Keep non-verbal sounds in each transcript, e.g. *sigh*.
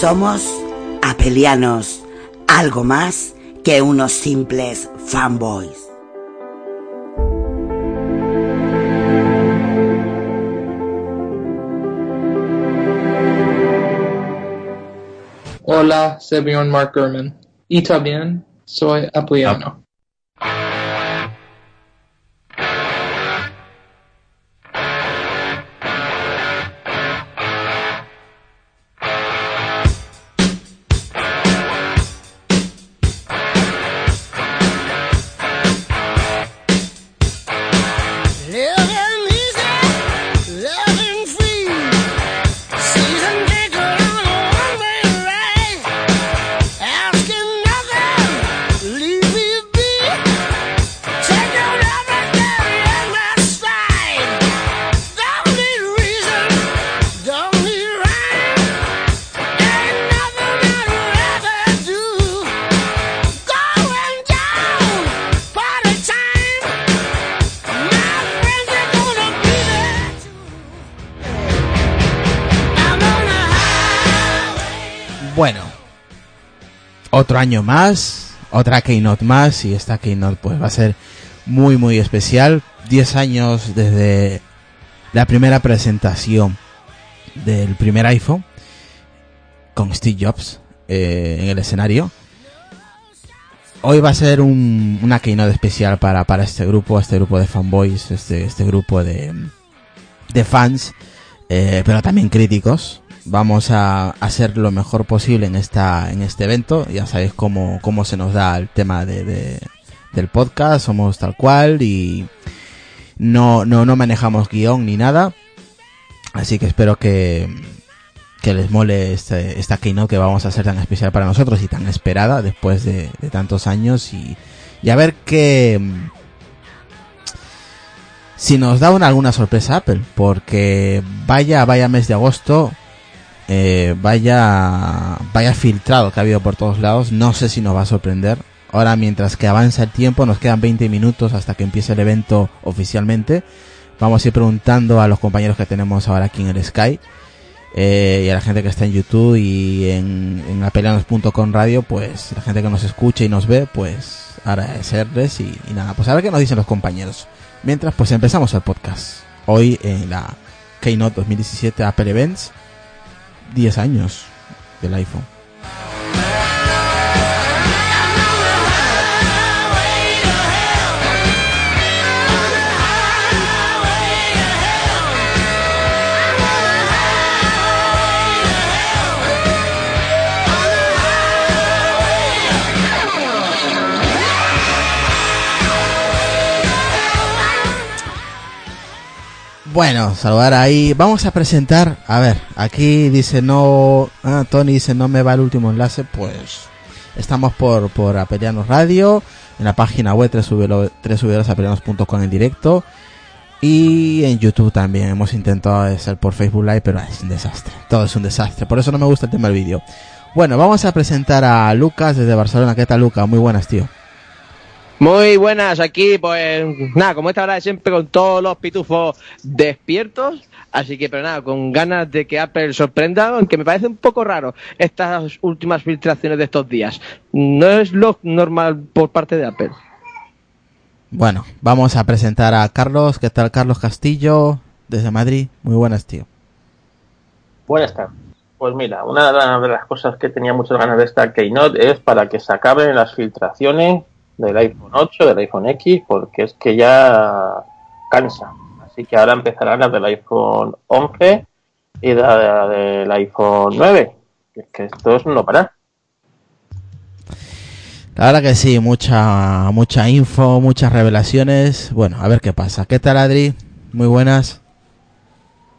Somos apelianos, algo más que unos simples fanboys. Hola, soy Mark Gurman. Y también soy apeliano. Año más, otra Keynote más y esta Keynote pues va a ser muy muy especial. 10 años desde la primera presentación del primer iPhone con Steve Jobs eh, en el escenario. Hoy va a ser un- una Keynote especial para, para este grupo, este grupo de fanboys, este, este grupo de, de fans, eh, pero también críticos. Vamos a hacer lo mejor posible en esta en este evento. Ya sabéis cómo, cómo se nos da el tema de, de- del podcast. Somos tal cual y no, no, no manejamos guion ni nada. Así que espero que, que les mole este, esta keynote que vamos a hacer tan especial para nosotros y tan esperada después de, de tantos años y, y a ver qué si nos da una, alguna sorpresa Apple porque vaya vaya mes de agosto eh, vaya vaya filtrado que ha habido por todos lados no sé si nos va a sorprender ahora mientras que avanza el tiempo nos quedan 20 minutos hasta que empiece el evento oficialmente vamos a ir preguntando a los compañeros que tenemos ahora aquí en el Sky eh, y a la gente que está en YouTube y en, en radio, pues la gente que nos escucha y nos ve, pues agradecerles y, y nada, pues a ver qué nos dicen los compañeros. Mientras, pues empezamos el podcast. Hoy en la Keynote 2017 Apple Events, 10 años del iPhone. Bueno, saludar ahí. Vamos a presentar. A ver, aquí dice no. Ah, Tony dice no me va el último enlace. Pues Estamos por, por Apelianos Radio, en la página web www.apelianos.com en directo. Y en YouTube también hemos intentado hacer por Facebook Live, pero es un desastre. Todo es un desastre. Por eso no me gusta el tema del vídeo. Bueno, vamos a presentar a Lucas desde Barcelona. ¿Qué tal, Lucas? Muy buenas, tío. Muy buenas, aquí pues nada, como esta hora de siempre con todos los pitufos despiertos, así que pero nada, con ganas de que Apple sorprenda, aunque me parece un poco raro estas últimas filtraciones de estos días. No es lo normal por parte de Apple. Bueno, vamos a presentar a Carlos. ¿Qué tal, Carlos Castillo? Desde Madrid. Muy buenas, tío. Buenas tardes. Pues mira, una de las cosas que tenía muchas ganas de esta Keynote es para que se acaben las filtraciones del iPhone 8, del iPhone X, porque es que ya cansa. Así que ahora empezarán las del iPhone 11 y la, del iPhone 9. Es que esto es no parar. La verdad que sí, mucha, mucha info, muchas revelaciones. Bueno, a ver qué pasa. ¿Qué tal, Adri? Muy buenas.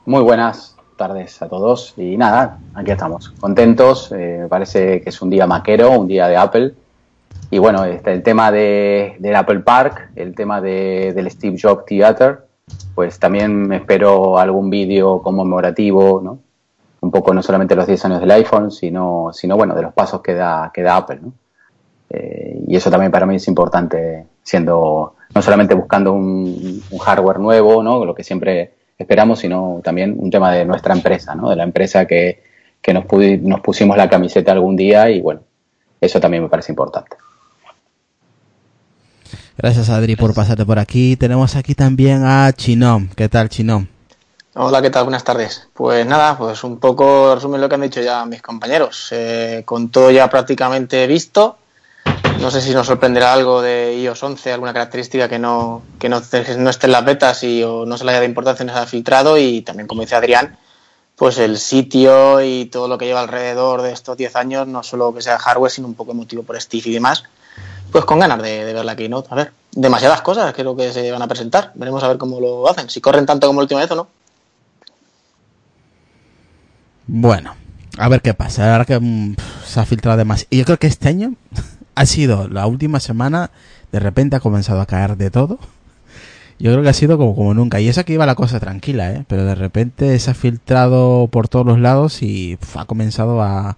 Muy buenas tardes a todos y nada, aquí estamos, contentos. eh, me parece que es un día maquero, un día de Apple. Y bueno, este, el tema de, del Apple Park, el tema de, del Steve Jobs Theater, pues también me espero algún vídeo conmemorativo, ¿no? Un poco no solamente los 10 años del iPhone, sino, sino bueno, de los pasos que da, que da Apple, ¿no? Eh, y eso también para mí es importante, siendo no solamente buscando un, hardware nuevo, ¿no? Lo que siempre esperamos, sino también un tema de nuestra empresa, ¿no? De la empresa que, que nos, nos pusimos la camiseta algún día y bueno, eso también me parece importante. Gracias, Adri, por pasarte por aquí. Tenemos aquí también a Chinom. ¿Qué tal, Chinom? Hola, ¿qué tal? Buenas tardes. Pues nada, pues un poco resumen lo que han dicho ya mis compañeros. Eh, con todo ya prácticamente visto, no sé si nos sorprenderá algo de iOS 11, alguna característica que no, que no, no esté en las betas y o no se le haya de importancia no se haya filtrado y también, como dice Adrián, pues el sitio y todo lo que lleva alrededor de estos 10 años, no solo que sea hardware, sino un poco emotivo por Steve y demás. Pues con ganas de, de ver la Keynote. A ver, demasiadas cosas creo que se van a presentar. Veremos a ver cómo lo hacen, si corren tanto como la última vez o no. Bueno, a ver qué pasa. Ahora que mm, se ha filtrado demasiado. Y yo creo que este año *laughs* ha sido la última semana. De repente ha comenzado a caer de todo. Yo creo que ha sido como, nunca. Y eso que iba la cosa tranquila, ¿eh? Pero de repente se ha filtrado por todos los lados y ha comenzado a,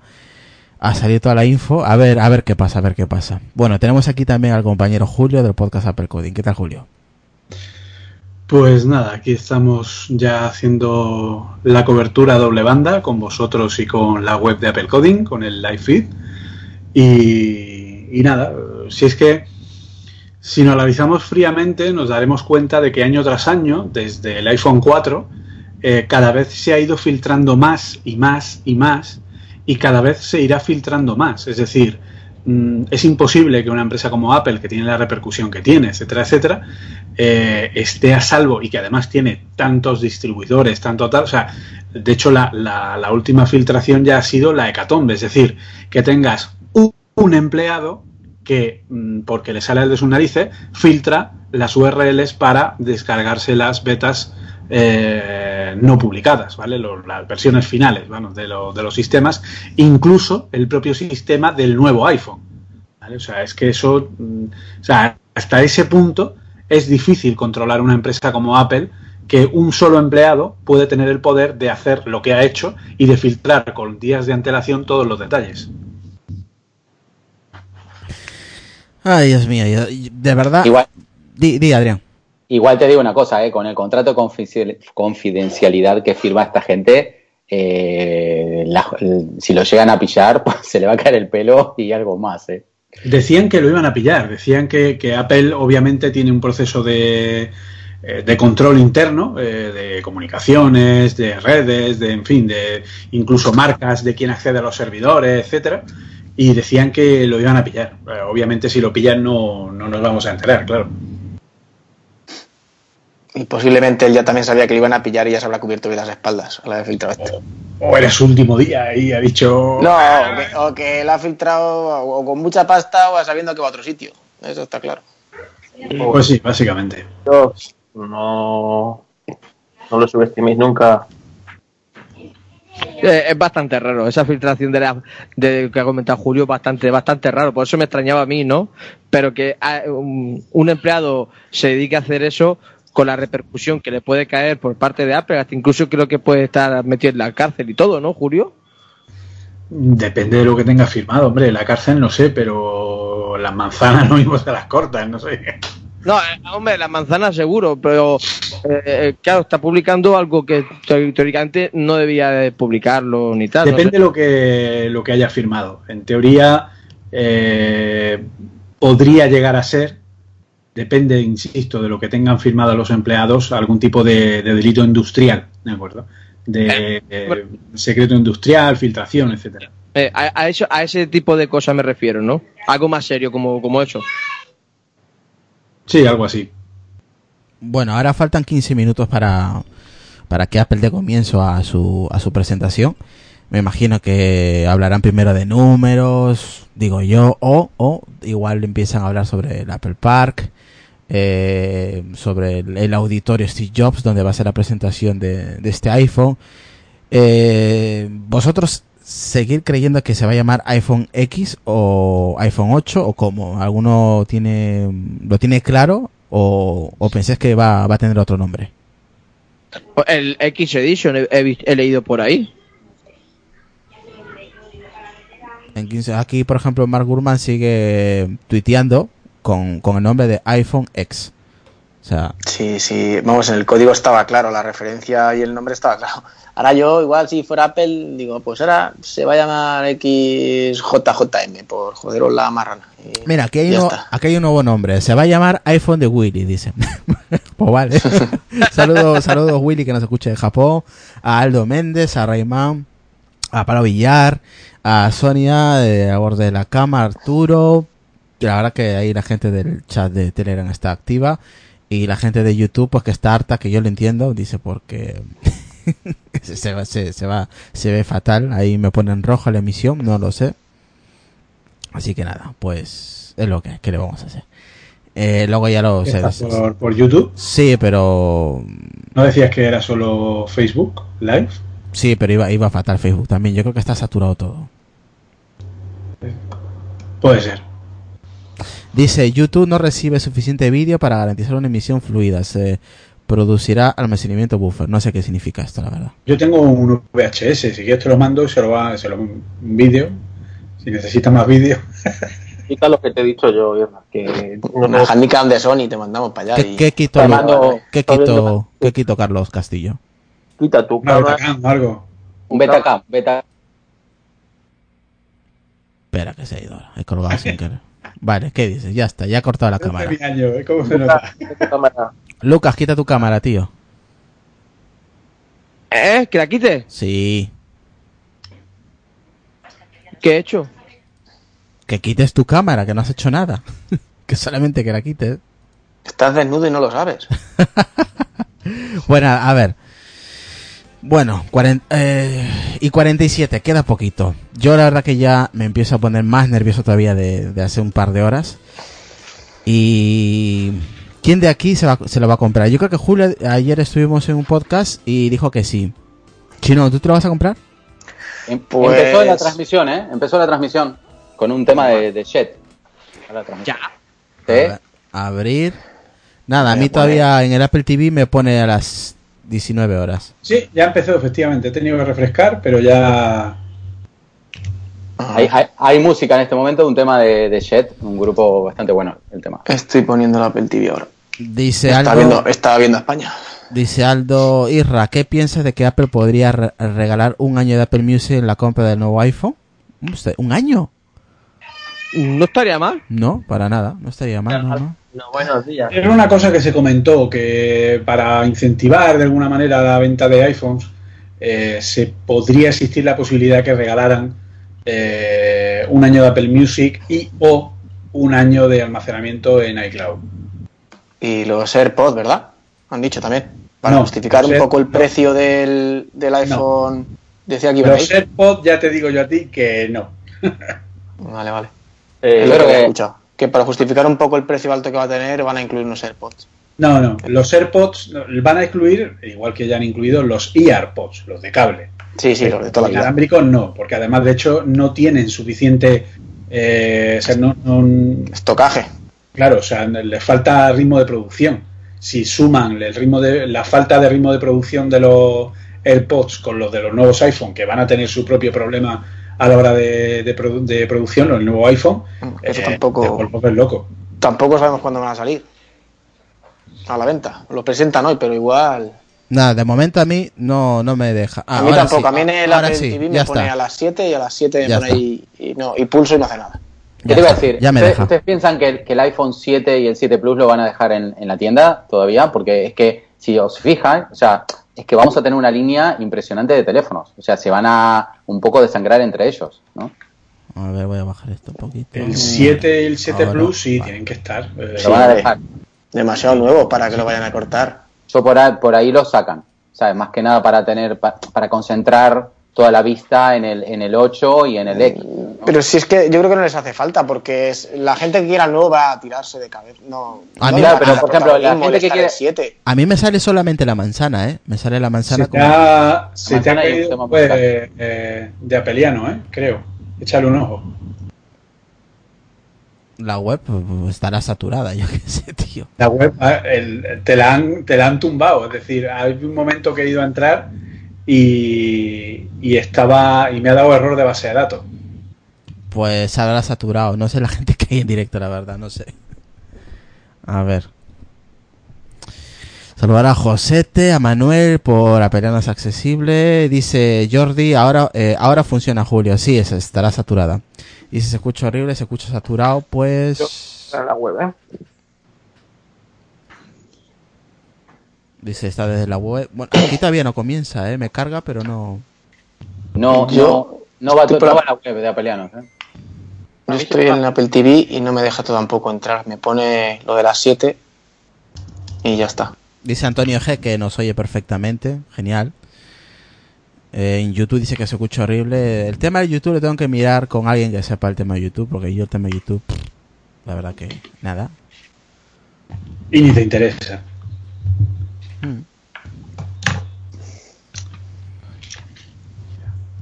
a salir toda la info. A ver, a ver qué pasa, a ver qué pasa. Bueno, tenemos aquí también al compañero Julio del podcast Apple Coding. ¿Qué tal, Julio? Pues nada, aquí estamos ya haciendo la cobertura doble banda con vosotros y con la web de Apple Coding, con el live feed. Y, nada, si es que si lo analizamos fríamente nos daremos cuenta de que año tras año, desde el iPhone 4, eh, cada vez se ha ido filtrando más y más y más y cada vez se irá filtrando más. Es decir, mm, es imposible que una empresa como Apple, que tiene la repercusión que tiene, etcétera, etcétera, eh, esté a salvo y que además tiene tantos distribuidores, tanto tal. O sea, de hecho, la, la- la última filtración ya ha sido la hecatombe, es decir, que tengas un, empleado que, mm, porque le sale el de sus narices, filtra las URLs para descargarse las betas eh, no publicadas, ¿vale? Lo- las versiones finales, vamos, de, lo- de los sistemas, incluso el propio sistema del nuevo iPhone. ¿vale? O sea, es que eso, mm, o sea, hasta ese punto es difícil controlar una empresa como Apple que un solo empleado puede tener el poder de hacer lo que ha hecho y de filtrar con días de antelación todos los detalles. Ay, Dios mío, yo- de verdad. Igual, Di, di, Adrián. Igual te digo una cosa, ¿eh? con el contrato de confidencial- confidencialidad que firma esta gente, eh, si lo llegan a pillar, *laughs* pues se le va a caer el pelo y algo más. ¿eh? Decían que lo iban a pillar, decían que, Apple obviamente tiene un proceso de, eh, de control interno, eh, de comunicaciones, de redes, de en fin, de incluso marcas de quién accede a los servidores, etcétera, y decían que lo iban a pillar. Obviamente si lo pillan no, no nos vamos a enterar, claro. Y posiblemente él ya también sabía que le iban a pillar y ya se habrá cubierto bien las espaldas a la de filtrar esto. O era su último día y ha dicho... No, o que, o que la ha filtrado o, o con mucha pasta o sabiendo que va a otro sitio. Eso está claro. Pues sí, básicamente. No, no lo subestiméis nunca. Eh, es bastante raro, esa filtración de, la, de que ha comentado Julio, bastante, bastante raro, por eso me extrañaba a mí, ¿no? Pero que ah, un, un empleado se dedique a hacer eso con la repercusión que le puede caer por parte de Apple, hasta incluso creo que puede estar metido en la cárcel y todo, ¿no, Julio? Depende de lo que tenga firmado, hombre. La cárcel no sé, pero las manzanas *laughs* no mismo se las cortan, no sé. No, eh, hombre, la manzana seguro, pero eh, claro, está publicando algo que teó- teóricamente no debía de publicarlo ni tal. no Depende sé. lo que lo que haya firmado. En teoría eh, podría llegar a ser, depende, insisto, de lo que tengan firmado los empleados, algún tipo de, de delito industrial, ¿de acuerdo? De eh, secreto industrial, filtración, etcétera. Eh, a, a eso, a ese tipo de cosas me refiero, ¿no? Algo más serio como, como eso. Sí, algo así. Bueno, ahora faltan 15 minutos para, para que Apple dé comienzo a su, a su presentación. Me imagino que hablarán primero de números, digo yo, o, o igual empiezan a hablar sobre el Apple Park, eh, sobre el, auditorio Steve Jobs, donde va a ser la presentación de, este iPhone. Eh, ¿Vosotros seguir creyendo que se va a llamar iPhone X o iPhone 8 o cómo? ¿Alguno tiene, lo tiene claro o, o pensáis que va, va a tener otro nombre? El X Edition he leído por ahí. En 15 aquí, por ejemplo, Mark Gurman sigue tuiteando con, con el nombre de iPhone X. O sea, Sí, sí, vamos, en el código estaba claro, la referencia y el nombre estaba claro. Ahora yo, igual si fuera Apple, digo, pues ahora se va a llamar XJJM, por joderos la marrana. Y mira, aquí hay, uno, aquí hay un nuevo nombre. Se va a llamar iPhone de Willy, dicen. *laughs* pues vale. *laughs* saludos, saludos Willy que nos escucha de Japón. A Aldo Méndez, a Rayman, a Pablo Villar, a Sonia de a borde de la cama, Arturo. La verdad que ahí la gente del chat de Telegram está activa. Y la gente de YouTube, pues que está harta, que yo lo entiendo, dice porque *laughs* se, va, se, se va, se ve fatal. Ahí me ponen rojo la emisión, no lo sé. Así que nada, pues es lo que, que le vamos a hacer. Eh, luego ya lo sé. Por, por YouTube. Sí, pero ¿No decías que era solo Facebook Live? Sí, pero iba, iba fatal Facebook también. Yo creo que está saturado todo. Puede ser. Dice, YouTube no recibe suficiente vídeo para garantizar una emisión fluida. Se producirá almacenamiento buffer. No sé qué significa esto, la verdad. Yo tengo un VHS, si quieres te lo mando y se lo va, se lo un vídeo. Si necesitas más vídeo. *laughs* Quita lo que te he dicho yo, Irma, que no Una handicap de Sony te mandamos para allá. ¿Qué, y- qué mando- ¿qué viendo- qué quito Carlos Castillo? Quita tu cámara. Betacam algo. Un Betacam, beta. Espera que se ha ido ahora. He colgado sin querer. Vale, ¿qué dices? Ya está, ya ha cortado la cámara. Este ¿eh? ¿Cómo se nota? quita tu cámara. Lucas, quita tu cámara, tío. ¿Eh? ¿Que la quite? Sí. ¿Qué he hecho? Que quites tu cámara, que no has hecho nada. *laughs* que solamente que la quites. Estás desnudo y no lo sabes. *laughs* Bueno, a ver. Bueno, cuaren- eh, y 47, queda poquito. Yo la verdad que ya me empiezo a poner más nervioso todavía de, de hace un par de horas. Y... ¿Quién de aquí se, va, se lo va a comprar? Yo creo que Julio, ayer estuvimos en un podcast y dijo que sí. Chino, ¿tú te lo vas a comprar? Em- Pues- Empezó la transmisión, ¿eh? Empezó la transmisión con un tema de, de. La. Ya. ¿Sí? A ver, abrir. Nada, a mí todavía en el Apple TV me pone a las 19 horas. Sí, ya empezó efectivamente. He tenido que refrescar, pero ya. Hay, hay- hay música en este momento, un tema de, de Shed, un grupo bastante bueno el tema. Estoy poniendo la Apple TV ahora. Dice Estaba algo. viendo, estaba viendo España. Dice Aldo Irra, ¿qué piensas de que Apple podría re- regalar un año de Apple Music en la compra del nuevo iPhone? ¿Un año? No estaría mal. No, para nada, no estaría mal. no, no. No, buenos días. Era una cosa que se comentó, que para incentivar de alguna manera la venta de iPhones, eh, se podría existir la posibilidad que regalaran eh, un año de Apple Music y o un año de almacenamiento en iCloud. Y los AirPods, ¿verdad? Han dicho también. Para No, justificar un poco el no. precio del, del iPhone. Decía que iba Los ir. AirPods ya te digo yo a ti que no. *laughs* Vale, vale. Eh, Es lo que había que- escuchado. Que para justificar un poco el precio alto que va a tener, van a incluir unos AirPods. No, no. Los AirPods van a incluir, igual que ya han incluido, los EarPods, los de cable. Sí, sí, los de toda la vida. Inalámbricos no, porque además de hecho no tienen suficiente... eh, o sea, no- no, Estocaje. Claro, o sea, les falta ritmo de producción. Si suman el ritmo de la falta de ritmo de producción de los AirPods con los de los nuevos iPhone, que van a tener su propio problema a la hora de, de produ- de producción, el nuevo iPhone, Eso eh, tampoco- te loco. Tampoco sabemos cuándo van a salir. A la venta. Los presentan hoy, pero igual. Nada, de momento a mí no, no me deja. Ah, a mí tampoco. sí. A mí en el Apple sí, TV me pone está. a las 7 y a las 7 me Ya pone ahí y, no, y pulso y no hace nada. ¿Qué Ya te iba a decir? Ya me ¿Ustedes, deja. ustedes piensan que el, que el iPhone 7 y el 7 Plus lo van a dejar en, en la tienda todavía? Porque es que, si os fijan, o sea, es que vamos a tener una línea impresionante de teléfonos. O sea, se van a un poco desangrar entre ellos, ¿no? A ver, voy a bajar esto un poquito. El 7 y el 7 Ahora, Plus sí vale. tienen que estar. eh, Lo van a dejar. Demasiado nuevo para que lo vayan a cortar. Yo por ahí, por ahí lo sacan, ¿sabes? Más que nada para tener, pa- para concentrar toda la vista en el, en el 8 y en el X. ¿no? Pero si es que yo creo que no les hace falta, porque es, la gente que quiera el nuevo va a tirarse de cabeza. No, A no mí- le va Claro, pero, a dar por ejemplo, la gente el que quiere- en 7. A mí me sale solamente la manzana, ¿eh? Me sale la manzana se te como... ha, se te ha el caído pues, eh, de apeliano, ¿eh? creo. Échale un ojo. La web pues, estará saturada, yo qué sé, tío. La web ah, el- te, la han, te la han tumbado. Es decir, hay un momento que he ido a entrar y, y estaba y me ha dado error de base de datos. Pues habrá saturado. No sé la *laughs* gente que hay en directo, la verdad, no sé. A ver. Saludar a Josete, a Manuel por Apelianos Accesible. Dice Jordi, ahora, eh, ahora funciona Julio. Sí, es- estará saturada. Y si se escucha horrible, se escucha saturado, pues... En la web, ¿eh? Dice, está desde la web. Bueno, aquí todavía no comienza, ¿eh? Me carga, pero no... No, Yo no, no va, no va la web de Apelianos, ¿eh? Yo estoy en Apple TV y no me deja tampoco entrar. Me pone lo de las 7 y ya está. Dice Antonio G que nos oye perfectamente, genial. Eh, en YouTube dice que se escucha horrible. El tema de YouTube lo tengo que mirar con alguien que sepa el tema de YouTube, porque yo el tema de YouTube, pff, la verdad que nada. Y ni te interesa.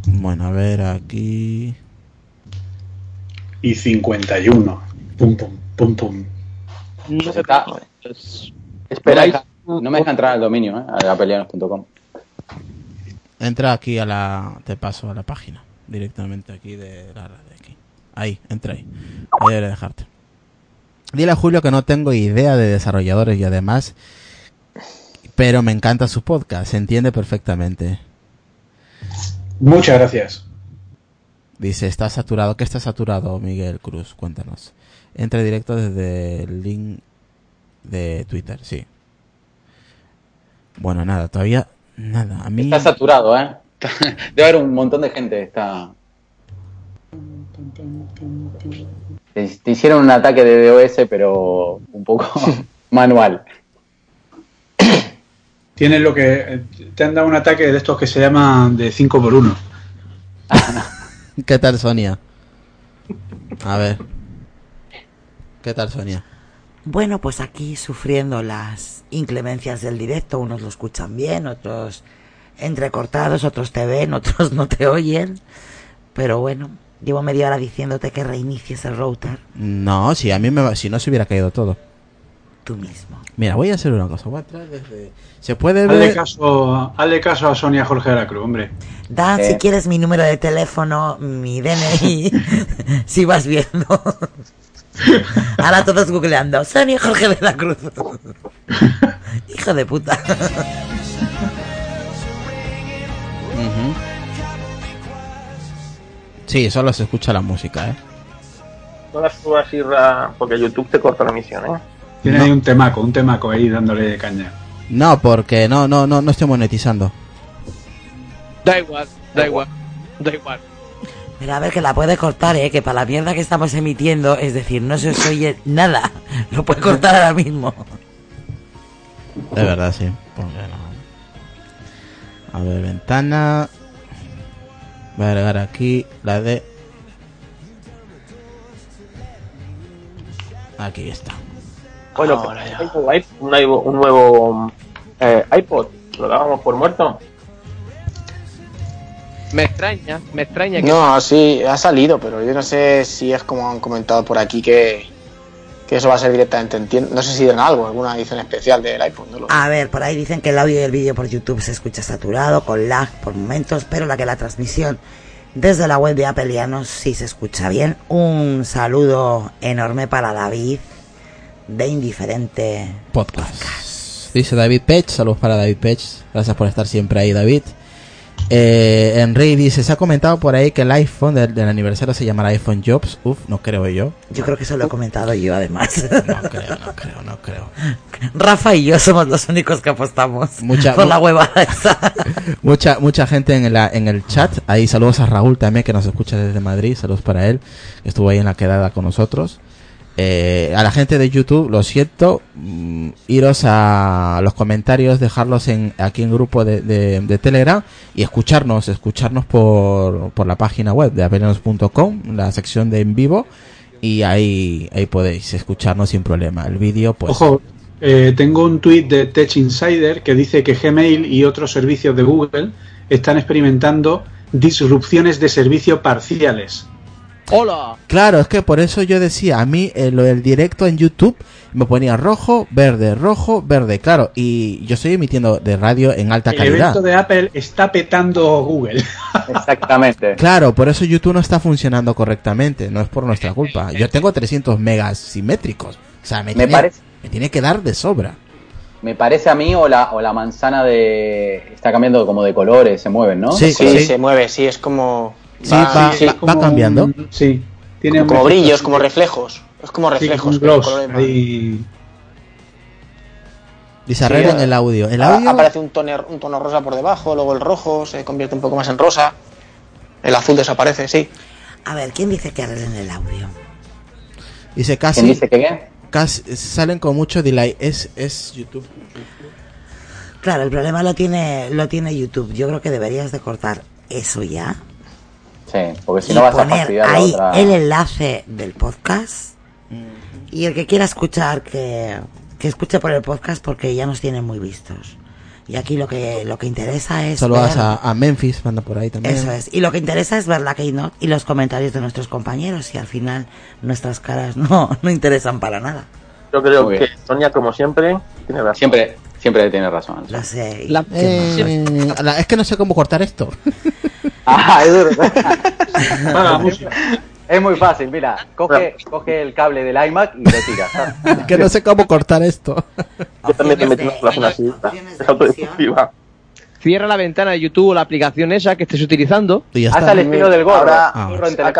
Bueno, a ver aquí. Y 51. Pum, pum, pum, pum. No sé Está- es- ¿Esperáis? No me deja entrar al dominio, ¿eh? A apelianos.com. Entra aquí a la. Te paso a la página. Directamente aquí de la de aquí. Ahí, entra ahí. Ahí debe dejarte. Dile a Julio que no tengo idea de desarrolladores y además. Pero me encanta su podcast, se entiende perfectamente. Muchas gracias. Dice, está saturado. ¿Qué está saturado, Miguel Cruz? Cuéntanos. Entra directo desde el link de Twitter, sí. Bueno, nada, todavía nada. A mí... Está saturado, ¿eh? *laughs* Debe haber un montón de gente. Está... Te, te hicieron un ataque de DOS, pero un poco *laughs* manual. Tienes lo que. Te han dado un ataque de estos que se llaman de 5 por 1 *laughs* ¿Qué tal, Sonia? A ver. ¿Qué tal, Sonia? Bueno, pues aquí sufriendo las inclemencias del directo, unos lo escuchan bien, otros entrecortados, otros te ven, *laughs* otros no te oyen. Pero bueno, llevo media hora diciéndote que reinicies el router No, si a mí me va- si no se hubiera caído todo. Tú mismo. Mira, voy a hacer una cosa. Voy a entrar desde... Se puede Hazle ver... caso, hazle caso a Sonia Jorge de la Cruz, hombre. Dan, Eh. si quieres mi número de teléfono, mi DNI, *laughs* si vas viendo. *laughs* Ahora todos googleando. Sonia Jorge de la Cruz. *laughs* Hijo de puta. Sí, solo se escucha la música, ¿eh? No las subas, Irra, porque YouTube te corta la emisión, ¿eh? Tiene No. ahí un temaco, un temaco ahí dándole caña. No, porque no, no, no, no estoy monetizando. Da igual, da igual, da igual. Pero a ver que la puede cortar, eh, que para la mierda que estamos emitiendo, es decir, no se os oye *laughs* nada. Lo puede cortar ahora mismo. De verdad, sí. Porque no. A ver, ventana. Voy a agregar aquí la de. Aquí está. Bueno, Ahora tengo un nuevo, un nuevo eh, iPod. Lo dábamos por muerto. Me extraña, me extraña que No, sí, ha salido, pero yo no sé si es como han comentado por aquí que, que eso va a ser directamente en tienda. No sé si dirán algo, alguna edición especial del iPhone. No lo sé. A ver, por ahí dicen que el audio y el vídeo por YouTube se escucha saturado, con lag por momentos, pero la que la transmisión desde la web de Apelianos sí se escucha bien. Un saludo enorme para David de Indiferente. podcast. Dice David Pech, saludos para David Pech, gracias por estar siempre ahí David. Eh, Henry dice, se ha comentado por ahí que el iPhone del, del aniversario se llamará iPhone Jobs. Uf, no creo yo. Yo creo que eso lo he comentado yo además. No creo, no creo, no creo. *laughs* Rafa y yo somos los únicos que apostamos Mucha- por la huevada *laughs* esa. Mucha, mucha gente en, la, en el chat. Ahí saludos a Raúl también que nos escucha desde Madrid. Saludos para él. que Estuvo ahí en la quedada con nosotros. Eh, a la gente de YouTube, lo siento. mm, iros a los comentarios, dejarlos en, aquí en grupo de, de, Telegram y escucharnos, escucharnos por, por la página web de apelenos.com, la sección de en vivo. Y ahí, ahí podéis escucharnos sin problema. El vídeo, pues. Ojo, eh, tengo un tuit de Tech Insider que dice que Gmail y otros servicios de Google están experimentando disrupciones de servicio parciales. ¡Hola! Claro, es que por eso yo decía, a mí eh, lo del directo en YouTube me ponía rojo, verde, rojo, verde, claro, y yo estoy emitiendo de radio en alta El calidad. evento de Apple está petando Google. Exactamente. *laughs* Claro, por eso YouTube no está funcionando correctamente, no es por nuestra culpa. Yo tengo 300 megas simétricos, o sea, me, Me tiene, parece- me tiene que dar de sobra. Me parece a mí o la, o la manzana de... Está cambiando como de colores, se mueven, ¿no? Sí, Sí, sí. se mueve, sí, es como. Sí, va- Sí, va- es como va cambiando. un- sí, tiene como, un efecto brillos, así como reflejos. Es como sí, reflejos. ahí. Dice, arreglen Sí, el audio. El audio, Aparece un tono, un tono rosa por debajo, luego el rojo se convierte un poco más en rosa. El azul desaparece, sí. A ver, ¿quién dice que arreglen el audio? dice ¿Quién casi, dice que qué? casi, salen con mucho delay. Es, es YouTube. Claro, el problema lo tiene, lo tiene YouTube. Yo creo que deberías de cortar eso ya. Sí, porque si y no vas a poner fastidiar la ahí otra... el enlace del podcast. Y el que quiera escuchar, que, que escuche por el podcast porque ya nos tienen muy vistos. Y aquí lo que, lo que interesa es. Saludas ver- a, a Memphis, manda por ahí también. Eso es. Y lo que interesa es ver la Keynote y los comentarios de nuestros compañeros. Y al final nuestras caras *laughs* no, no interesan para nada. Yo creo que. Sonia, como siempre, tiene razón. Siempre, siempre tiene razón. Lo sé. Eh, la- es que no sé cómo cortar esto. *laughs* Ah, *laughs* es muy fácil, mira, coge, coge el cable del iMac y lo. Es *laughs* que no sé cómo cortar esto. Yo también te metí una relación así. Es autodestructiva. Cierra la ventana de YouTube o la aplicación esa que estés utilizando. Y ya Haz está. al estilo del gorro. Ahora Ah. ha los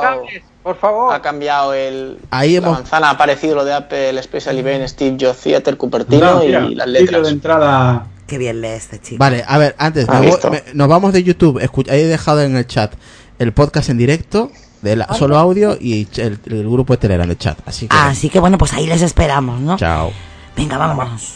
cables, por favor. Ha cambiado el. Ahí la hemos- manzana, ha aparecido lo de Apple Special Event, Steve Jobs Theater, Cupertino No, mira, y las letras. de entrada. Qué bien lee este chico. Vale, a ver, antes, Ah, me voy- listo. me- nos vamos de YouTube. Escu- he dejado en el chat el podcast en directo, de la- solo audio y el, el grupo de Telegram en el chat. Así que, Así que bueno, pues ahí les esperamos, ¿no? chao. Venga, vámonos.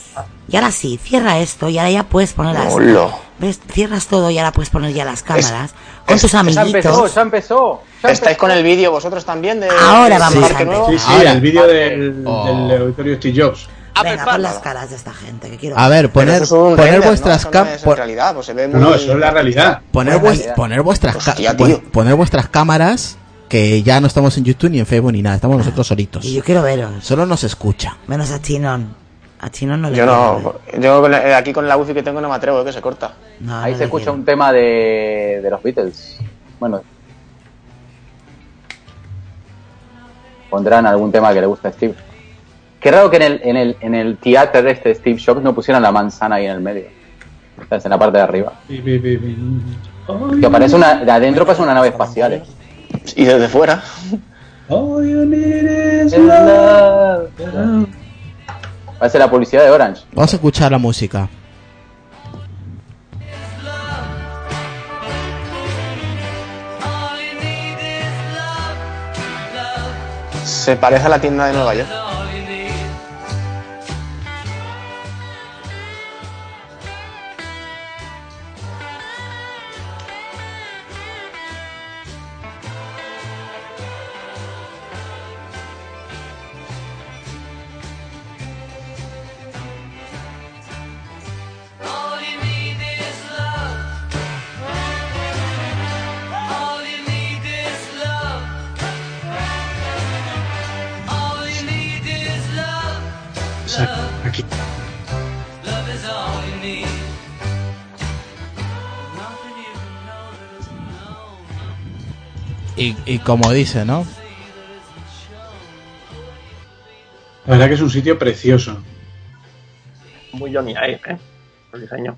Y ahora sí, cierra esto y ahora ya puedes poner las... Hola. ¿Ves? Cierras todo y ahora puedes poner ya las cámaras con es- tus ya Ya empezó, amiguitos. ya empezó. ya ¿Estáis empezó. con el vídeo vosotros también de Ahora vamos a Nuevo? Sí, sí, Ahora. el vídeo del, Oh. del auditorio Steve Jobs. Venga, pon las caras de esta gente que quiero A ver, poner, es poner render, vuestras ¿no? Cam- no realidad, pues se ve No, muy... no, eso es la realidad. poner, vues- idea. poner vuestras Hostia, vu- tío. poner vuestras cámaras que ya no estamos en YouTube ni en Facebook ni nada, estamos nosotros solitos. Y yo quiero veros. Solo nos escucha. Menos a Chinón. A Chinón no le Yo no, yo con la- eh, aquí con la wifi que tengo no me atrevo, que se corta. No, Ahí no se escucha quiero. un tema de, de los Beatles. Bueno. Pondrán algún tema que le gusta a Steve. Qué raro que en el, en el, en el teatro de este Steve Jobs no pusieran la manzana ahí en el medio. ¿Sabes? En la parte de arriba. Que parece una, de adentro parece una nave espacial. ¿eh? Y desde fuera. All you need is love. Parece la publicidad de Orange. Vamos a escuchar la música. Se parece a la tienda de Nueva York. Como dice, ¿no? La verdad que es un sitio precioso. Muy Johnny Ive, ¿eh? El diseño.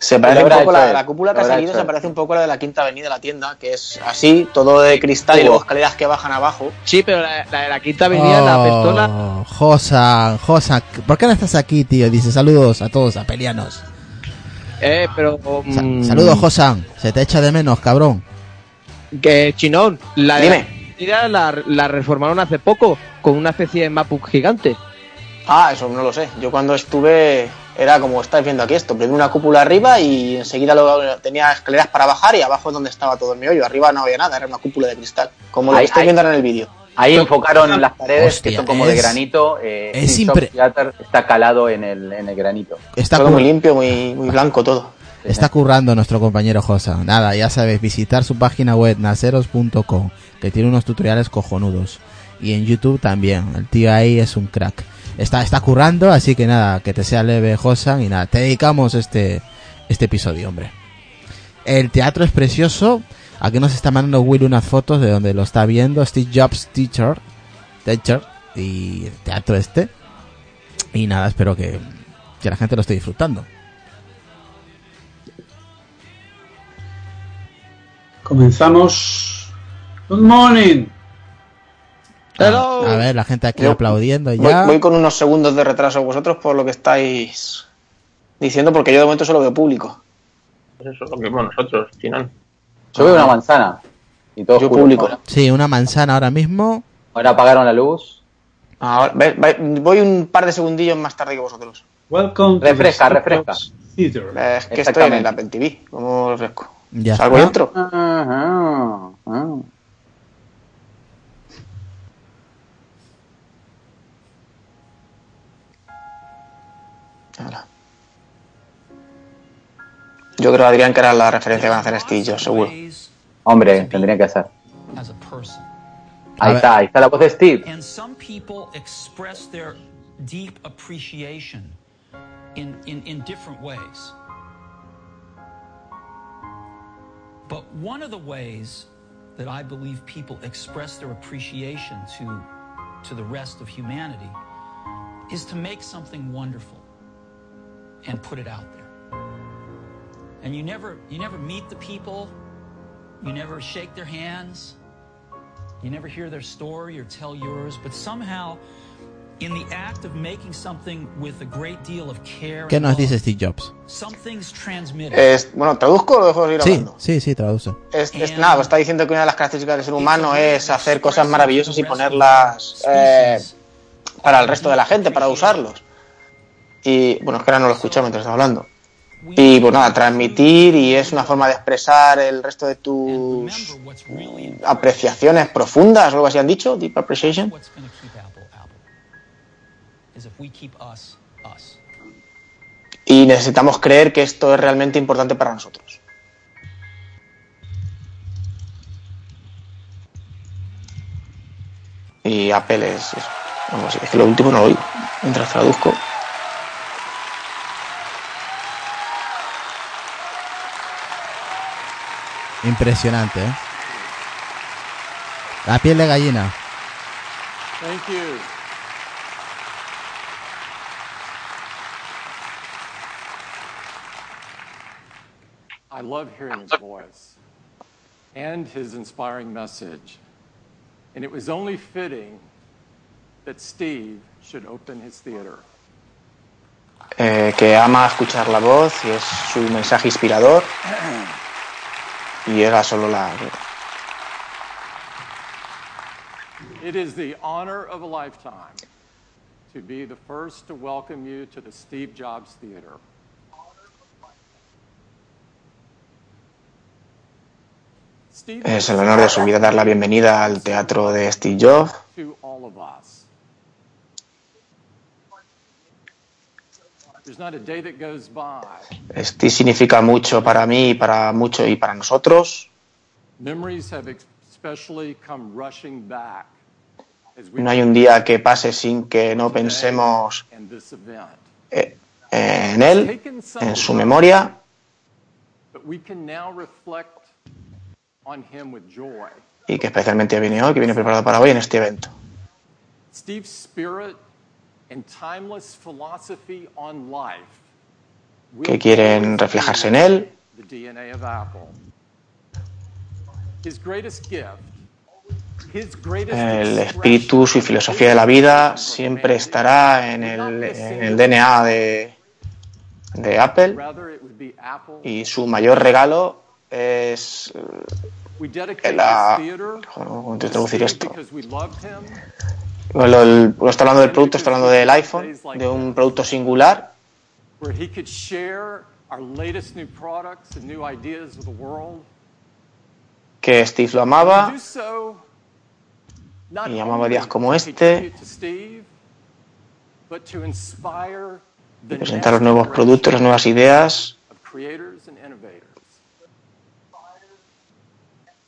Se parece un poco la, la cúpula que ha salido, se parece un poco a la de la quinta avenida de la tienda, que es así, todo de cristal y luego escaleras que bajan abajo. Sí, pero la, la de la quinta avenida, la pistola. Oh, Josan, Josan, ¿por qué no estás aquí, tío? Dice saludos a todos, a pelianos. Eh, pero. Sa- mm, Saludos, Josan, se te echa de menos, cabrón. Que Chinón, la Dime. la avenida la, la reformaron hace poco con una especie de mapu gigante. Ah, eso no lo sé. Yo cuando estuve era como estáis viendo aquí esto, primero una cúpula arriba y enseguida luego tenía escaleras para bajar y abajo es donde estaba todo el meollo. Arriba no había nada, era una cúpula de cristal, como lo Ahí- que estáis ahí- viendo ahora en el vídeo. Ahí enfocaron las paredes Hostia, que son como de granito. Eh, es impre- está calado en el, en el granito. Está, todo muy limpio, muy, muy blanco todo. Está currando nuestro compañero Josan. Nada, ya sabéis, visitar su página web naceros.com, que tiene unos tutoriales cojonudos. Y en YouTube también, el tío ahí es un crack. Está, está currando, así que nada, que te sea leve, Josan, y nada, te dedicamos este, este episodio, hombre. El teatro es precioso. Aquí nos está mandando Will unas fotos de donde lo está viendo Steve Jobs Teacher, Teacher y el teatro este. Y nada, espero que, que la gente lo esté disfrutando. Comenzamos. Good morning. Hello. A ver, la gente aquí Yo aplaudiendo ya. voy con unos segundos de retraso vosotros por lo que estáis diciendo, porque yo de momento solo veo público. Pues eso es lo que vemos nosotros, Chinón. Yo veo una manzana. Y todo Yo público. Ahora, Sí, una manzana ahora mismo. ahora apagaron la luz. Ahora, ve- ve- voy un par de segundillos más tarde que vosotros. Welcome Refresca, refresca. Es que estoy en el Apple TV, como refresco. Ya Salgo y está. entro. Ajá, ajá. Ahora. Yo creo, Adrián, que era la referencia que van a hacer Steve Jobs, seguro. Hombre, tendría que hacer. Ahí está, ahí está la voz de Steve. And some people express their deep appreciation in, in, in different ways. But one of the ways that I believe people express their appreciation to, to the rest of humanity is to make something wonderful and put it out there. And you never you never meet the people, you never shake their hands, you never hear their story or tell yours, but somehow, ¿Qué nos dice Steve Jobs? Es- bueno, ¿traduzco o lo dejo seguir Sí, hablando? sí, sí, traduce. Es, es- nada, está diciendo que una de las características del ser humano es hacer cosas maravillosas y ponerlas eh, para el resto de la gente, para usarlos. Y bueno, es que ahora no lo escucho mientras estaba hablando. Y pues nada, transmitir y es una forma de expresar el resto de tus apreciaciones profundas, o algo así han dicho, deep appreciation. Y necesitamos creer que esto es realmente importante para nosotros. Y Apple es, es, vamos, es que lo último no lo oigo mientras traduzco. Impresionante, ¿eh? La piel de gallina. Thank you. I love hearing his voice and his inspiring message. And it was only fitting that Steve should open his theater. Eh, que ama escuchar la voz y es su mensaje inspirador. Y era solo la. It is the honor of a lifetime to be the first to welcome you to the Steve Jobs Theater. Es el honor de su vida dar la bienvenida al teatro de Steve Jobs. to all of us. There's not a day that goes by. Steve significa mucho para mí y para mucho y para nosotros. Memories have especially come rushing back no hay un día que pase sin que no pensemos eh, en él, en su memoria, y que especialmente viene hoy, que viene preparado para hoy en este evento. Steve's spirit and timeless philosophy on life will que quieren reflejarse en él. The DNA of Apple. His greatest gift. His greatest El espíritu, su of filosofía de la vida siempre estará en el, en el DNA de, de Apple y su mayor regalo es la... ¿Cómo te traducir esto? Bueno, el- no está hablando del producto, está hablando del iPhone, de un producto singular que Steve lo amaba y amaba días como este. y presentar los nuevos productos, las nuevas ideas. of creators and innovators.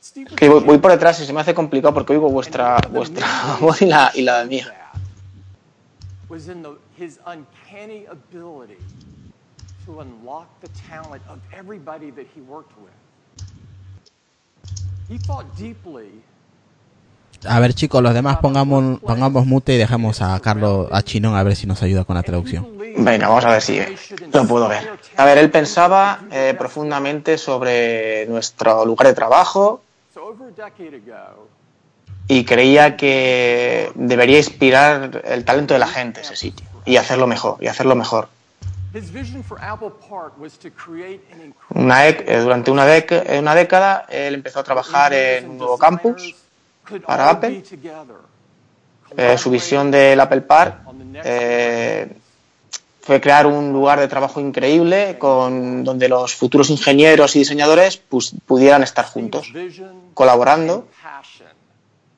Steve was Que voy, voy por detrás y se me hace complicado porque oigo vuestra, vuestra *laughs* voz y la, y la mía. was in the, his uncanny ability to unlock the talent of everybody that he worked with. He thought deeply A ver, chicos, los demás pongamos, pongamos mute y dejemos a Carlos, a Chinón, a ver si nos ayuda con la traducción. Venga, vamos a ver si lo puedo ver. A ver, él pensaba eh, profundamente sobre nuestro lugar de trabajo y creía que debería inspirar el talento de la gente ese sitio y hacerlo mejor, y hacerlo mejor. Una eh, durante una, eh, una década él empezó a trabajar en un nuevo campus para Apple. Eh, su visión del Apple Park eh, fue crear un lugar de trabajo increíble con, donde los futuros ingenieros y diseñadores pues, pudieran estar juntos, colaborando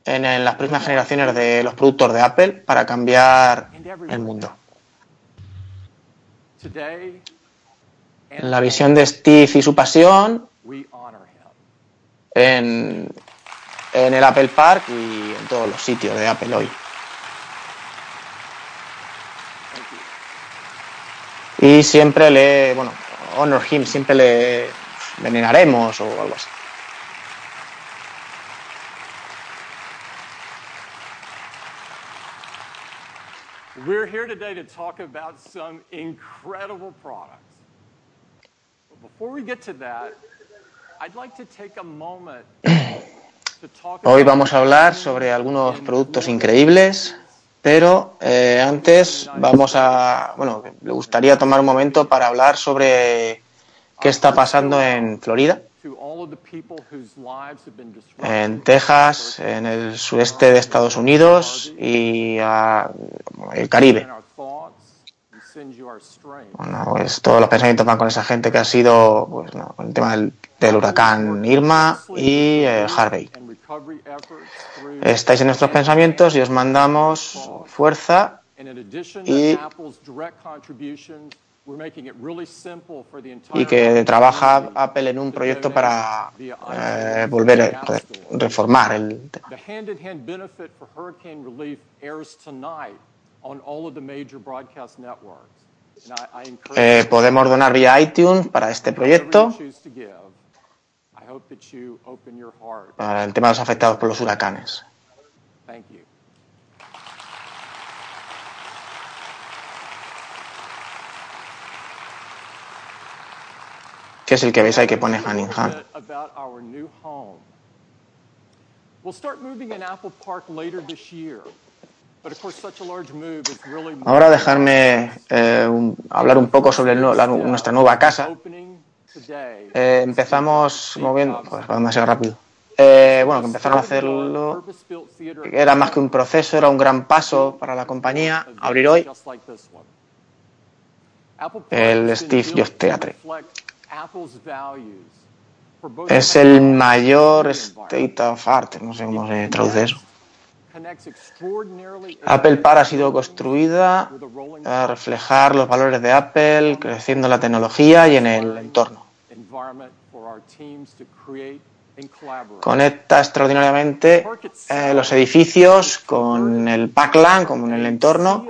en, las próximas generaciones de los productos de Apple para cambiar el mundo. La visión de Steve y su pasión en el Apple Park y en todos los sitios de Apple hoy. Y siempre le, bueno, honor him, siempre le veneraremos o algo así. We're here today to talk about some incredible products. But before we get to that, I'd like to take a moment to talk Hoy vamos a hablar sobre algunos productos increíbles, pero eh, antes vamos a, bueno, le gustaría tomar un momento para hablar sobre qué está pasando en Florida, en Texas, en el sureste de Estados Unidos y ah, el Caribe. Bueno, pues todos los pensamientos van con esa gente que ha sido, pues, no, el tema del, del huracán Irma y eh, Harvey. Estáis en nuestros pensamientos y os mandamos fuerza y- y que trabaja Apple en un proyecto para eh, volver a reformar el The eh, podemos donar vía iTunes para este proyecto para el tema de los afectados por los huracanes. Thank you. que es el que veis ahí que pone home. We'll start moving in Apple Park later this year. Ahora dejarme eh, un- hablar un poco sobre el la nuestra nueva casa. Eh, empezamos moviendo, va demasiado rápido. Eh, bueno, que empezaron a hacerlo, era más que un proceso, era un gran paso para la compañía abrir hoy el Steve Jobs Theatre. Es el mayor state of art, no sé cómo se traduce eso. Apple Park ha sido construida a reflejar los valores de Apple, creciendo en la tecnología y en el entorno. conecta extraordinariamente eh, los edificios con el Parkland, con el entorno,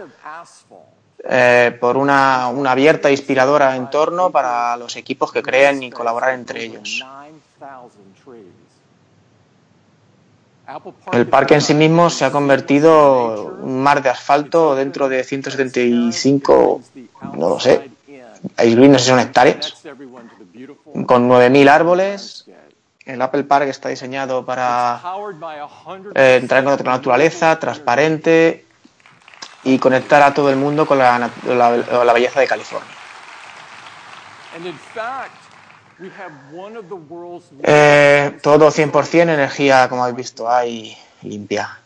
eh, por una, una abierta e inspiradora entorno para los equipos que crean y colaborar entre ellos. El parque en sí mismo se ha convertido en un mar de asfalto dentro de 175, no lo sé, no sé si son hectáreas, con 9.000 árboles. El Apple Park está diseñado para eh, entrar en contacto con la naturaleza, transparente y conectar a todo el mundo con la, la- la belleza de California. Eh, todo 100% energía, como habéis visto, hay limpia.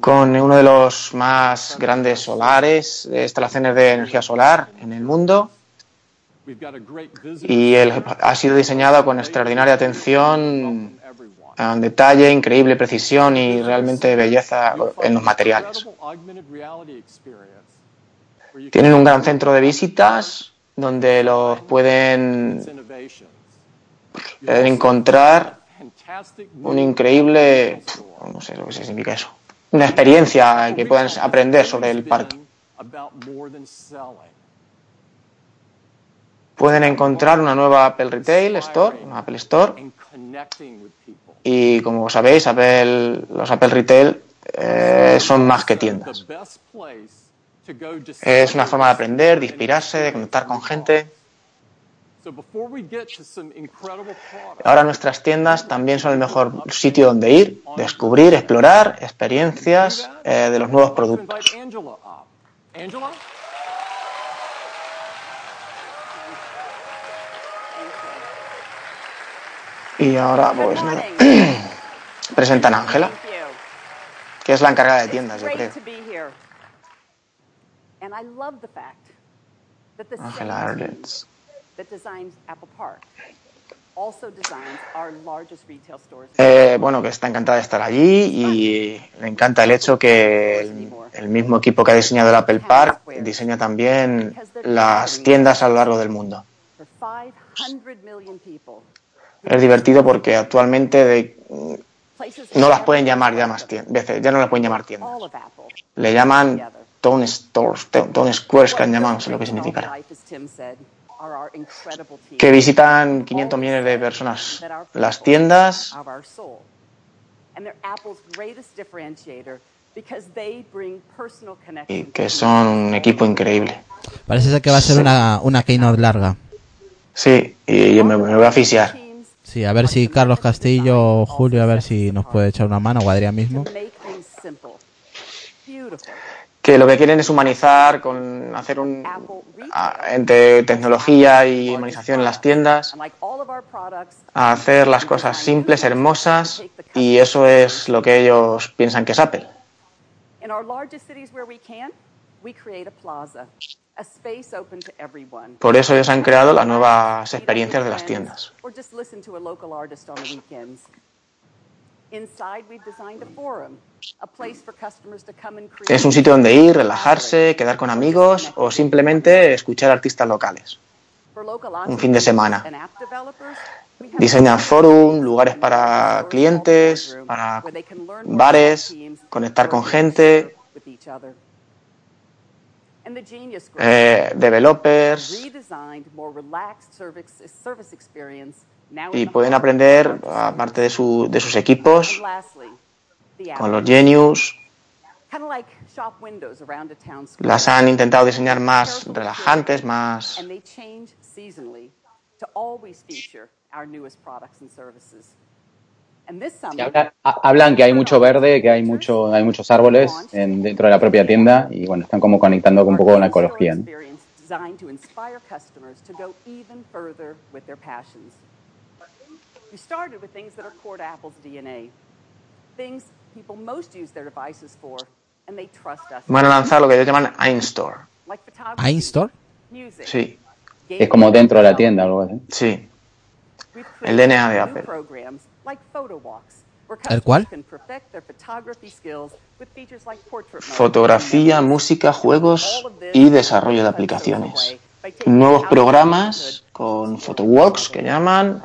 Con uno de los más grandes solares, instalaciones de energía solar en el mundo. Y él ha sido diseñado con extraordinaria atención, un detalle, increíble precisión y realmente belleza en los materiales. Tienen un gran centro de visitas donde los pueden encontrar un increíble, no sé lo que significa eso, una experiencia que puedan aprender sobre el parque. Pueden encontrar una nueva Apple Retail Store, una Apple Store, y como sabéis, los Apple Retail eh, son más que tiendas. Es una forma de aprender, de inspirarse, de conectar con gente. Ahora nuestras tiendas también son el mejor sitio donde ir, descubrir, explorar experiencias eh, de los nuevos to productos. Y ahora, pues nada, *clears throat* presentan a Ángela, que es la encargada de tiendas, yo creo. Ángela stores. Eh, bueno, que está encantada de estar allí y le encanta el hecho que el, el mismo equipo que ha diseñado el Apple Park diseña también las tiendas a lo largo del mundo. Es divertido porque actualmente de- no las pueden llamar ya más tiendas, ya no las pueden llamar tiendas. Le llaman Town Stores, Town Squares que han llamado, no sé lo que significará. Que visitan 500 millones de personas las tiendas y que son un equipo increíble. Parece ser que va a ser una, una keynote larga. Sí, y yo me, me voy a asfixiar. Sí, a ver si Carlos Castillo o Julio, a ver si nos puede echar una mano, o Adrián mismo. Que lo que quieren es humanizar, con hacer un a- entre tecnología y humanización en las tiendas, a hacer las cosas simples, hermosas, y eso es lo que ellos piensan que es Apple. Por eso ellos han creado las nuevas experiencias de las tiendas. Or just listen to a local artist on the weekends. Inside, we've designed a forum, a place for customers to come and create. Es un sitio donde ir, relajarse, quedar con amigos o simplemente escuchar artistas locales. Un fin de semana. Diseñan forum, lugares para clientes, para bares, conectar con gente, with each other. And the Genius Group eh, developers, redesigned, more relaxed service, service experience now y pueden aprender, aparte de, su- de sus equipos, con los. Genius. Kind of like shop windows around a town square. Las han intentado diseñar más relajantes, más... habla- ha- hablan que hay mucho verde, que hay mucho, hay muchos árboles en- dentro de la propia tienda y bueno, están como conectando un poco con la ecología. ¿no? experience designed to inspire customers to go even further with their passions. We started with things that are core to Apple's DNA, things people most use their devices for, and they trust us. Van a lanzar lo que ellos llaman iStore. ¿iStore? music, Sí, Es como dentro de la tienda o algo así. sí. El DNA de Apple. Like photo walks where ¿El customers cuál? can perfect their photography skills with features like portrait mode. Fotografía, música, juegos y desarrollo de aplicaciones. Nuevos programas con photowalks que llaman.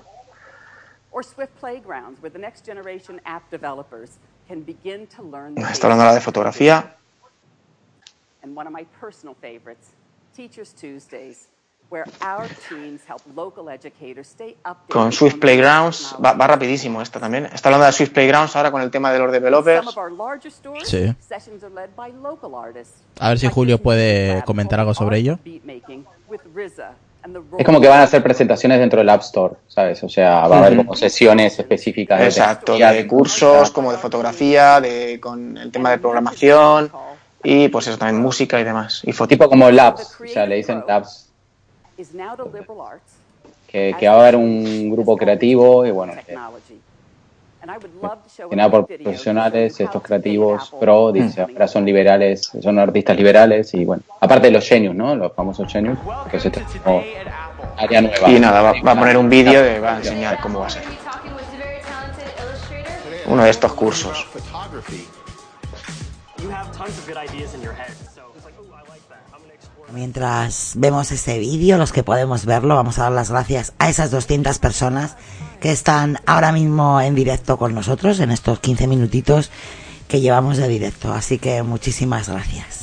Or Swift Playgrounds, where the next generation app developers can begin to learn the Está hablando ahora de fotografía. Con Swift Playgrounds, va, va rapidísimo esto también. Está hablando de Swift Playgrounds ahora con el tema de los Some developers. of our larger stores, Sí. sessions are led by local artists. A ver si Julio puede comentar algo sobre ello. Es como que van a hacer presentaciones dentro del App Store, ¿sabes? O sea, va a haber como sesiones específicas. de Exacto, tecnología, de cursos como de fotografía, de con el tema de programación y pues eso también música y demás. Y foto. Tipo como labs, o sea, le dicen labs, que, que va a haber un grupo creativo y bueno, que, que nada por profesionales, estos creativos pro, dice, ahora son liberales, son artistas liberales y bueno, aparte de los genius, ¿no? Los famosos genius, que es este como área nueva. Y nada, va, va a poner un vídeo y va a enseñar cómo va a ser. Uno de estos cursos. Mientras vemos ese vídeo, los que podemos verlo, vamos a dar las gracias a esas 200 personas que están ahora mismo en directo con nosotros en estos 15 minutitos que llevamos de directo. Así que muchísimas gracias.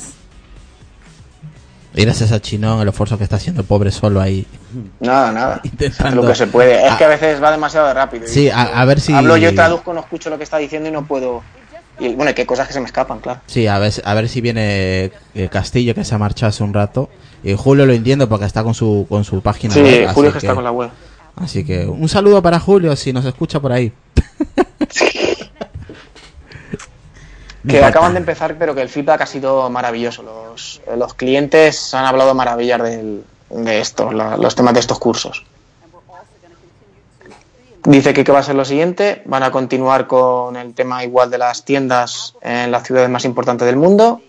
Y gracias a Chinón, el esfuerzo que está haciendo el pobre solo ahí. Nada, nada. *laughs* Intentando- Lo que se puede. Es Ah. que a veces va demasiado rápido. Sí, a, a ver si. Hablo yo, traduzco, no escucho lo que está diciendo y no puedo. Y bueno, que hay cosas que se me escapan, claro. Sí, a ver, a ver si viene eh, Castillo, que se ha marchado hace un rato. Y Julio lo entiendo porque está con su, con su página Sí, web. Julio así que está con la web. Así que un saludo para Julio si nos escucha por ahí. *laughs* Que acaban de empezar, pero que el feedback ha sido maravilloso. Los, los clientes han hablado maravillas del- de esto, la- los temas de estos cursos. Dice que qué va a ser lo siguiente. Van a continuar con el tema igual de las tiendas en las ciudades más importantes del mundo.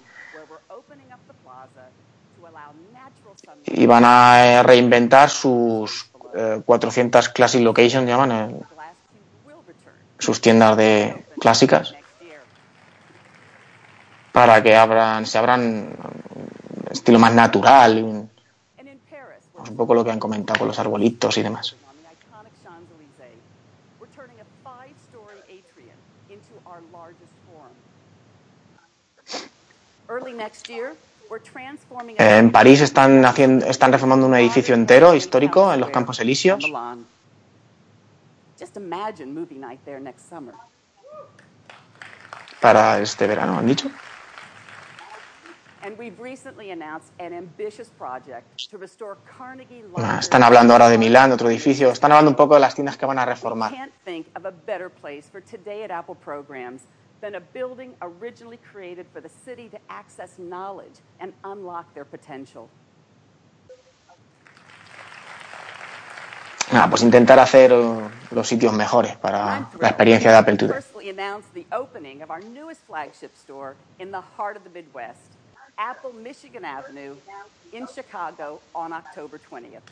Y van a eh, reinventar sus eh, 400 Classic Locations, llaman, eh, sus tiendas de clásicas. Para que abran, se abran un estilo más natural. un- pues un poco lo que han comentado con los arbolitos y demás. on the iconic Champs-Élysées. We're turning a five-story atrium into our largest forum. Early next year, we're transforming a- En París están haciendo, están reformando un edificio entero histórico en los Campos Elíseos. Para este verano, han dicho. And we've recently announced an ambitious project to restore Carnegie Library. Están hablando ahora de Milán, otro edificio. Están hablando un poco de las tiendas que van a reformar. Can't think of a better place for Today at Apple programs than a building originally created for the city to access knowledge and unlock their potential. Nada, pues intentar hacer los sitios mejores para la experiencia de Apple Today. the opening of our newest flagship store in the heart of the Midwest, Apple Michigan Avenue in Chicago on October 20th.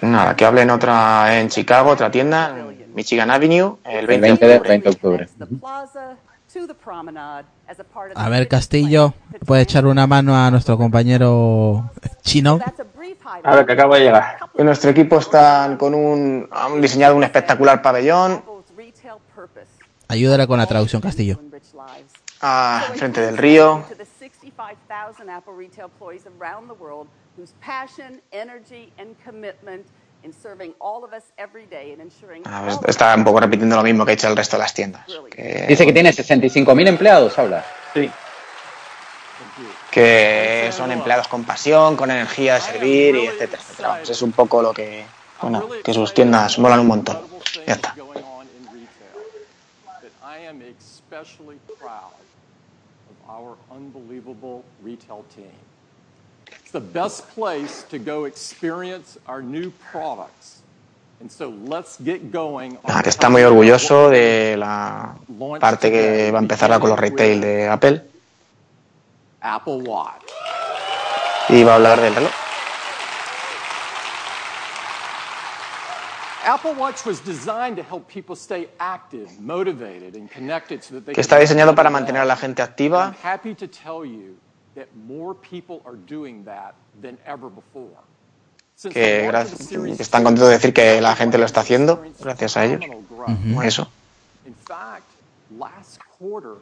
Nada, que hablen otra en Chicago, otra tienda, en Michigan Avenue, el 20 El de 20 de, octubre. 20 de octubre. A ver, Castillo, ¿puede echar una mano a nuestro compañero Chino? A ver, que acabo de llegar. Nuestro equipo están con un, han diseñado un espectacular pabellón Ayúdale con la traducción, Castillo. ah, enfrente del río. To the 65,000 Apple retail employees around the world whose passion, energy, and commitment in serving all of us every day and ensuring Ah, pues Está un poco repitiendo lo mismo que ha hecho el resto de las tiendas. Que, Dice que tiene 65.000 empleados, habla. Sí. que son empleados con pasión, con energía de servir y etcétera, etcétera. Vamos, es un poco lo que, bueno, que sus tiendas molan un montón. Ya está. especially proud of our unbelievable retail team. It's the best place to go experience our new products. And so let's get going. on Nada, que está muy orgulloso de la parte que va a empezar con los retail de Apple Apple Watch. y va a hablar del reloj. Apple Watch was designed to help people stay active, motivated, and connected so that they que está diseñado para mantener a la gente activa I'm happy to tell you that more people are doing that than ever before. Since que, que están contentos de decir que la gente lo está haciendo gracias a ellos. Ujú. Eso. In fact, last quarter,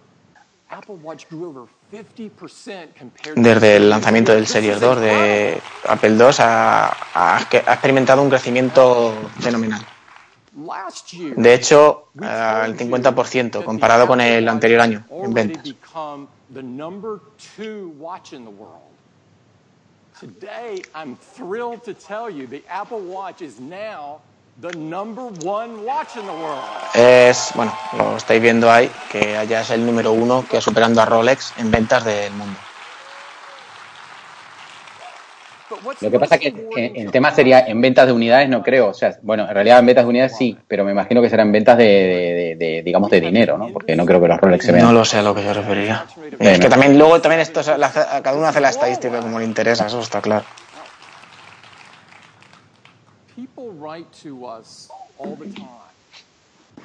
Apple Watch grew over 50% compared to Desde el lanzamiento del Series 2 de Apple II ha, ha- ha experimentado un crecimiento fenomenal. De hecho, eh, el 50% comparado con el anterior año en ventas. become the number two watch in the world. Today, I'm thrilled to tell you the Apple Watch is now the number one watch in the world. Es, bueno, lo estáis viendo ahí, que ya es el número uno que superando a Rolex en ventas del mundo. Lo que pasa que que el tema sería en ventas de unidades, no creo. O sea, bueno, en realidad en ventas de unidades sí, pero me imagino que serán ventas de, de- de- de, digamos, de dinero, ¿no? Porque no creo que los Rolex se vean. No lo sé a lo que yo refería. Es que también luego también esto la- cada uno hace la estadística como le interesa, eso está claro.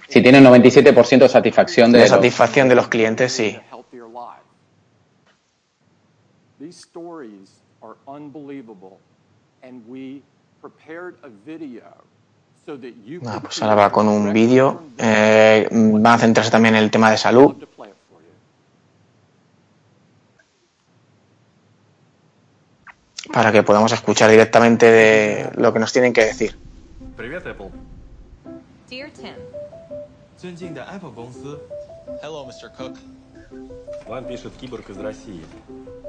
Si tienen 97% de satisfacción de, De los- satisfacción de los clientes, sí unbelievable and we prepared a video Ah, pues ahora va con un vídeo. Eh, va a centrarse también en el tema de salud. Para que podamos escuchar directamente de lo que nos tienen que decir. Привет, Apple. Dear Tim. Hello, Mr. Cook. Вам пишет киборг из России.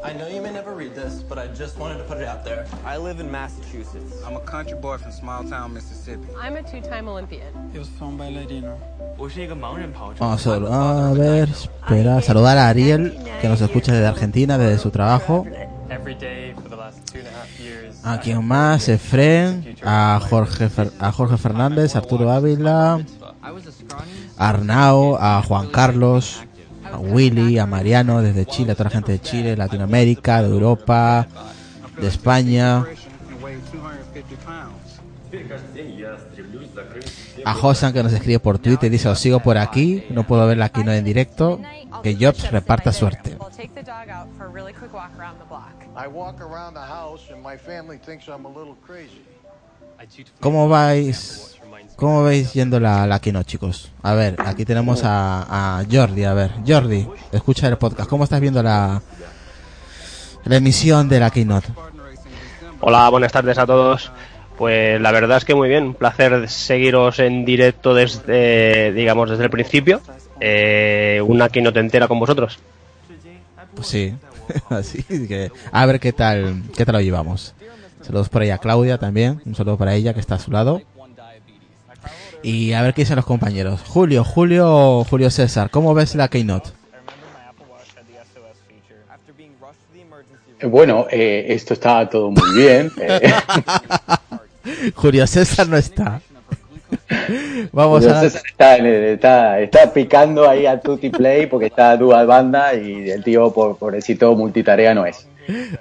I know you may never read this, but I just wanted to put it out there. I live in Massachusetts. I'm a country boy from small town Mississippi. I'm a two-time Olympian. It was from bailarina. Vamos a, a ver, espera, saludar a Ariel, que nos escucha desde Argentina, desde su trabajo. ¿A quién más? Efren, a Jorge, Fer a Jorge Fernández, Arturo Ávila, Arnao, a Juan Carlos, a Willy, a Mariano desde Chile, a toda la gente de Chile, Latinoamérica, de Europa, de España. A Josan que nos escribe por Twitter y dice, os sigo por aquí, no puedo verla aquí no en directo, que Jobs reparta suerte. ¿Cómo vais ¿Cómo veis yendo la, la keynote, chicos? A ver, aquí tenemos a, a Jordi. A ver, Jordi, escucha el podcast. ¿Cómo estás viendo la, la emisión de la keynote? Hola, buenas tardes a todos. Pues la verdad es que muy bien, un placer seguiros en directo desde, digamos, desde el principio. Eh, una keynote entera con vosotros. Pues sí, *laughs* así que a ver qué tal, qué tal lo llevamos. Saludos por ahí a Claudia también, un saludo para ella que está a su lado. Y a ver qué dicen los compañeros. Julio, Julio, Julio César, ¿cómo ves la keynote? Bueno, eh, esto está todo muy bien. eh. *laughs* Julio César no está. *laughs* Vamos Julio a César está, en el- está, está picando ahí a Tutti Play porque está dual banda y el tío, por pobrecito, multitarea no es.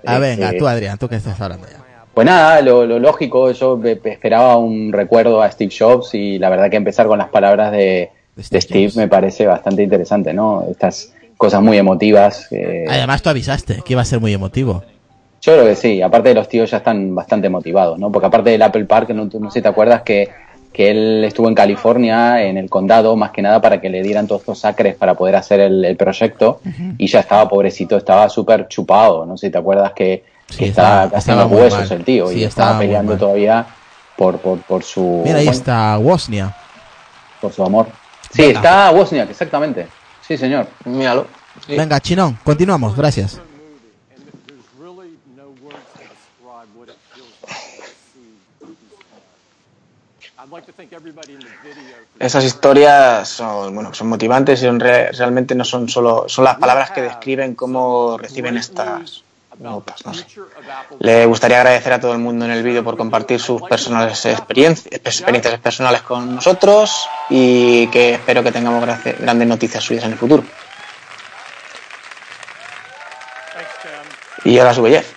Ah, venga, Eh, tú Adrián, tú que estás hablando ya. Pues nada, lo, lo lógico, yo pe- pe- esperaba un recuerdo a Steve Jobs y la verdad que empezar con las palabras de, de Steve me parece bastante interesante, ¿no? Estas cosas muy emotivas. eh, Además tú avisaste que iba a ser muy emotivo. yo creo que sí, aparte de los tíos ya están bastante motivados, ¿no? Porque aparte del Apple Park, no, no sé si te acuerdas que, que él estuvo en California, en el condado, más que nada para que le dieran todos estos acres para poder hacer el, el proyecto y ya estaba pobrecito, estaba súper chupado, no sé si te acuerdas que, estaba los muy huesos mal. el tío Sí, y muy peleando todavía por, por, por su... Mira, ahí bueno, está Woznia. por su amor. Sí, Venga. está Wozniak, exactamente. Sí, señor. Míralo. Venga, Chinón, continuamos, gracias. Esas historias son, bueno, son motivantes y son re- realmente no son solo son las palabras que describen cómo reciben estas notas. No sé. Le gustaría agradecer a todo el mundo en el vídeo por compartir sus personales experiencias, experiencias personales con nosotros y que espero que tengamos grandes noticias suyas en el futuro. Y ahora su belleza.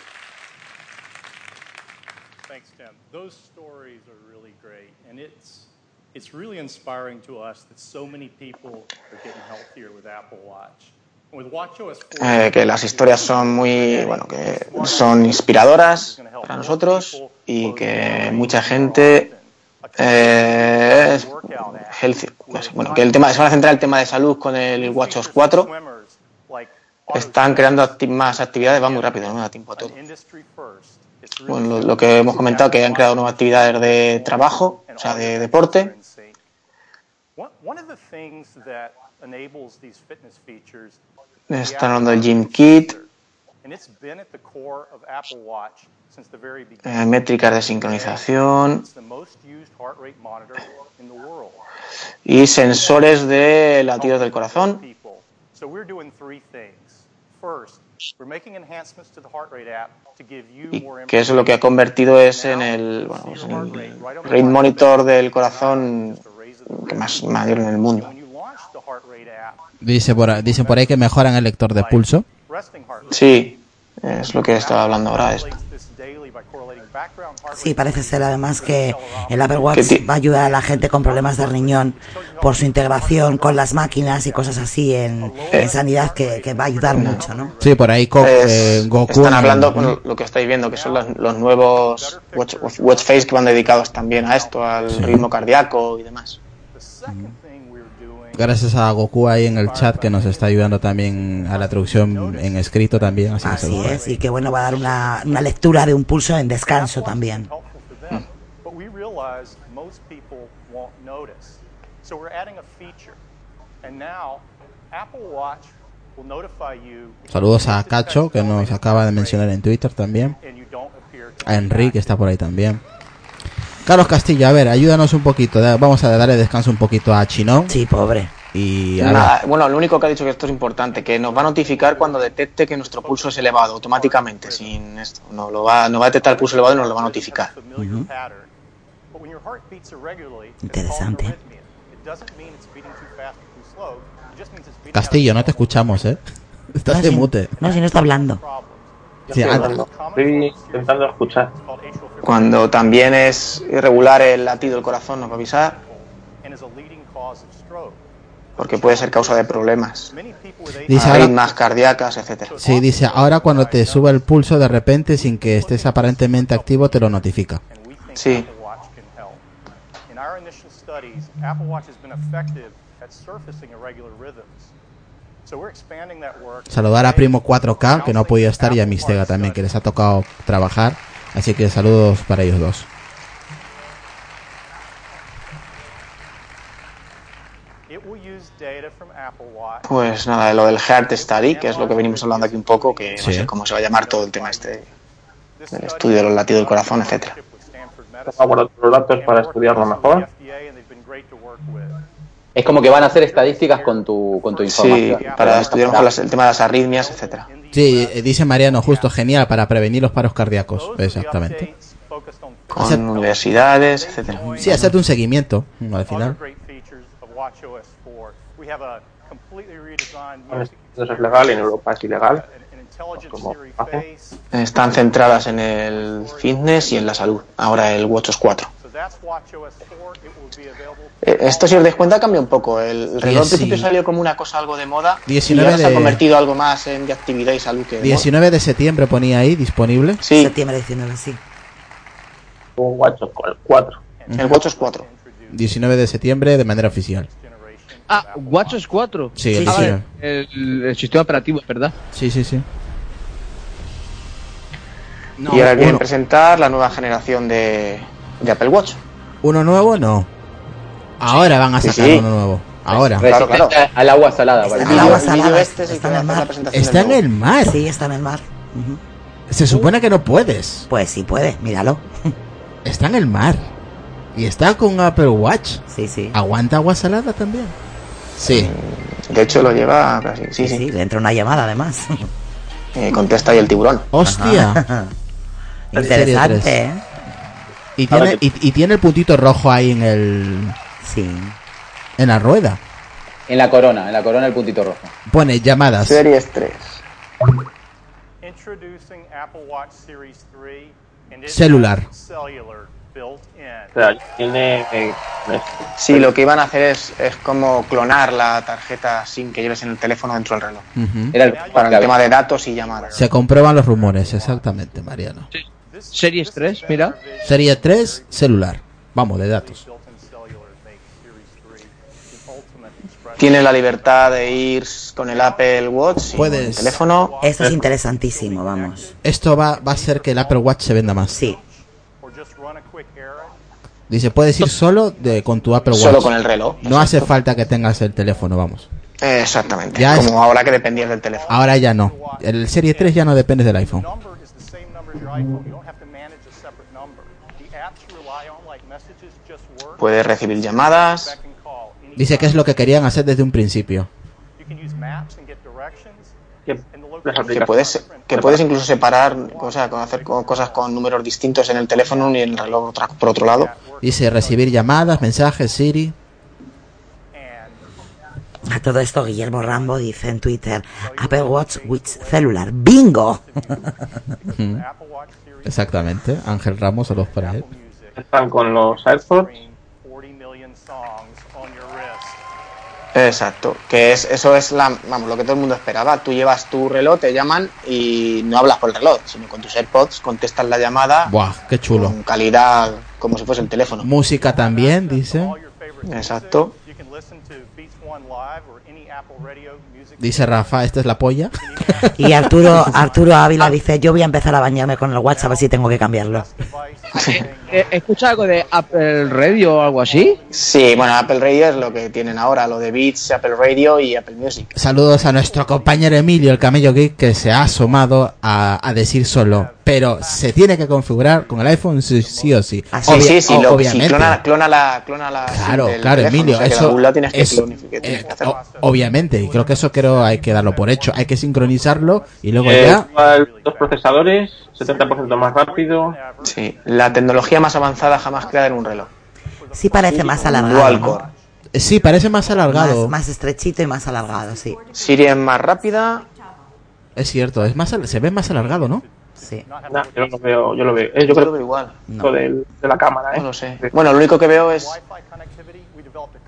Thanks, Tim. Those stories are really great, and it's it's really inspiring to us that so many people are getting healthier with Apple Watch. With WatchOS 4, Eh, que las historias son muy, bueno, que son inspiradoras para nosotros y que mucha gente eh, healthy, pues, bueno, que el tema se van a centrar el tema de salud con el WatchOS 4. Están creando acti- más actividades, va muy rápido, no me da tiempo a todo. Bueno, lo, lo que hemos comentado, que han creado nuevas actividades de trabajo, o sea, de deporte. Están hablando del Gym Kit, eh, métricas de sincronización. Y sensores de latidos del corazón. More que eso lo que ha convertido es en el, bueno, en el rate monitor del corazón que más mayor en el mundo. Dice por, ahí- dicen por ahí que mejoran el lector de pulso. Sí, es lo que estaba hablando ahora esto. Sí, parece ser además que el Apple Watch va a ayudar a la gente con problemas de riñón por su integración con las máquinas y cosas así en, en sanidad que, que va a ayudar mucho, ¿no? Sí, por ahí Es- eh, Goku. están hablando, bueno, lo que estáis viendo, que son los, los nuevos watch, watch face que van dedicados también a esto, al ritmo cardíaco y demás. Gracias a Goku ahí en el chat que nos está ayudando también a la traducción en escrito también. Así, que Así seguro. es, y que bueno, va a dar una, una lectura de un pulso en descanso también. But we realize most people won't notice. So we're adding a feature. And now, Apple Watch will notify you Saludos a Cacho que nos acaba de mencionar en Twitter también. A Enrique que está por ahí también. Carlos Castillo, a ver, ayúdanos un poquito. Vamos a darle descanso un poquito a Chino. Sí, pobre. Y Nada, bueno, lo único que ha dicho que esto es importante, que nos va a notificar cuando detecte que nuestro pulso es elevado automáticamente, sin esto. No, lo va, nos va a detectar el pulso elevado y nos lo va a notificar. Ujú. But when your heart beats irregularly, Interesante. it doesn't mean it's beating too fast or too slow. It just means it's beating Castillo, no te escuchamos, ¿eh? *laughs* Estás No, de si- mute. No, si no está hablando. Sí, Estoy hablando. Estoy intentando escuchar. Cuando también es irregular el latido del corazón, nos va a avisar, porque puede ser causa de problemas. Dice ahora- Arritmias cardíacas, etcétera. Sí, dice, ahora cuando te sube el pulso de repente sin que estés aparentemente activo te lo notifica. Sí. Apple Watch can help. In our initial studies, Apple Watch has been effective at surfacing irregular rhythms. So we're expanding that work. Saludar a Primo 4K que no ha podido estar y a Mistega también que les ha tocado trabajar. Así que saludos para ellos dos. Pues nada, lo del Heart Study, que es lo que venimos hablando aquí un poco, que no Sí. sé cómo se va a llamar todo el tema este del estudio de los latidos del corazón, etcétera. Los datos para estudiarlo mejor. Es como que van a hacer estadísticas con tu, con tu Sí, información. para estudiar mejor el tema de las arritmias, etcétera. Sí, eh, dice Mariano, justo genial para prevenir los paros cardíacos. Exactamente. Con Hacer- universidades, etcétera. Sí, hacerte un seguimiento al final. Great features of WatchOS 4. We have a completely redesigned En music Estados Unidos es legal en Europa es ilegal. Como. Están centradas en el fitness y en la salud. Ahora el WatchOS 4. So that's WatchOS 4. It will be available Eh, Esto, si os dais cuenta, cambia un poco. El reloj al Sí. principio salió como una cosa algo de moda 19 y ahora se ha de- convertido algo más en de actividad y salud que de moda. 19 de septiembre ponía ahí disponible. Sí, Septiembre 19, sí. Un WatchOS 4. el WatchOS 4. 19 de septiembre de manera oficial. Ah, WatchOS 4. Sí, el Ah, diseño. el, el sistema operativo, es verdad. Sí, sí, sí. y ahora quieren presentar la nueva generación de, de Apple Watch. uno nuevo no. Ahora van a sacar sí. uno nuevo. Ahora. Claro, claro. Al agua salada. Está el agua salada, este es está en el la mar. Está en el mar. Sí, está en el mar. Se supone que no puedes. Pues sí puede, míralo. *laughs* Está en el mar. Y está con Apple Watch. Sí, sí. ¿Aguanta agua salada también? Sí. De hecho, lo lleva casi. Sí, Sí, sí. le entra una llamada además. Eh, contesta ahí el tiburón. Hostia. *laughs* Interesante, 3. ¿eh? Y tiene, y, y tiene el puntito rojo ahí en el. Sí. En la rueda. En la corona, en la corona el puntito rojo. Pone llamadas. Series 3. introducing Apple Watch Series 3 and its Celular. cellular O sea, tiene... eh, Sí, lo que iban a hacer es, es como clonar la tarjeta SIM que lleves en el teléfono dentro del reloj. Era el- Para el tema de datos y llamadas. Se comprueban los rumores, exactamente, Mariano. Series 3, mira. Serie 3, celular. Vamos, de datos. Tienes la libertad de ir con el Apple Watch y con el Puedes. teléfono. Esto es interesantísimo, vamos. Esto va, va a hacer que el Apple Watch se venda más. Sí. Dice, puedes ir solo de, con tu Apple Watch. Solo con el reloj, No hace falta que tengas el teléfono, vamos. Exactamente. Ya es- como ahora que dependías del teléfono. Ahora ya no. El Serie 3 ya no depende del iPhone. Puedes recibir llamadas. Dice que es lo que querían hacer desde un principio. Que puedes, que puedes incluso separar, o sea, con hacer co- cosas con números distintos en el teléfono y en el reloj por otro lado. Dice recibir llamadas, mensajes, Siri. A todo esto, Guillermo Rambo dice en Twitter: Apple Watch with Cellular. ¡Bingo! *laughs* Exactamente. Ángel Ramos, saludos para él. Están con los AirPods. Exacto, que es eso es la, vamos, lo que todo el mundo esperaba. Tú llevas tu reloj, te llaman y no hablas por el reloj, sino con tus AirPods contestas la llamada Buah, qué chulo. con calidad como si fuese el teléfono. Música también, dice. Exacto. Dice Rafa, esta es la polla. *laughs* Y Arturo, Arturo Ávila dice: Yo voy a empezar a bañarme con el WhatsApp, a ver si tengo que cambiarlo. Eh, ¿Escucha algo de Apple Radio o algo así? Sí, bueno, Apple Radio es lo que tienen ahora, lo de Beats, Apple Radio y Apple Music. Saludos a nuestro compañero Emilio, el camello geek, que se ha asomado a, a decir solo. Pero se tiene que configurar con el iPhone sí, sí o sí. Sí, Obvia- sí, sí, o- lo, sí, obviamente. clona, clona la, clona la Claro, claro, teléfono, Emilio, o sea, que eso, lado tienes que eso- clonificar, tienes eh, que hacerlo. o- obviamente, y creo que eso creo hay que darlo por hecho. Hay que sincronizarlo y luego Eh, ya. igual, dos procesadores, 70% más rápido. Sí, la tecnología más avanzada jamás creada en un reloj. Sí, parece más alargado. Dual ¿no? core. Sí, parece más alargado. Más, más estrechito y más alargado, sí. Siri es más rápida. Es cierto, es más al- se ve más alargado, ¿no? Sí. Nah, yo lo veo, yo lo veo. Eh, yo creo lo veo igual. Lo del- de la cámara, ¿eh? No lo sé. Bueno, lo único que veo es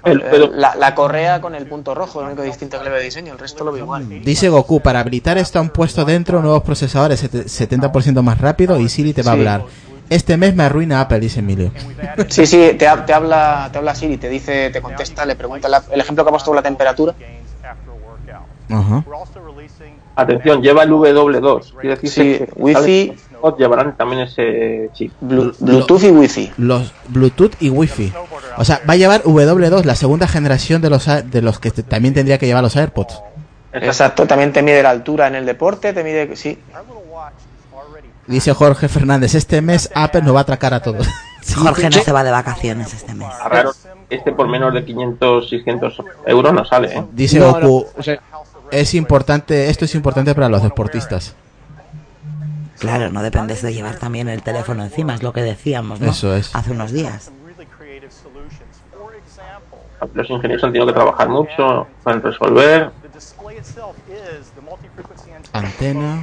El- eh, pero- la, la correa con el punto rojo, lo único distinto que le veo de diseño, el resto lo veo igual. Dice Goku, para habilitar esto han puesto dentro nuevos procesadores sete- 70% más rápido y Siri te va a Sí. hablar. Este mes me arruina Apple, dice Emilio. Sí, sí, te, ha- te habla, te habla Siri, te dice, te contesta, le pregunta la- el ejemplo que ha puesto la temperatura. Ajá. Atención, lleva el W2. Quiere decir Sí, que Wi-Fi. llevarán también ese chip. Blu- Bluetooth y Wi-Fi. Los Bluetooth y Wi-Fi. O sea, va a llevar W2, la segunda generación de los, a- de los que también tendría que llevar los AirPods. Exacto, también te mide la altura en el deporte, te mide, sí. Dice Jorge Fernández, este mes Apple nos va a atracar a todos. *laughs* Jorge no se va de vacaciones este mes. Raro, este por menos de 500, 600 euros no sale, ¿eh? Dice No, Goku, no, o sea- es importante, esto es importante para los deportistas. Claro, no dependes de llevar también el teléfono encima, es lo que decíamos, ¿no? Eso es. Hace unos días. Los ingenieros han tenido que trabajar mucho para resolver Antena.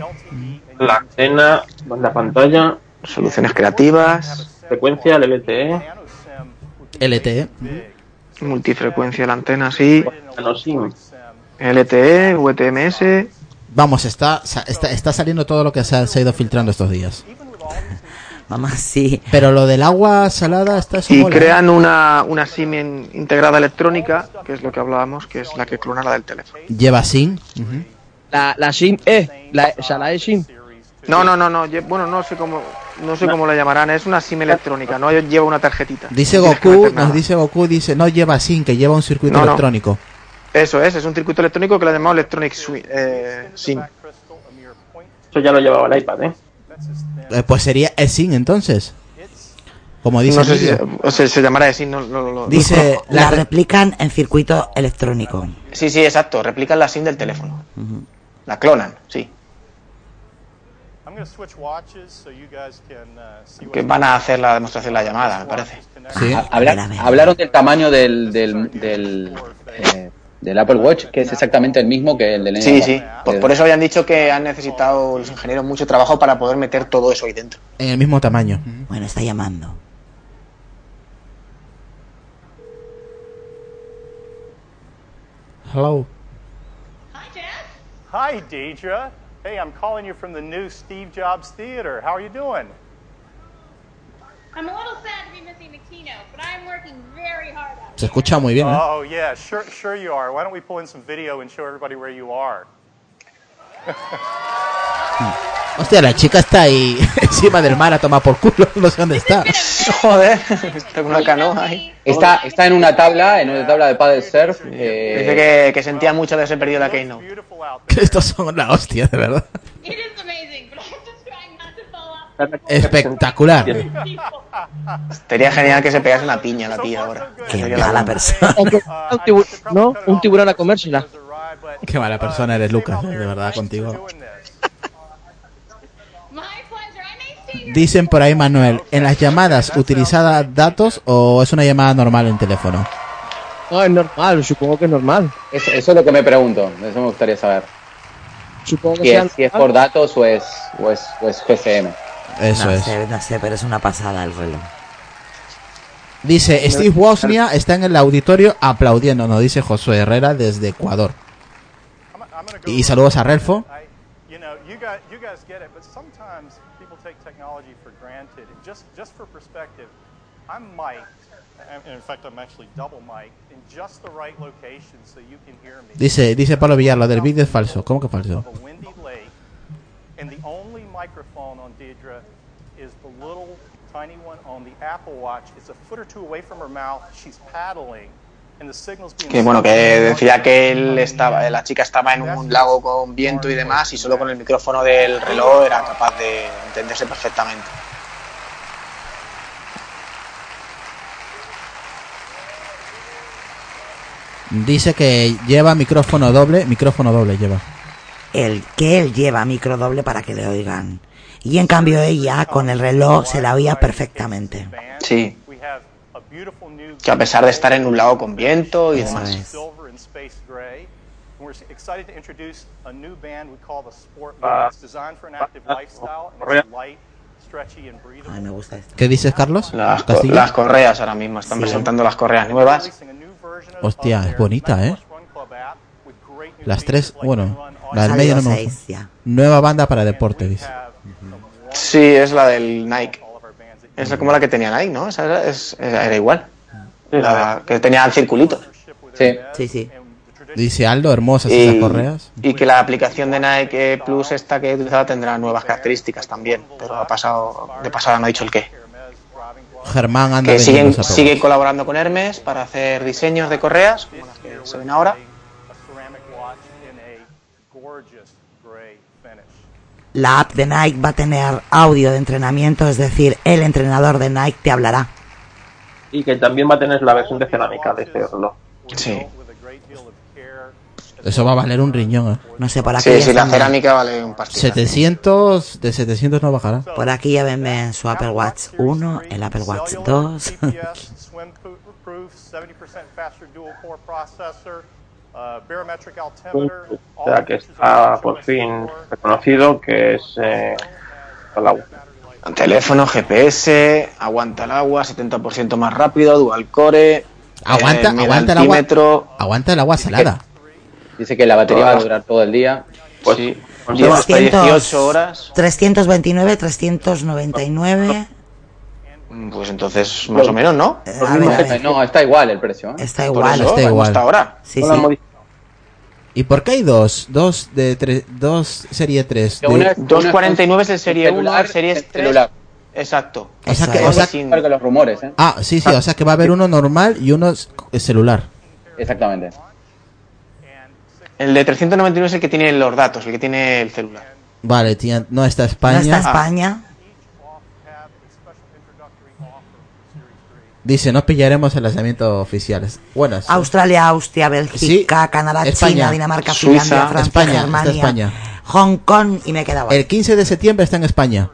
la antena, la pantalla, Soluciones creativas, frecuencia, el LTE, LTE. multifrecuencia la antena, sí. nano SIM. LTE, VTMS. Vamos, está, está, está saliendo todo lo que se ha, se ha ido filtrando estos días. *laughs* Mamá, sí. Pero lo del agua salada está Y mola, ¿eh? crean una, una SIM in- integrada electrónica, que es lo que hablábamos, que es la que clona la del teléfono. Lleva SIM. La, la SIM E, la, o sea, la eSIM. No, no, no, no. lle- Bueno, no sé cómo, no sé cómo la llamarán. Es una SIM electrónica, no lleva una tarjetita. Dice No Goku, nos dice Goku, dice, no lleva SIM, que lleva un circuito No, no. Eso es, es un circuito electrónico que lo llamado Electronic Swi- eh, SIM. Eso ya lo llevaba el iPad, ¿eh? Eh, pues sería SIM entonces. Como dice no sé si o sea, se llamará SIM. No, no, no- Dice, La la, replican en circuito electrónico. Sí, sí, exacto. Replican la SIM del teléfono. La clonan, sí. Que van a hacer la demostración de la llamada, me parece. Sí. Ha- habla- hablaron del tamaño del, del, del, eh, del Apple Watch, que es exactamente el mismo que el del Sí, sí. Eh, por, por, eso habían dicho que han necesitado los ingenieros mucho trabajo para poder meter todo eso ahí dentro. En el mismo tamaño. Bueno, está llamando. Hello. Hi, Jeff. Hi, Deidre. Hey, I'm calling you from the new Steve Jobs Theater. How are you doing? Se escucha muy bien, ¿eh? Oh, yeah, sure, sure you are. Why don't we pull in some video and show everybody where you are? *laughs* Hostia, la chica está ahí *laughs* encima del mar a tomar por culo. *laughs* No sé dónde está. Joder, está con una canoa ahí. Está, está en una tabla, en una tabla de paddle surf. eh, Dice que, que sentía mucho de haberse perdido la Keynote. Estos son la hostia, de verdad. Espectacular. Sería genial que se pegase una piña la tía ahora. Qué mala persona. Un ¿No? Un tiburón a comérsela. Qué mala persona eres, Lucas, de verdad, contigo. Dicen por ahí, Manuel, ¿en las llamadas utiliza datos o es una llamada normal en teléfono? No, es normal, supongo que es normal. Eso, eso es lo que me pregunto. Eso me gustaría saber. Supongo que Si sea es, si es por datos o es, o es, o es GSM. Eso no es. Sé, no sé, pero es una pasada el reloj. Dice, Steve Woznia está en el auditorio aplaudiendo, nos dice Josué Herrera desde Ecuador. Y saludos a Relfo. You know, you guys, you guys get it, but sometimes people take technology for granted. And just, just for perspective, I'm mic'd, and in fact, I'm actually double mic'd in just the right location so you can hear me. Dice, dice Pablo Villar, lo del vídeo es falso. ¿Cómo que falso? Of a windy lake, and the only microphone on Deidre is the little tiny one on the Apple Watch. It's a foot or two away from her mouth. She's paddling, and the signal's being Que bueno, que decía que él estaba, la chica estaba en un lago con viento y demás y solo con el micrófono del reloj era capaz de entenderse perfectamente. Dice que lleva micrófono doble, micrófono doble lleva. El que él lleva micro doble para que le oigan. Y en cambio ella con el reloj se la oía perfectamente. Sí. Que a pesar de estar en un lago con viento y Eso demás. es. Ah. Ay, me gusta esto. ¿Qué dices, Carlos? Las, co- Castillo. las correas ahora mismo, están Sí. presentando las correas nuevas. Hostia, es bonita, ¿eh? Las tres, bueno, la del medio no me gusta. Nueva banda para deporte, dice. Sí, es la del Nike. Es como la que tenía Nike, ¿no? Esa era, es- era igual. La que tenía el circulito. Sí. Sí, sí. Dice Aldo, hermosas esas Y, correas. y que la aplicación de Nike Plus esta que he utilizado tendrá nuevas características también, pero ha pasado de pasada no ha dicho el qué. Germán anda Que siguen, sigue colaborando con Hermes para hacer diseños de correas, como las que se ven ahora. La app de Nike va a tener audio de entrenamiento, es decir, el entrenador de Nike te hablará. Y que también va a tener la versión de cerámica de este reloj. Sí. Eso va a valer un riñón, ¿eh? No sé, por aquí. Sí, sí, la cerámica vale un pastizal. 700, de 700 no bajará. Por aquí ya ven ven su Apple Watch 1, el Apple Watch 2. *laughs* *laughs* swim proof, 70% faster dual core processor, uh, que está por fin reconocido que es eh, el agua. Teléfono, GPS, aguanta el agua, 70% más rápido, dual core. Aguanta, eh, aguanta el agua. altímetro. Aguanta el agua salada. Dice que la batería va a durar todo el día. Pues sí. pues Lleva hasta 300, 18 horas. 329, 399. Mm, Pues entonces, más o menos, ¿no? Eh, a ver, a ver. No, está igual el precio. ¿eh? Está igual. eso, está igual. está ahora. Sí, No sí. ¿Y por qué hay dos? Dos de tres, dos serie 3. Que una- 249 es el serie 1, celular, el serie el 3. celular. Exacto. O sea que, o sea, Sin- los rumores, ¿eh? ah, sí, sí, o sea que va a haber uno normal y uno celular. Exactamente. El de 399 es el que tiene los datos, el que tiene el celular. Vale, tía, no está No España. está España. Dice, no pillaremos el lanzamiento oficiales. Buenas. Australia, Austria, Bélgica, Canadá, España, China, Dinamarca, Suiza, Finlandia, Francia, España, Germania, España. Hong Kong y me quedaba. El 15 de septiembre está en España.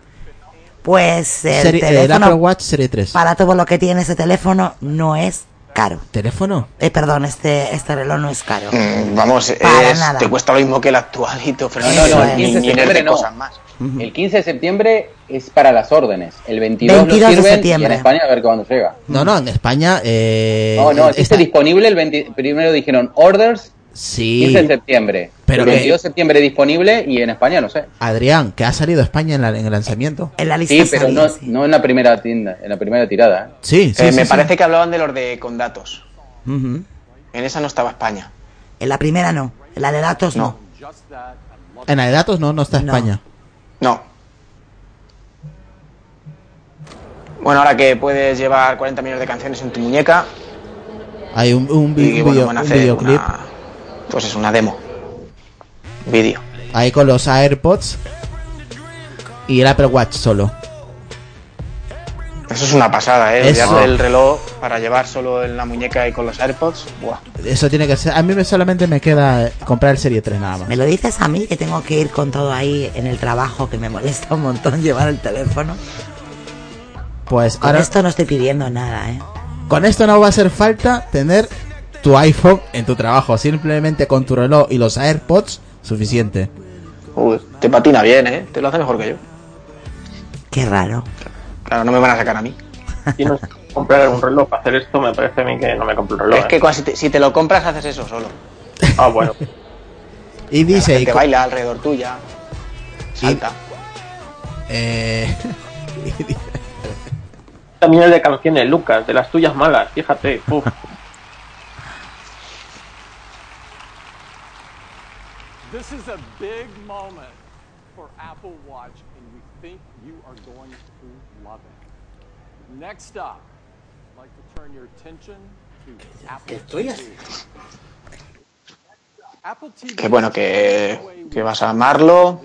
Pues el el teléfono Apple Watch Serie 3. para todo lo que tiene ese teléfono no es caro. ¿Teléfono? Eh, perdón, este este reloj no es caro. Mm, Vamos, Para es- nada. te cuesta lo mismo que el actual y te ofrece No, no, el ni- 15 de ni- septiembre no. cosas más. El 15 de septiembre es para las órdenes. El 22, 22 no de sirven y septiembre. en España a ver cuándo llega. No, no, en España. Eh, No, no, está- existe disponible el 20. Primero dijeron orders Sí. 15 de septiembre. Pero el que- 22 de septiembre disponible y en España no sé. Adrián, que ha salido a España en, la- en el lanzamiento. En la Sí, pero no, no en la primera tienda, en la primera tirada. ¿eh? Sí, Eh, me parece que hablaban de los de con datos. En esa no estaba España. En la primera no, en la de datos no. En la de datos no, no está España. No. Bueno, ahora que puedes llevar 40 millones de canciones en tu muñeca, Hay un, un, y un bueno, video- videoclip una, pues es una demo. Vídeo. ahí con los AirPods y el Apple Watch solo. Eso es una pasada, ¿eh? Eso. El reloj para llevar solo en la muñeca y con los AirPods. Buah. Eso tiene que ser. A mí me- solamente me queda comprar el Serie 3 nada más. Me lo dices a mí que tengo que ir con todo ahí en el trabajo, que me molesta un montón *laughs* llevar el teléfono. Pues Con ahora esto no estoy pidiendo nada, ¿eh? con esto no va a hacer falta tener tu iPhone en tu trabajo. Simplemente con tu reloj y los AirPods, suficiente. Uy, te patina bien, ¿eh? Te lo hace mejor que yo. Qué raro. Claro, no me van a sacar a mí. *laughs* Si no comprar un reloj para hacer esto, me parece a mí que no me compro un reloj. Es que cua- si te, si te lo compras haces eso solo. ¿eh? Ah, bueno. *laughs* Y La dice. y gente co- baila alrededor tuya. Salta. eh, *laughs* También el de canciones, Lucas, de las tuyas malas, fíjate. Uf. This is a big moment for Apple Watch, and we think you are going to love it. Next up, I'd like to turn your attention to Apple TV. Apple TV Que bueno, que, que vas a amarlo.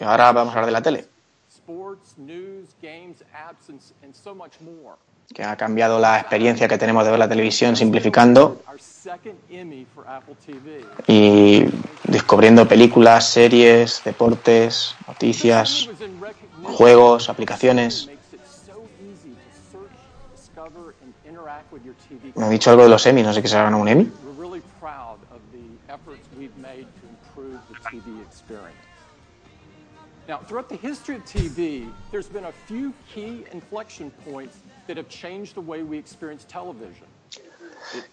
Y ahora vamos a hablar de la tele. Que ha cambiado la experiencia que tenemos de ver la televisión simplificando Our second Emmy for Apple TV. y descubriendo películas, series, deportes, noticias, juegos, aplicaciones. Me ha dicho algo de los Emmy, no sé qué se ganó un Emmy. Now, throughout the history of TV, there's been a few key inflection points that have changed the way we experience television.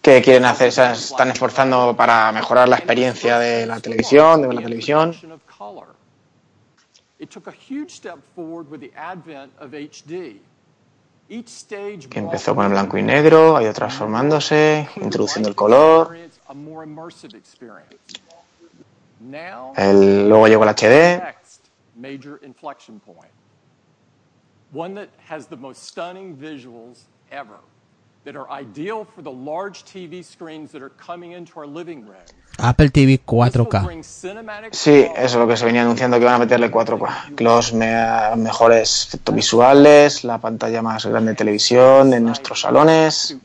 ¿Qué quieren hacer? Se están esforzando para mejorar la experiencia de la televisión, de la televisión. Que empezó con el blanco y negro, ha ido transformándose, introduciendo el color. El, luego llegó el HD. Next major inflection point. One that has the most stunning visuals ever, that are ideal for the large TV screens that are coming into our living room. Apple TV 4K. Bring cinematic Sí, eso es lo que se venía anunciando que van a meterle 4K. Los me- mejores efectos visuales, la pantalla más grande de televisión en nuestros salones,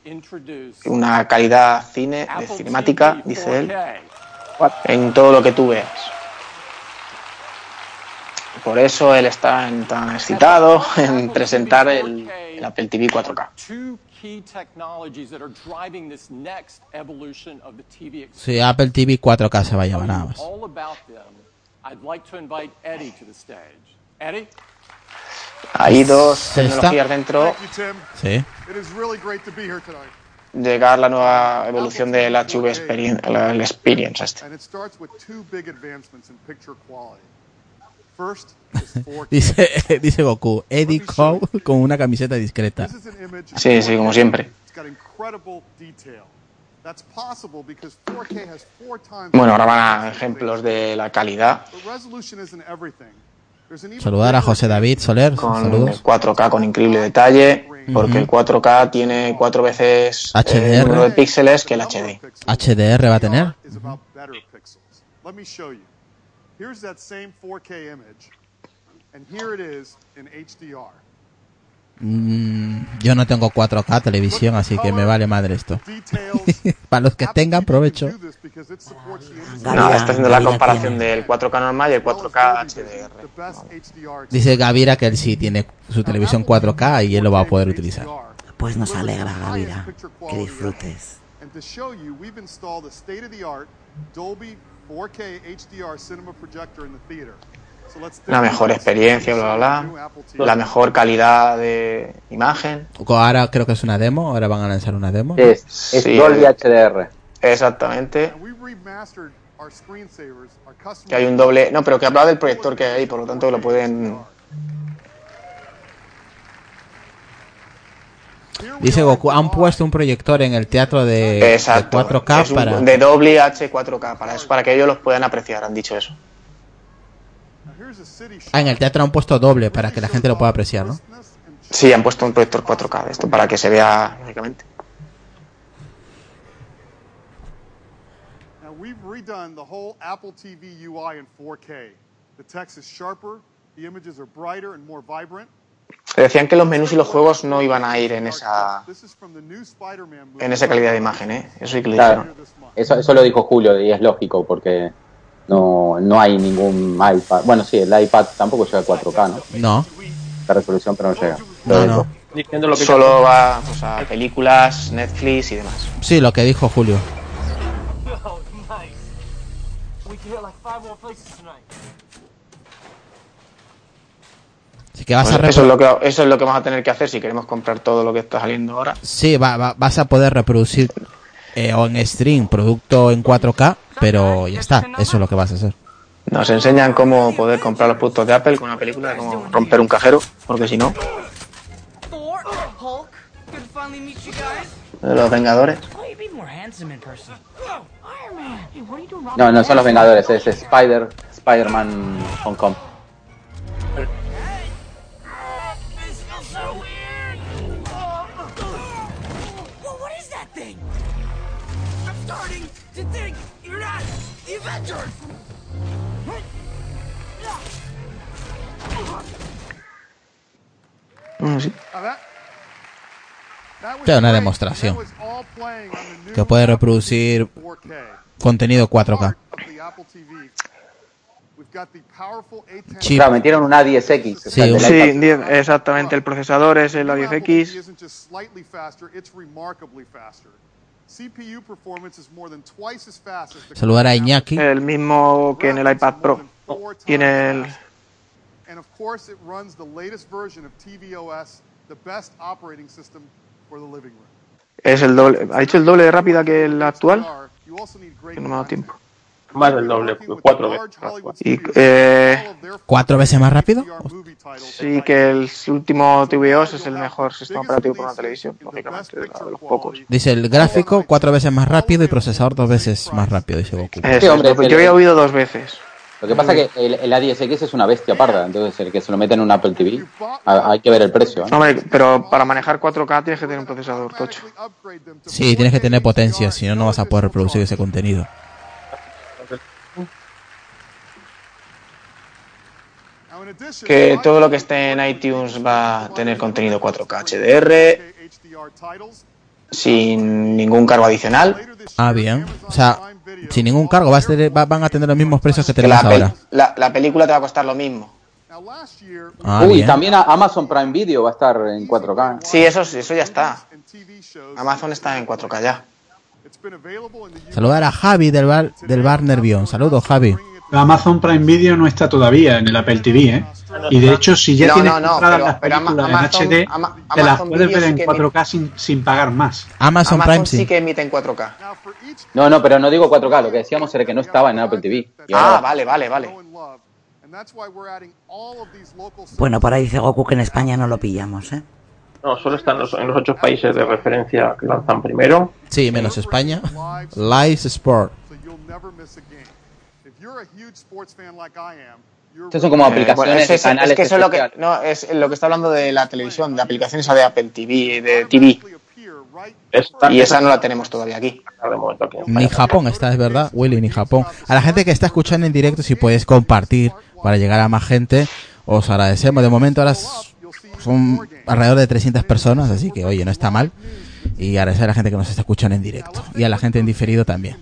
una calidad cine, de cinemática, dice él, 4K. en todo lo que tú veas. Por eso él está en- tan excitado en presentar el, el Apple TV 4K. Key technologies that are driving this next evolution of the TV experience. Sí, Apple TV 4K se va a llamar nada más. All about them. I'd like to invite Eddie to the stage. Eddie? Hay dos tecnologías dentro. Thank you, Tim. Sí. It is really great to be here tonight. Llegar la nueva evolución del HV Experience, el Experience este. *laughs* Dice, *laughs* dice Goku, Eddie Cow con una camiseta discreta. Sí, sí, como 4K. siempre. It's got incredible detail. That's possible because 4K has four times Bueno, ahora van a ejemplos de la calidad Saludar a José David Soler. con el Saludos. 4K con increíble detalle, porque el 4K tiene cuatro veces eh, el HDR. número de píxeles que el HD. HDR va a tener. is about Here's that same 4K image, and here it is in HDR. Mm, yo no tengo 4K televisión, así que me vale madre esto. *laughs* Para los que tengan, provecho. No, está haciendo la comparación del 4K normal y el 4K HDR. Dice Gavira que él sí tiene su televisión 4K y él lo va a poder utilizar. Pues nos alegra, Gavira, que disfrutes. And to show you, we've installed a state-of-the-art Dolby 4K HDR cinema projector in the theater. la mejor experiencia, bla, bla, bla, la mejor calidad de imagen. Ahora creo que es una demo, ahora van a lanzar una demo. Es, es Sí, Dolby. HDR. Exactamente. We've remastered our screensavers. Our customers Que hay un doble. No, pero que hablaba del proyector que hay ahí, por lo tanto lo pueden. Dice Goku, han puesto un proyector en el teatro de, de Exacto. 4K Es un- para... De doble H 4K, para, eso, para que ellos los puedan apreciar, han dicho eso. Ah, en el teatro han puesto doble para que la gente lo pueda apreciar, ¿no? Sí, han puesto un proyector 4K de esto para que se vea lógicamente. Now we've redone the whole Apple TV UI in 4K. The text is sharper, the images are brighter and more vibrant. Decían que los menús y los juegos no iban a ir en esa en esa calidad de imagen, ¿eh? Eso sí que lo Claro. Eso, eso lo dijo Julio y es lógico porque no, no hay ningún iPad. Bueno, sí, el iPad tampoco llega a 4K, ¿no? No. La resolución, pero no llega. No, no. Diciendo lo que solo va pues, a películas, Netflix y demás. Sí, lo que dijo Julio. Oh, nice. We can hit like five more places tonight. Así que vas Pues a eso, es lo que, eso es lo que vamos a tener que hacer si queremos comprar todo lo que está saliendo ahora. Sí, va- va- vas a poder reproducir eh, o en stream producto en 4K, pero ya está, eso es lo que vas a hacer. Nos enseñan cómo poder comprar los productos de Apple con una película, cómo romper un cajero, porque si no, los Vengadores. No, no son los Vengadores, es Spider, Spider-Man Hong Kong. Sí. Es una demostración que puede reproducir contenido 4K. Chip. Claro, metieron un A10X. o sea, Sí, del un- Sí, iPad. 10, exactamente, el procesador es el A10X. Isn't just slightly faster, it's remarkably faster. CPU performance is more than twice as fast as the Saludar a Iñaki. El mismo que en el iPad Pro. Y en el. And of course, it runs the latest version of tvOS, the best operating system for the living room. Es el doble. ¿Ha hecho el doble de rápida que el actual? Que no me ha dado tiempo. Más del doble, cuatro veces. Y eh, ¿Cuatro veces más rápido? sí que el último tvOS es el mejor sistema operativo para una televisión, lógicamente, de de los pocos. Dice el gráfico cuatro veces más rápido y procesador dos veces más rápido, dice Goku. Eso, hombre, yo había oído dos veces. Lo que pasa es que el, el A10X es una bestia parda, entonces el que se lo mete en un Apple TV, a- hay que ver el precio. ¿eh? Hombre, pero para manejar 4K tienes que tener un procesador tocho. Sí, tienes que tener potencia, si no, no vas a poder reproducir ese contenido. Que todo lo que esté en iTunes va a tener contenido 4K HDR, sin ningún cargo adicional. Ah, bien. O sea, sin ningún cargo, vas a va- van a tener los mismos precios que Que tenemos la, ahora. la, la película te va a costar lo mismo. Ah, Uy, bien. también a- Amazon Prime Video va a estar en 4K. Sí, eso, eso ya está. Amazon está en 4K ya. Saludar a Javi del bar, del bar Nervión. Saludos, Javi. Amazon Prime Video no está todavía en el Apple TV, ¿eh? Y de hecho, si ya No, tienes no, no, compradas pero- las pero películas Amazon- en HD, Ama- te las Amazon puedes Video ver sí en que 4K sin, sin pagar más. Amazon, Amazon sí que emite en 4K. No, no, pero no digo 4K, lo que decíamos era que no estaba en Apple TV. Y Ah, ahora- vale, vale, vale. Bueno, por ahí dice Goku que en España no lo pillamos, ¿eh? No, solo están los- en los ocho países de referencia que lanzan primero. Sí, menos España. Live Sport. Estos son como Eh, aplicaciones bueno, es, canales es que eso es lo que, no, es lo que está hablando de la televisión, de aplicaciones de Apple TV, de TV. Y esa no la tenemos todavía aquí. Ni Japón está, es verdad, Willy, ni Japón. A la gente que está escuchando en directo, si puedes compartir para llegar a más gente, os agradecemos. De momento ahora son alrededor de 300 personas, así que oye, no está mal. Y agradecer a la gente que nos está escuchando en directo. Y a la gente en diferido también.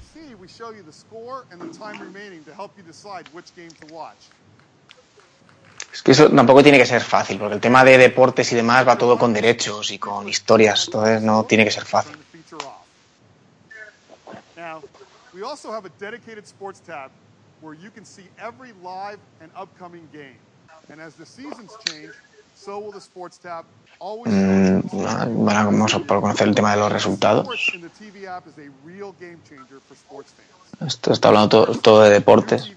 Es que eso tampoco tiene que ser fácil, porque el tema de deportes y demás va todo con derechos y con historias, entonces no tiene que ser fácil. We also have a dedicated sports tab where you can see every live and upcoming game. And as the seasons change, so will the Sports tab. Always Mm, bueno, vamos a conocer el tema de los resultados. Sports in the TV app is a real game changer for sports fans. Esto está hablando todo, todo de deportes.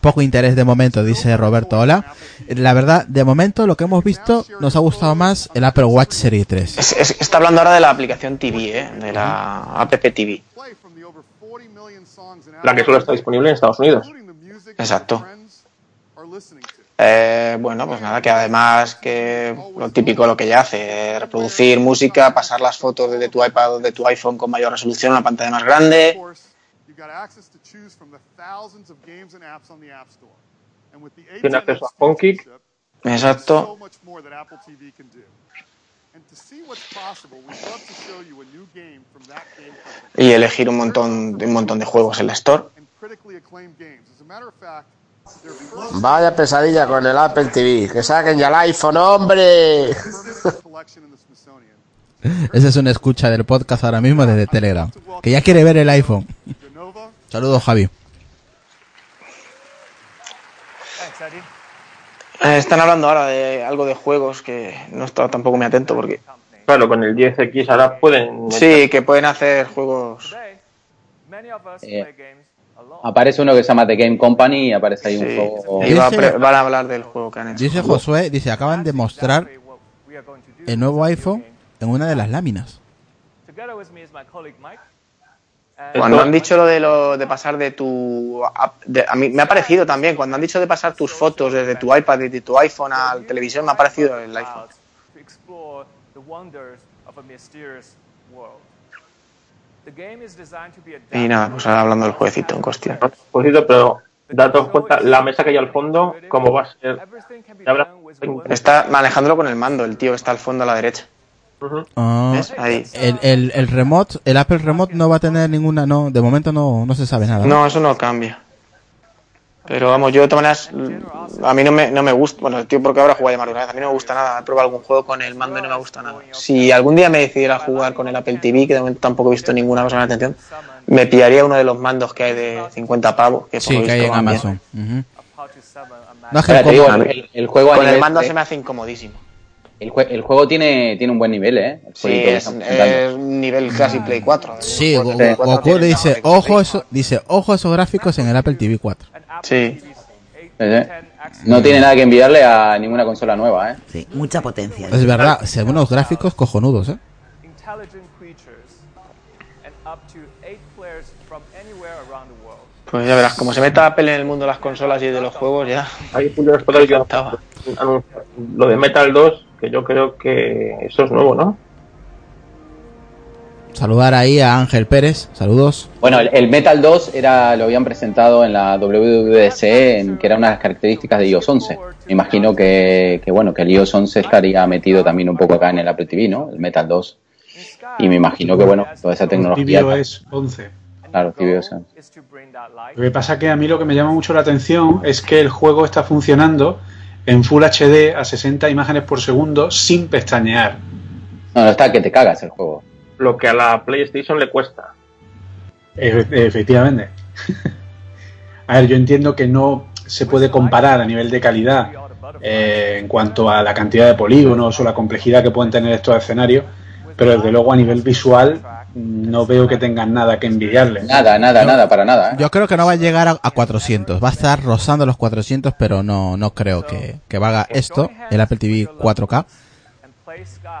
Poco interés de momento, dice Roberto. Hola. La verdad, de momento lo que hemos visto nos ha gustado más el Apple Watch Serie 3. Es- es- está hablando ahora de la aplicación TV, ¿eh? de la app TV. La que solo está disponible en Estados Unidos. Exacto. Eh, bueno, pues nada, que además que lo típico lo que ya hace, reproducir música, pasar las fotos desde tu iPad o de tu iPhone con mayor resolución a una pantalla más grande. Tiene A10 acceso a HomeKit. Exacto. Y elegir un montón, de un montón de juegos en la Store. Vaya pesadilla con el Apple TV. Que saquen ya el iPhone, hombre. *laughs* Ese es un escucha del podcast ahora mismo desde Telegram. Que ya quiere ver el iPhone. Saludos, Javi. Eh, están hablando ahora de algo de juegos que no he estado tampoco muy atento porque... Claro, con el 10X ahora pueden... Sí, que pueden hacer juegos... Eh, aparece uno que se llama The Game Company y aparece ahí un Sí. juego. Y va a pre- van a hablar del juego que han hecho. Dice Josué, dice, acaban de mostrar el nuevo iPhone en una de las láminas. Cuando han dicho lo de lo de pasar de tu de- a mí me ha parecido también cuando han dicho de pasar tus fotos desde tu iPad y de tu iPhone al televisión me ha parecido el iPhone. Y nada, pues ahora hablando del jueguecito en cuestión. Poquito, pero datos cuenta, la mesa que hay al fondo, cómo va a ser. Está manejándolo con el mando, el tío que está al fondo a la derecha. Ah, ¿Ves? Ahí. el, el, el remote, el Apple Remote no va a tener ninguna, no, de momento no, no se sabe nada. No, eso no cambia. Pero vamos, yo de todas maneras, a mí no me, no me gusta, bueno, el tío porque ahora juega ya más de una vez, a mí no me gusta nada, he probado algún juego con el mando y no me gusta nada. Si algún día me decidiera jugar con el Apple TV, que de momento tampoco he visto ninguna cosa de atención, me pillaría uno de los mandos que hay de 50 pavos, que por Sí, que hay visto en. Amazon. Ujú. No, es que Ahora, te digo, el, el juego a Con el mando de- se me hace incomodísimo. El, jue- el juego tiene, tiene un buen nivel, ¿eh? El Sí, es, es un nivel casi Play 4. Sí, El Go- Play Go- 4 Goku le dice, ojo eso, dice, ojo a esos gráficos en el Apple TV 4. Sí. ¿Eh? No tiene nada que envidiarle a ninguna consola nueva, ¿eh? Sí, mucha potencia. Es verdad, se ven unos gráficos cojonudos, ¿eh? Pues ya verás, como se meta Apple en el mundo de las consolas y de los juegos, ya. Ahí yo anunciar lo de Metal 2, que yo creo que eso es nuevo, ¿no? Saludar ahí a Ángel Pérez, saludos. Bueno, el, el Metal 2 era, lo habían presentado en la WWDC, en, que era una de las características de iOS 11. Me imagino que, que, bueno, que el iOS 11 estaría metido también un poco acá en el Apple TV, ¿no? El Metal 2. Y me imagino que, bueno, toda esa tecnología... TVOS 11. Claro, tvOS 11. Lo que pasa que a mí lo que me llama mucho la atención es que el juego está funcionando en Full HD a 60 imágenes por segundo sin pestañear. No, no está que te cagas el juego. Lo que a la PlayStation le cuesta. Efe- Efectivamente. *laughs* a ver, yo entiendo que no se puede comparar a nivel de calidad eh, en cuanto a la cantidad de polígonos o la complejidad que pueden tener estos escenarios, pero desde luego a nivel visual no veo que tengan nada que envidiarle. Nada, nada, nada, para nada. ¿eh? Yo creo que no va a llegar a, a 400, va a estar rozando los 400, pero no, no creo que, que esto, el Apple TV 4K.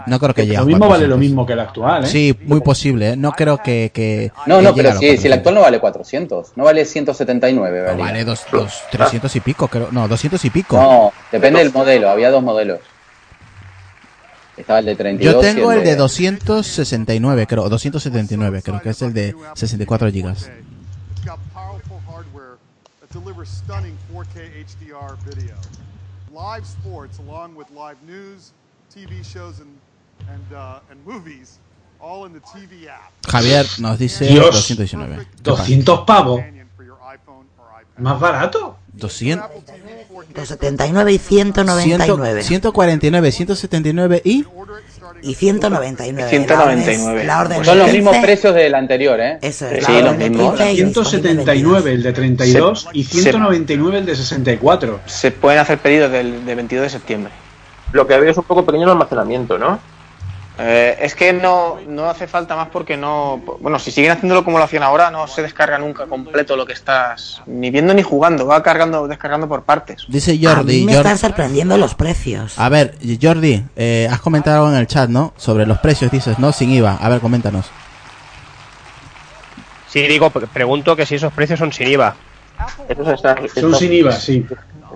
No creo que llegue a Lo mismo vale 400. lo mismo que el actual, ¿eh? Sí, muy posible, ¿eh? no creo que... que No, que no, pero los si, el 400. actual no vale 400, no vale 179, No, vale dos, dos, 300 y pico, creo. No, 200 y pico. No, depende del modelo, había dos modelos. Estaba el de 32 Yo y tengo el de 269, creo, 279, creo que es el de 64 gigas. It's got powerful hardware that delivers stunning 4K HDR video. Live sports, along with live news, TV shows, and and uh, and movies, all in the TV app. Javier nos dice Dios. 219. ¿Qué pasa? 200 pavos. ¿Más barato? 200. 279 y 199. 149, 179 y y 199. 199. La orden Son los 15, mismos precios del anterior, ¿eh? Eso es, Sí, la los orden mismos. 15 y 179 el de 32 y Se- 199 el de 64. Se pueden hacer pedidos del, de 22 de septiembre. Lo que veo es un poco pequeño el almacenamiento, ¿no? Eh, es que no, no hace falta más porque no. Bueno, si siguen haciéndolo como lo hacían ahora, no se descarga nunca completo lo que estás ni viendo ni jugando. Va cargando, descargando por partes. Dice A mí Jordi. me Jordi- están sorprendiendo los precios. A ver, Jordi, eh, has comentado algo en el chat, ¿no? Sobre los precios, dices, ¿no? Sin IVA. A ver, coméntanos. Sí, digo, pre- pregunto que si esos precios son sin IVA. Son sin IVA, sí.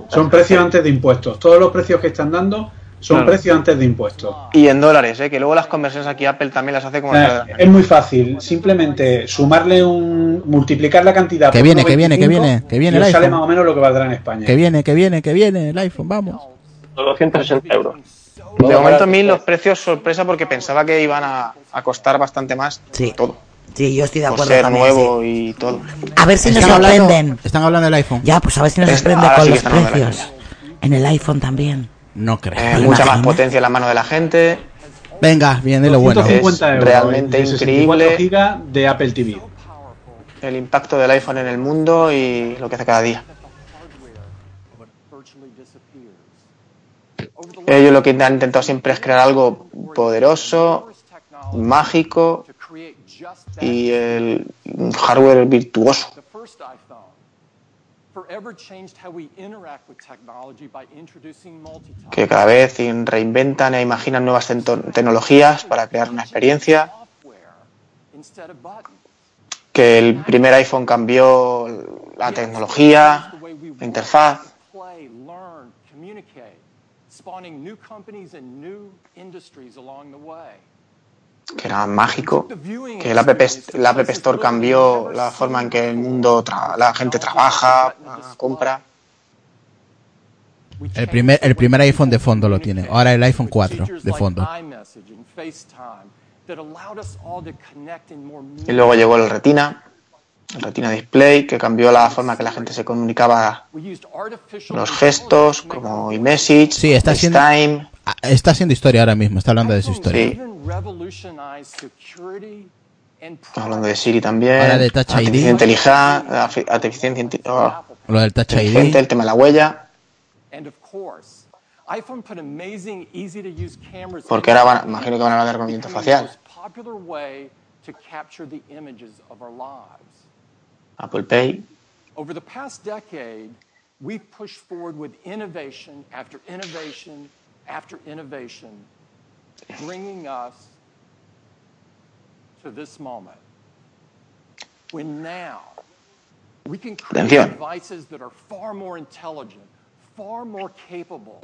Son precios antes de impuestos. Todos los precios que están dando son Claro. precios antes de impuestos. Y en dólares, ¿eh? que luego las conversiones aquí Apple también las hace como O sea, la es muy fácil. Simplemente sumarle un. multiplicar la cantidad. Que por viene, que viene, que 1,25 viene, que viene y el sale iPhone. más o menos lo que valdrá en España. Que viene, que viene, que viene el iPhone, vamos. 260 euros. De momento a mí los precios sorpresa porque pensaba que iban a, a costar bastante más Sí. todo. Sí, yo estoy de Por acuerdo ser también, nuevo y todo. A ver si nos Están hablando- sorprenden. Están hablando del iPhone. Ya, pues a ver si nos Es- sorprende ahora con sí los precios. En el iPhone también. No creo. Eh, ¿Te mucha más potencia en la mano de la gente. Venga, viene lo bueno. 250 euros. realmente de 64 increíble. de Apple TV. El impacto del iPhone en el mundo y lo que hace cada día. Ellos lo que han intentado siempre es crear algo poderoso, mágico y el hardware virtuoso. Que cada vez reinventan e imaginan nuevas tecnologías para crear una experiencia, que el primer iPhone cambió la tecnología, la interfaz, spawning new companies and new industries along the way. Que era mágico, que la App, Store cambió la forma en que el mundo, tra- la gente trabaja, compra. El primer, el primer iPhone de fondo lo tiene. Ahora el iPhone 4 Features de fondo. Y luego llegó el Retina, el Retina Display, que cambió la forma que la gente se comunicaba, los gestos, como iMessage, Sí, está FaceTime. ah, está haciendo historia ahora mismo. Está hablando de su historia. Sí. Estamos hablando de Siri también. Ahora de Touch ID. Inteligencia oh, Lo del Touch inteligente, ID. el tema de la huella. And of course, iPhone put amazing, easy to use cameras. Porque ahora van- imagino que van a hablar de reconocimiento facial. most popular way to capture the images of our lives. Apple Pay. Over the past decade, we've pushed forward with innovation after innovation after innovation, bringing us to this moment. When now we can create Atención. devices that are far more intelligent, far more capable,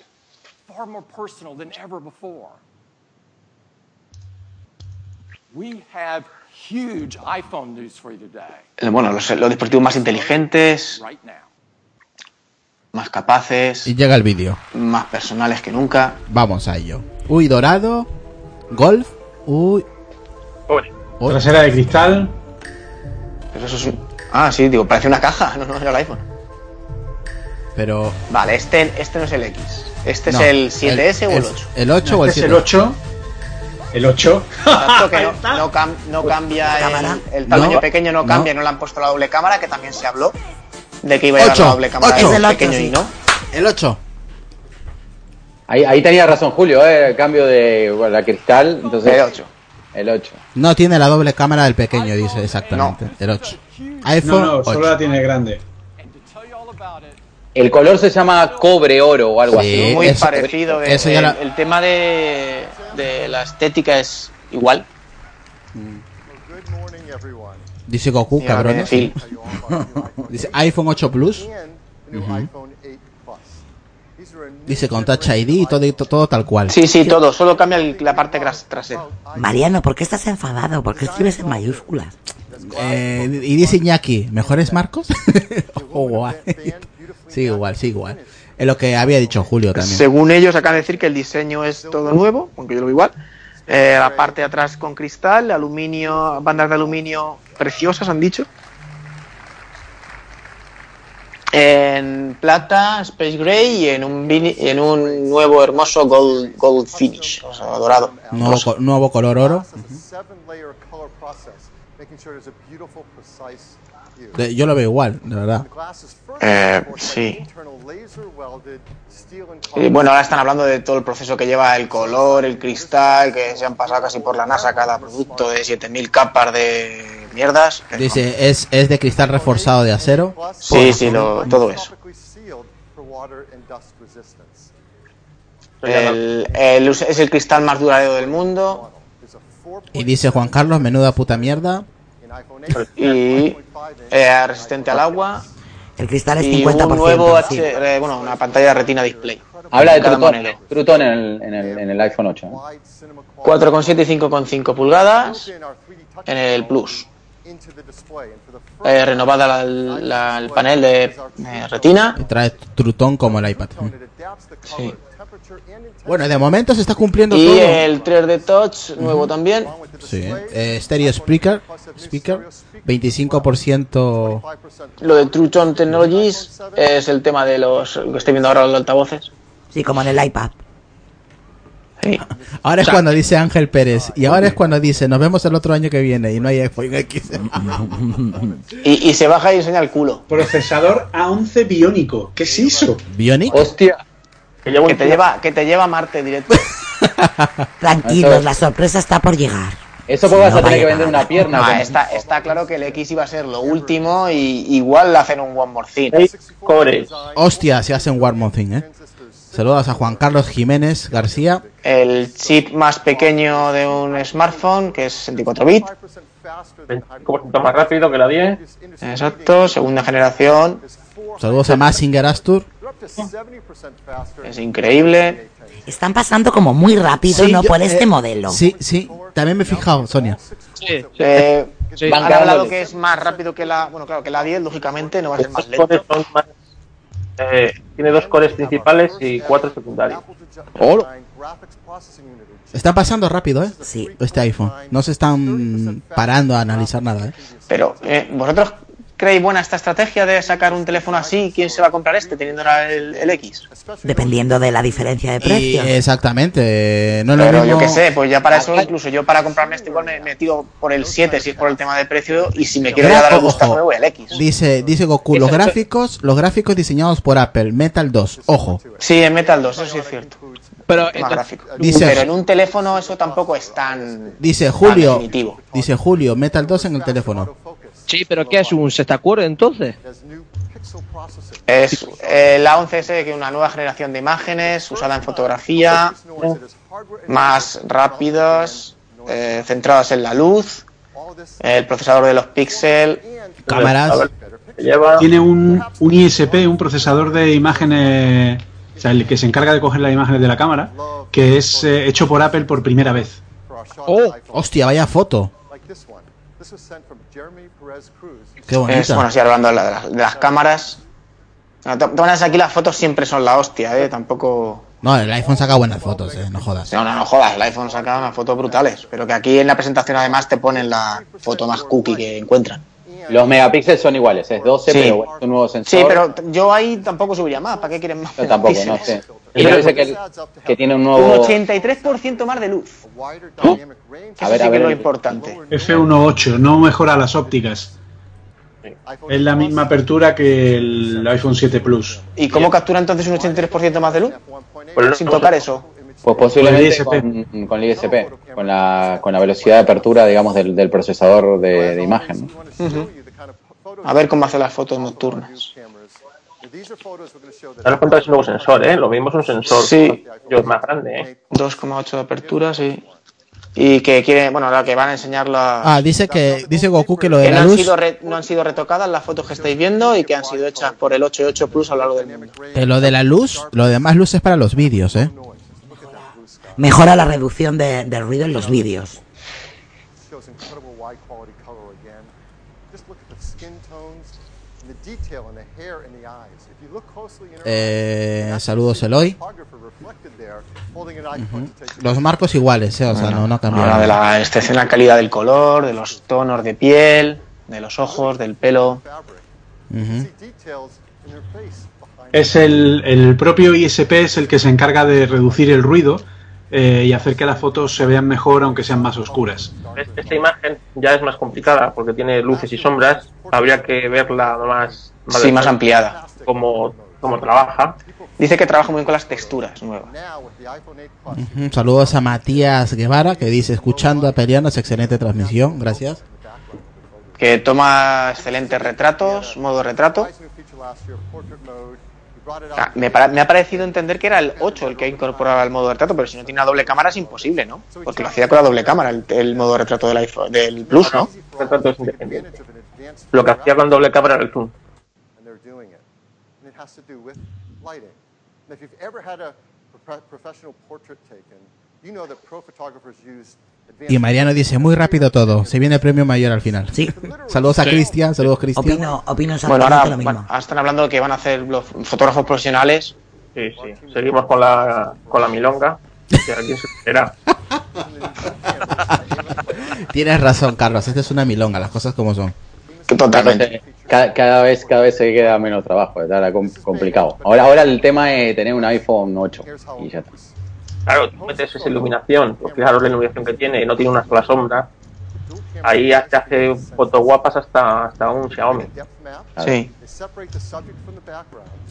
far more personal than ever before. We have huge iPhone news for you today. Eh, Bueno, los, los dispositivos más inteligentes, Right now. más capaces, Y llega el vídeo. más personales que nunca. Vamos a ello. Uy, dorado. Golf. Uy. Uy. Trasera de cristal. Pero eso es un- Ah, sí, digo, parece una caja. No, no, era el iPhone. Pero. Vale, este, este no es el X. Este No, es el 7S o el es 8. El 8 o el Este es 7. el 8. El 8. Exacto, que *laughs* no, no cam- no cambia el, el tamaño No, pequeño, no cambia, no. le han puesto la doble cámara, que también se habló de que iba a llevar Ocho, la doble cámara ocho. el Es el pequeño sí. y no. El 8. Ahí, ahí tenía razón Julio, ¿eh? el cambio de bueno, la cristal. Entonces, El 8. El 8. No tiene la doble cámara del pequeño, dice exactamente. El 8. iPhone No, no, 8. solo la tiene grande. El color se llama cobre oro o algo Sí. así. Muy eso- parecido. eso ya el, la- el tema de, de la estética es igual. Good morning, everyone. Dice Goku. Phil. *laughs* Dice iPhone 8 Plus. And the new Ujú. iPhone 8 Plus. These are a new Dice con Touch ID y todo, todo tal cual. Sí, sí, todo. Solo cambia el- la parte trasera. Mariano, ¿por qué estás enfadado? ¿Por qué escribes en mayúsculas? Eh, y dice Iñaki, ¿mejores marcos? *laughs* oh. Sí, igual, sí, igual. Es lo que había dicho Julio también. Según ellos, acaban de decir que el diseño es todo nuevo, aunque yo lo veo igual. Eh, la parte de atrás con cristal, aluminio, bandas de aluminio preciosas, han dicho. En plata, Space Gray y en un, vini- en un nuevo hermoso gold, gold finish, o sea, dorado. Nuevo, co- nuevo color oro. Seven-layer color Yo lo veo igual, de verdad. Eh, sí. Y bueno, ahora están hablando de todo el proceso que lleva el color, el cristal, que se han pasado casi por la NASA cada producto de 7000 capas de mierdas. Dice, es, es de cristal reforzado de acero. Sí, sí, lo- todo eso. El, el- es el cristal más duradero del mundo Y dice Juan Carlos, menuda puta mierda. Y eh, resistente al agua. El cristal es y 50%. un nuevo sí. H- eh, bueno, una pantalla de retina display. Habla de Cada Trutón, modelo. Trutón en el, en el, en el iPhone 8. ¿eh? 4,7 y 5,5 pulgadas en el Plus. Eh, renovada la- la- el panel de eh, retina. Y trae Trutón como el iPad. Sí. Bueno, de momento se está cumpliendo Y todo. el 3D Touch nuevo también. Sí, eh, Stereo Speaker, speaker 25%. Lo de Trutón Technologies es el tema de los lo que estoy viendo ahora los altavoces. Sí, como en el iPad. *laughs* Ahora es O sea- cuando dice Ángel Pérez. Y ahora es cuando dice, nos vemos el otro año que viene. Y no hay iPhone X. *laughs* Y, y se baja y enseña el culo. Procesador A11 biónico. ¿Qué es eso? ¿Bionic? Hostia. Que, te lleva, que te lleva a Marte directo. *laughs* Tranquilos, la sorpresa está por llegar. Eso pues vas No a tener que vender una pierna. No, con- está, está claro que el X iba a ser lo último y igual le hacen un One More Thing. Hostia, se hacen One More Thing, ¿eh? Saludos a Juan Carlos Jiménez García. El chip más pequeño de un smartphone, que es 64 bits. 25% más rápido que la 10. Exacto, segunda generación. Saludos a Massinger Astur. Es increíble. Están pasando como muy rápido, Sí, ¿no? yo- Por este eh, modelo. Sí, sí. También me he fijado, Sonia. Eh, Sí. Han hablado que es más rápido que la. Bueno, claro, que la 10, lógicamente, no va a ser más lento. cores son más. eh, tiene dos cores principales y cuatro secundarios. Está pasando rápido, ¿eh? Sí. Este iPhone. No se están parando a analizar nada, ¿eh? Pero, eh, ¿vosotros creéis buena esta estrategia de sacar un teléfono así? ¿Quién se va a comprar este teniendo ahora el, el X? Dependiendo de la diferencia de Y precio. exactamente. No lo Pero mismo. yo qué sé, pues ya para eso, incluso yo para comprarme este igual me, me tiro por el 7 si es por el tema de precio y si me quiero dar el Ojo, gustazo me voy al X. Dice, dice Goku, los gráficos, los gráficos diseñados por Apple, Metal 2, ojo. Sí, en Metal 2, eso sí es cierto. Pero, entonces-. Dice- Pero en un teléfono eso tampoco es tan... Dice tan Julio, definitivo. dice Julio, Metal 2 en el teléfono. Sí, pero ¿qué es un sextacuero entonces? Es eh, la 11S, que es una nueva generación de imágenes usada en fotografía, más rápidas, eh, centradas en la luz, el procesador de los píxeles, Cámaras. Tiene un, un ISP, un procesador de imágenes, o sea, el que se encarga de coger las imágenes de la cámara, que es eh, hecho por Apple por primera vez. Oh, hostia, vaya foto. Qué bonita. Es, bueno, sí, hablando de, la- de las, cámaras. No, de todas maneras, aquí las fotos siempre son la hostia, ¿eh? Tampoco... No, el iPhone saca buenas fotos, eh, no jodas. No, no, no jodas, el iPhone saca unas fotos brutales, pero que aquí en la presentación además te ponen la foto más cookie que encuentran. Los megapíxeles son iguales, es 12, Sí. pero bueno, es un nuevo sensor. Sí, pero yo ahí tampoco subiría más, ¿para qué quieren más? Yo tampoco, no sé. Y me parece que, el- que tiene un Un nuovo... 83% más de luz. A Eso ver, sí a ver, lo importante. F1.8, no mejora las ópticas. Es la misma apertura que el iPhone 7 Plus. ¿Y cómo captura entonces un 83% más de luz? Pues Sin tocar eso. Pues posiblemente Con el con, con el ISP, con la, con la velocidad de apertura, digamos, del, del procesador de, de imagen. A ver cómo hace las fotos nocturnas. Ahora cuenta es un nuevo sensor, ¿eh? Lo mismo es un sensor Sí. yo, más grande, ¿eh? 2,8 de apertura, sí. Y que quieren, bueno, ahora que van a enseñar la... Ah, dice que dice Goku que lo de que no la han, luz, sido re- no han sido retocadas las fotos que estáis viendo y que han sido hechas por el 88 Plus a lo largo del mundo. que lo de la luz, lo de más luz es para los vídeos, eh. Mejora la reducción de, de ruido en los vídeos. Eh, eyes, saludos Eloy. Los marcos iguales, eh, o sea, no, no Ahora de la excepcional calidad del color, de los tonos de piel, de los ojos, del pelo. Es el, el propio ISP es el que se encarga de reducir el ruido eh, y hacer que las fotos se vean mejor aunque sean más oscuras. Esta imagen ya es más complicada porque tiene luces y sombras. Habría que verla más, Sí, más ampliada. Cómo, cómo trabaja. Dice que trabaja muy bien con las texturas nuevas. Saludos a Matías Guevara que dice escuchando a Pelianos, excelente transmisión, gracias. Que toma excelentes retratos, modo retrato. Ah, me, para- me ha parecido entender que era el 8 el que incorporaba el modo retrato, pero si no tiene una doble cámara es imposible, ¿no? Porque lo hacía con la doble cámara, el, el modo retrato del iPhone, del Plus, ¿no? El retrato es independiente. Lo que hacía con doble cámara era el zoom. and they're doing it. And it has to do with lighting. And if you've ever had a pro- professional portrait taken, you know that pro photographers use Y Mariano dice muy rápido todo, se viene el premio mayor al final. Sí. *laughs* Saludos a Sí. Cristian, saludos Cristian. Opino, opino Bueno, ahora, lo mismo. bueno, ahora están hablando de que van a hacer los fotógrafos profesionales. Sí, sí. Seguimos con la, con la milonga. Que alguien se espera. *laughs* Tienes razón, Carlos, esta es una milonga, las cosas como son. Totalmente. Cada, cada vez cada vez se queda menos trabajo, está com- complicado. Ahora ahora el tema es tener un iPhone 8 y ya está. Claro, tú metes esa iluminación, pues fijaros la iluminación que tiene, no tiene una sola sombra. Ahí te hace fotos guapas hasta, hasta un Xiaomi. Sí.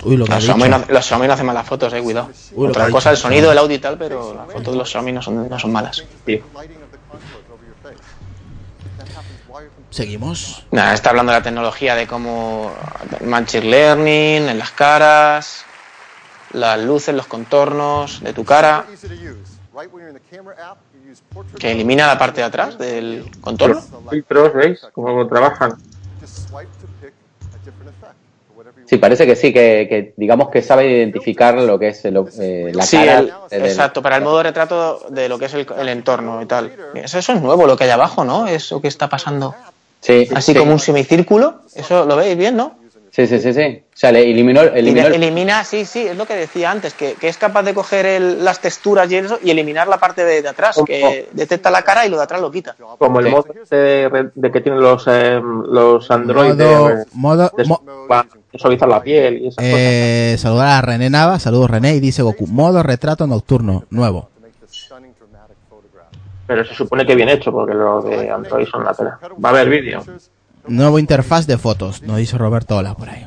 Uy, lo que Los Xiaomi, no, los Xiaomi no hacen malas fotos, eh, cuidado. Uy, Otra cosa, el sonido, el audio y tal, pero las fotos de los Xiaomi no son, no son malas. Sí. Seguimos. Nada, está hablando de la tecnología de cómo Machine Learning en las caras, las luces, los contornos de tu cara, que elimina la parte de atrás del contorno. Los filtros, ¿veis? Cómo trabajan. Sí, parece que sí, que, que digamos que sabe identificar lo que es el- eh, la Sí, cara. el- del- exacto, para el modo retrato de lo que es el, el entorno y tal. Eso, eso es nuevo, lo que hay abajo, ¿no? Eso que está pasando. Sí, Así sí. como un semicírculo, eso lo veis bien, ¿no? Sí, sí, sí, sí. O sea, le eliminó, Y eliminó de- el- elimina, sí, sí, es lo que decía antes, que, que es capaz de coger el- las texturas y eso y eliminar la parte de, de atrás, que detecta la cara y lo de atrás lo quita. Como el modo de, de que tienen los, eh, los Android Modo- de, modo- de- mo- para suavizar la piel y esas cosas. Eh, saludar a René Nava, saludos René, y dice Goku, modo retrato nocturno, nuevo. Pero se supone que bien hecho, porque los de Android son la pena. Va a haber vídeo. Nuevo interfaz de fotos, nos dice Roberto Ola por ahí.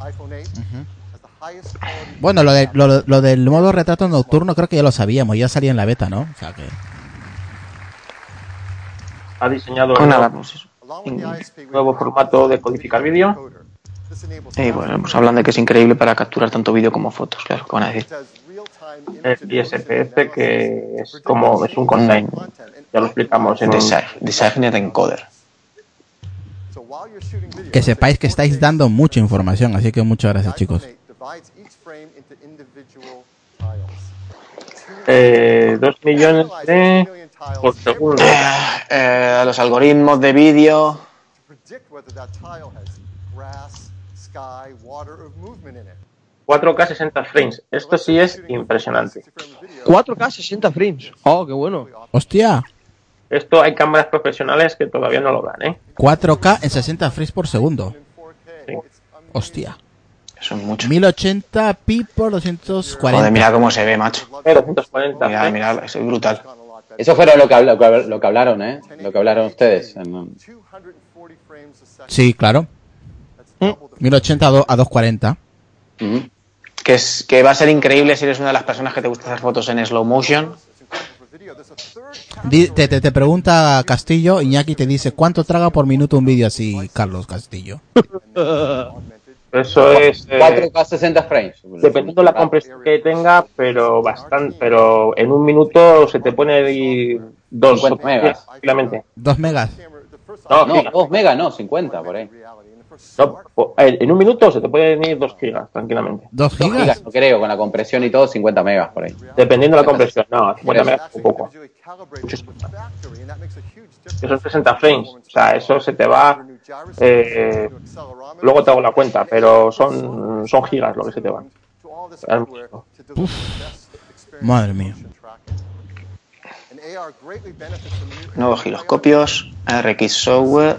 iPhone 8 has the highest quality Bueno, lo, de, lo, lo del modo retrato nocturno creo que ya lo sabíamos, ya salía en la beta, ¿no? O sea que... Ha diseñado Pues un nuevo- pues nuevo formato de codificar vídeo. Y bueno, pues hablan de que es increíble para capturar tanto vídeo como fotos, claro, ¿qué van a decir? El ISPF, que es como es un contain. Ya lo explicamos en Designer Encoder. Que sepáis que estáis dando mucha información, así que muchas gracias chicos. Eh, dos millones de por segundo. Eh, los algoritmos de vídeo. Predict whether that tile has grass, sky, water, or movement in it. 4K 60 frames. Esto sí es impresionante. 4K 60 frames. Oh, qué bueno. Hostia. Esto hay cámaras profesionales que todavía no lo dan, ¿eh? 4K en 60 frames por segundo. Sí. Hostia. Son muchos. 1080p por 240. Joder, mira cómo se ve, macho. 240. Mira, mira, es brutal. Eso fueron lo que, lo que hablaron, ¿eh? Lo que hablaron ustedes. Sí, claro. Mm. 1080 a 240. Que, es, que va a ser increíble si eres una de las personas que te gusta hacer fotos en slow motion. Te, te, te, pregunta Castillo, Iñaki te dice, ¿cuánto traga por minuto un vídeo así, Carlos Castillo? *laughs* Eso es... Eh, 4K 60 frames. Dependiendo de la compresión que tenga, pero bastante, pero en un minuto se te pone ahí 2 megas. ¿2 megas? No, no 2 megas no, 50 por ahí. No, eh, en un minuto se te puede venir dos gigas tranquilamente. ¿Dos Dos gigas, no creo, con la compresión y todo, 50 megas por ahí. Dependiendo de la compresión. No, 50 megas un poco. Que son 60 frames. O sea, eso se te va. eh, luego te hago la cuenta, pero son, son gigas lo que se te van. Es mucho. Madre mía. Nuevos giroscopios, RX Software.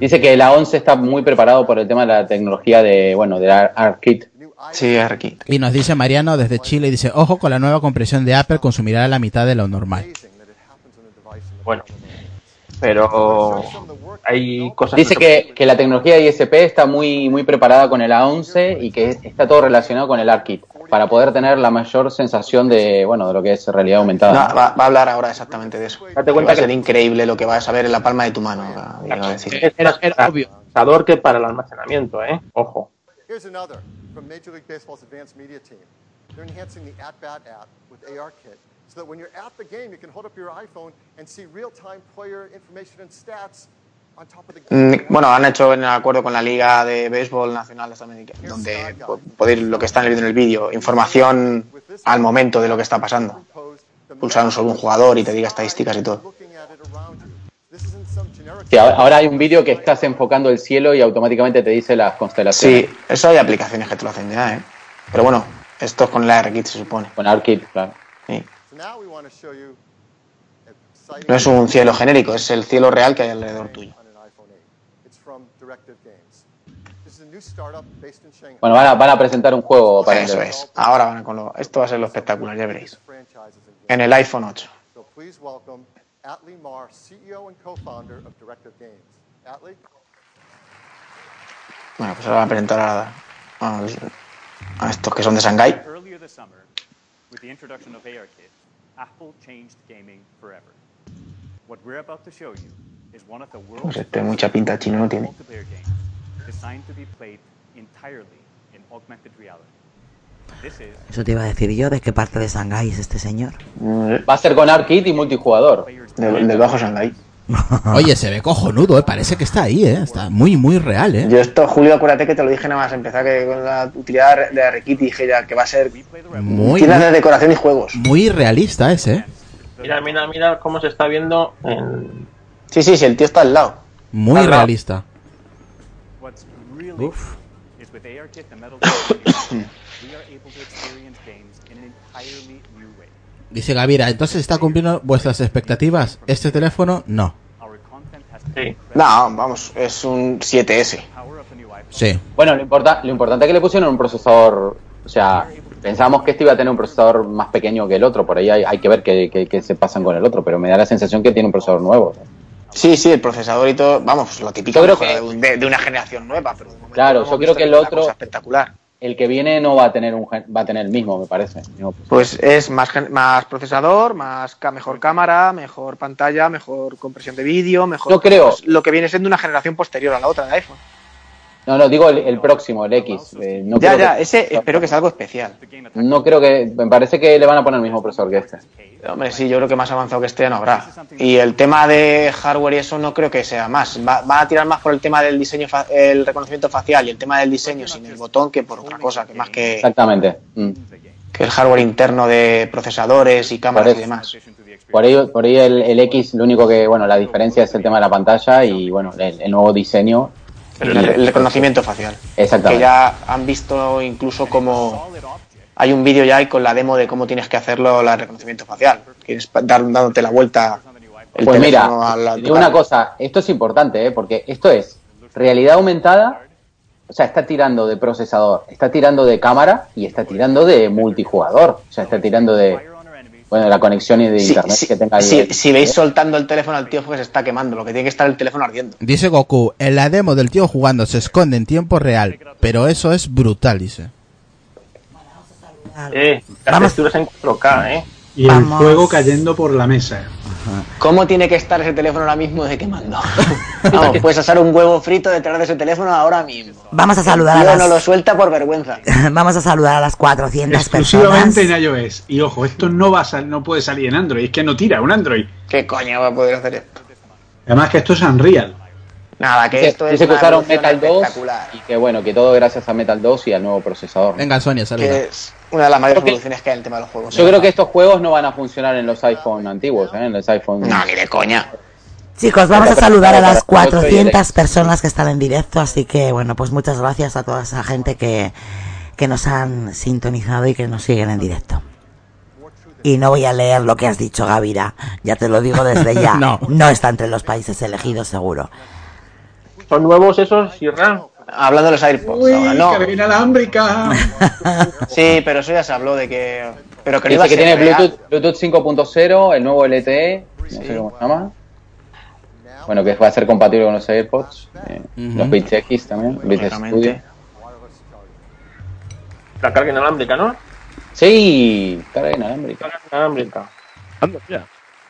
Dice que la 11 está muy preparado por el tema de la tecnología de, bueno, de la ARKit. Sí, ARKit. Y nos dice Mariano desde Chile, dice, ojo con la nueva compresión de Apple, consumirá la mitad de lo normal. Bueno, pero hay cosas Dice que, que la tecnología de ISP está muy, muy preparada con el A11 y que está todo relacionado con el ARKit para poder tener la mayor sensación de, bueno, de lo que es realidad aumentada. No, va, va a hablar ahora exactamente de eso. Date cuenta va a que- ser increíble lo que vas a ver en la palma de tu mano. va- iba a decir. es más procesador que para el almacenamiento, ¿eh? Ojo. Here's another from Major League Baseball's advanced media team. They're enhancing the At Bat app with ARKit so that when you're at the game, you can hold up your iPhone and see real time player information and stats Mm, Bueno, han hecho en acuerdo con la Liga de Béisbol Nacional de Estadounidense, donde po- podéis, lo que está en el- en el vídeo, información al momento de lo que está pasando. Pulsar un solo un jugador y te diga estadísticas y todo. Sí, ahora hay un vídeo que estás enfocando el cielo y automáticamente te dice las constelaciones. Sí, eso hay aplicaciones que te lo hacen ya, ¿eh? Pero bueno, esto es con la ARKit se supone. Con ARKit, claro. Sí. So now we want to show you exciting No es un cielo genérico, es el cielo real que hay alrededor tuyo. on an iPhone 8. It's from Directive Games. This is a new startup based in Shanghai. Bueno, van a, van a presentar un juego para Eso es. Ahora van con lo. Esto va a ser lo espectacular, ya veréis. En el iPhone 8. So please welcome Atlee Marr, CEO and co-founder of Directive Games. Atlee? Bueno, pues ahora van a presentar a, a- a estos que son de Shanghái. Earlier this summer, with the introduction of ARKit, Apple changed gaming forever. What we're about to show you is one of the world's Pues este mucha pinta chino no tiene. Multiplayer games designed to be played entirely in augmented reality. This is Eso te iba a decir yo, ¿de qué parte de Shanghái es este señor? Va a ser con ARKit y multijugador. Del, del Bajo Shanghái. *laughs* Oye, se ve cojonudo, ¿eh? Parece que está ahí, ¿eh? Está muy, muy real, ¿eh? Yo esto, Julio, acuérdate que te lo dije nada más empezar que con la utilidad de ARKit dije ya que va a ser Muy, tienda de decoración y juegos. muy realista ese, ¿eh? Mira, mira, mira cómo se está viendo en... Sí, sí, sí, el tío está al lado. Muy Al lado. realista. Uf. *coughs* Dice Gavira, entonces está cumpliendo vuestras expectativas. Este teléfono, no. Sí. No, vamos, es un 7S. power of a new iPhone. Sí. Bueno, lo, importa, lo importante es que le pusieron un procesador. O sea, pensábamos que este iba a tener un procesador más pequeño que el otro. Por ahí hay, hay que ver qué, qué- qué se pasan con el otro. Pero me da la sensación que tiene un procesador nuevo. Sí, sí, el procesador y todo, vamos, lo típico creo que- de, de- una generación nueva, pero Claro, yo creo que el otro- espectacular. El que viene no va a tener un va a tener el mismo, me parece. Pues es más, más procesador, más mejor cámara, mejor pantalla, mejor compresión de vídeo, mejor Yo creo- pues, lo que viene siendo una generación posterior a la otra de iPhone. No, no, digo el, el próximo, el X. eh, no ya, creo ya, que- ese espero que sea algo especial. No creo que. Me parece que le van a poner el mismo procesador que este. Hombre, sí, yo creo que más avanzado que este ya no habrá. Y el tema de hardware y eso no creo que sea más. Va, van a tirar más por el tema del diseño, fa- el reconocimiento facial y el tema del diseño sin el botón que por otra cosa, que más que, Exactamente. mm. que el hardware interno de procesadores y cámaras y demás. Por ahí, por ahí el, el X, lo único que, bueno, la diferencia es el tema de la pantalla y, bueno, el, el nuevo diseño. El, el reconocimiento facial. Exactamente. Que ya han visto incluso como hay un vídeo ya con la demo de cómo tienes que hacerlo el reconocimiento facial. Quieres dar, dándote la vuelta el pues mira, la- digo una cosa, esto es importante, ¿eh? porque esto es realidad aumentada, o sea, está tirando de procesador, está tirando de cámara y está tirando de multijugador, o sea, está tirando de, bueno, de la conexión y de Sí, internet sí, que tenga el- si, si veis soltando el teléfono al tío, pues se está quemando. Lo que tiene que estar el teléfono ardiendo. Dice Goku, en la demo del tío jugando se esconde en tiempo real, pero eso es brutal, dice. Eh, las texturas en 4K, ¿eh? Y el Vamos. fuego cayendo por la mesa. ¿Cómo tiene que estar ese teléfono ahora mismo de quemando? *laughs* Vamos, puedes asar un huevo frito detrás de ese teléfono ahora mismo. Vamos a saludar a tío no lo las, suelta por vergüenza. *laughs* vamos a saludar a las 400 Exclusivamente personas. en iOS. Y ojo, esto no va a sal- no puede salir en Android. Es que no tira un Android. ¿Qué coño va a poder hacer esto? Además que esto es Unreal. Nada, que Dice, esto es que una Metal 2 espectacular. y que bueno, que todo gracias a Metal 2 y al nuevo procesador. Venga, Sonia, saluda. Que es una de las mayores Creo que- evoluciones que hay en el tema de los juegos. Yo creo que estos juegos no van a funcionar en los iPhone antiguos, ¿eh? en los iPhone... No, ni de coña. Chicos, vamos a saludar a las para- para- 400 personas que están en directo, así que bueno, pues muchas gracias a toda esa gente que, que nos han sintonizado y que nos siguen en directo. Y no voy a leer lo que has dicho, Gavira. Ya te lo digo desde ya. *laughs* No. no está entre los países elegidos, seguro. ¿Son nuevos esos, Sirran? Hablando de los AirPods, Uy, ahora, no. alámbrica. *laughs* Sí, pero eso ya se habló de que. Pero que no Dice iba a que ser tiene real. Bluetooth, Bluetooth 5.0, el nuevo LTE, no sé cómo se llama. Bueno, que va a ser compatible con los AirPods. eh, Los Beats X también, Beats. Studio. La carga inalámbrica, ¿no? Sí, carga inalámbrica. Carga inalámbrica.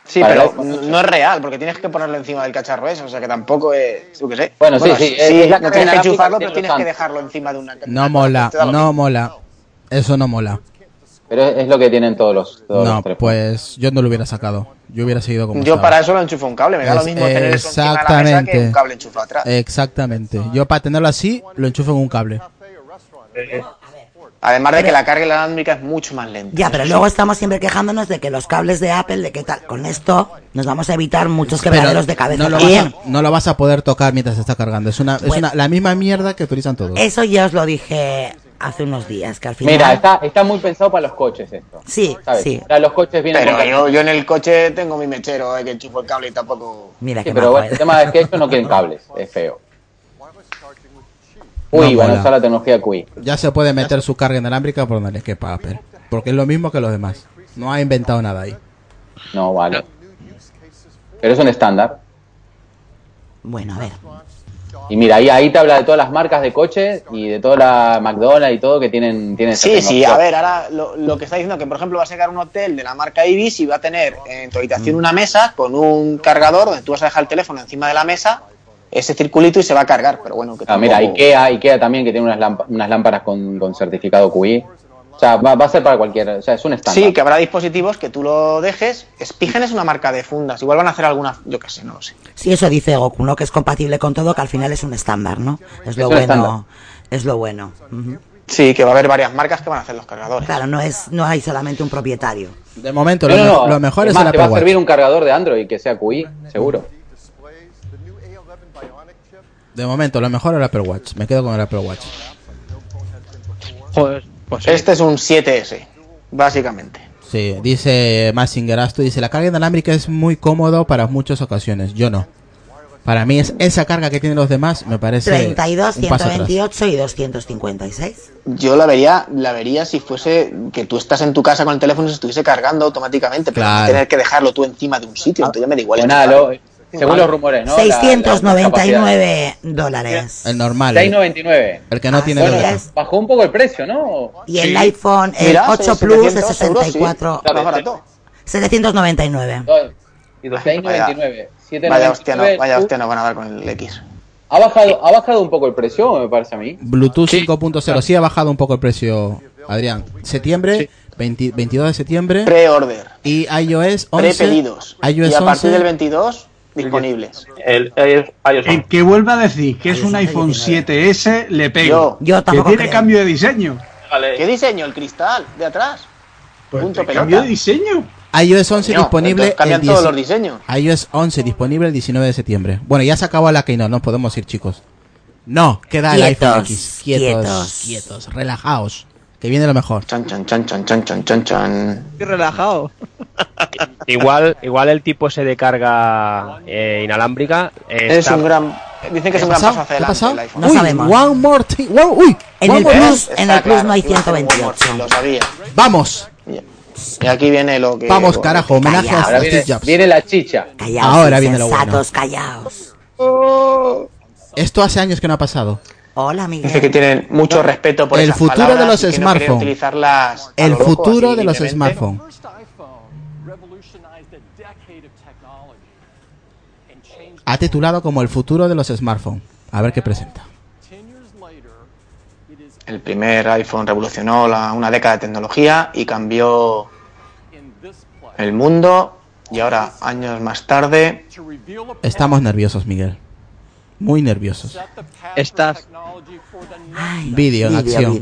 Sí, pero no, es real, porque tienes que ponerlo encima del cacharro ese, o sea que tampoco es. Yo qué sé. Bueno, sí, sí, es- es la no tienes que enchufarlo, pero tiene tienes que dejarlo encima de una. No mola, no mola. Eso no mola. Pero es, es lo que tienen todos los, todos No, los pues yo no lo hubiera sacado. Yo hubiera seguido como Yo estaba. para eso lo enchufo un cable, me da lo mismo tener eso encima de la mesa que exactamente. un cable enchufado atrás. Exactamente. Yo para tenerlo así, lo enchufo en un cable. Además de que la carga inalámbrica es mucho más lenta. Ya, pero luego estamos siempre quejándonos de que los cables de Apple, de qué tal. Con esto nos vamos a evitar muchos quebraderos de cabeza no lo, vas a, no lo vas a poder tocar mientras se está cargando. Es una, es Bueno. una la misma mierda que utilizan todos. Eso ya os lo dije hace unos días, que al final... Mira, está, está muy pensado para los coches esto. Sí, ¿sabes? sí. Ahora los coches vienen Pero yo, yo en el coche tengo mi mechero, eh, que enchufo el cable y tampoco. Mira Sí, que pero bueno, el tema es que *laughs* ellos no quieren cables, es feo. Uy, No van a usar la tecnología QI. Ya se puede meter su carga inalámbrica por donde le quepa Apple. Porque es lo mismo que los demás. No ha inventado nada ahí. No, vale. Pero es un estándar. Bueno, a ver. Y mira, ahí, ahí te habla de todas las marcas de coches y de toda la McDonald's y todo que tienen, tienen Sí, sí, a ver, ahora lo, lo que está diciendo que, por ejemplo, va a sacar un hotel de la marca Ibis y va a tener en tu habitación Mm. una mesa con un cargador donde tú vas a dejar el teléfono encima de la mesa, ese circulito y se va a cargar. Pero bueno, que Ah, mira, Ikea, Ikea también que tiene unas, unas lámparas con, con certificado QI. O sea, va, va a ser para cualquiera, o sea, es un estándar. Sí, que habrá dispositivos que tú lo dejes. Spigen es una marca de fundas. Igual van a hacer alguna, yo qué sé, no lo sé. Sí, eso dice Goku, ¿no? Que es compatible con todo, que al final es un estándar, ¿no? Es lo Es bueno. estándar. Es lo bueno. Sí, que va a haber varias marcas que van a hacer los cargadores. Claro, no es no hay solamente un propietario. De momento, No, lo, no, me- no. lo mejor es, más, el te va a servir un cargador de Android que sea QI, seguro. De momento, lo mejor es el Apple Watch. Me quedo con el Apple Watch. Pues, este es un 7S, básicamente. Sí, dice Massinger Asto, dice, la carga inalámbrica es muy cómodo para muchas ocasiones. Yo no. Para mí es esa carga que tienen los demás me parece 32, un paso atrás. 128 y 256. Yo la vería, la vería si fuese que tú estás en tu casa con el teléfono y se estuviese cargando automáticamente, pero no tener que dejarlo tú encima de un sitio, entonces ya me da igual. Lo- según los rumores, ¿no? La- la- la 699 dólares. El normal. 699. El que no tiene Bueno, bajó un poco el precio, ¿no? Y el iPhone, el Mira, 8 sí, Plus de 700 euros, sí. 64. Está más barato. 799. Y 699. Vaya hostia, no, 799, vaya hostia, no van a dar con el X. Ha bajado, ha bajado un poco el precio, me parece a mí. Bluetooth 5.0 sí ha bajado un poco el precio, Septiembre, 20 22 de septiembre. Pre-order. Y iOS 11. Pre-pedidos. iOS Y a partir 11. del 22, disponibles. El, el iOS El que vuelva a decir que es un iPhone 7S, le pego. Yo- yo que tiene creo. cambio de diseño. ¿Qué diseño? El cristal de atrás. Pues Punto pelota. cambio de diseño. iOS 11 Coño, disponible. cambian el todos 10 los diseños. iOS 11 disponible el 19 de septiembre. Bueno, ya se acabó la Keynote, no podemos ir, chicos. No, queda el iPhone X. Quietos, quietos. quietos, relajaos. Que viene lo mejor. Chan, chan, chan, chan, chan, chan, chan, chan. Estoy relajado. *laughs* Igual, igual el tipo ese de carga eh, inalámbrica eh, Es está- un gran. Dicen que es ¿Qué un ha gran pasado? paso hacia ¿Qué ha adelante pasado? el iPhone. No Uy, sabemos. One more thing. Wow, uy, En el Plus, en el Plus no hay 128. Lo sabía. Vamos, Y aquí viene lo que. vamos, carajo. Homenaje a Callaos. Steve viene, Jobs. viene la chicha. Callaos, Ahora viene lo bueno. callaos. Esto hace años que no ha pasado. Hola, Dice que tienen mucho respeto por El esas futuro de los no smartphones. a El loco, futuro de los smartphones. Ha titulado como el futuro de los smartphones. A ver qué presenta. 10 years later. It is El primer iPhone revolucionó la- una década de tecnología y cambió el mundo. Y ahora, años más tarde, Estamos nerviosos, Miguel. Muy nerviosos. Ay, Vídeo en acción.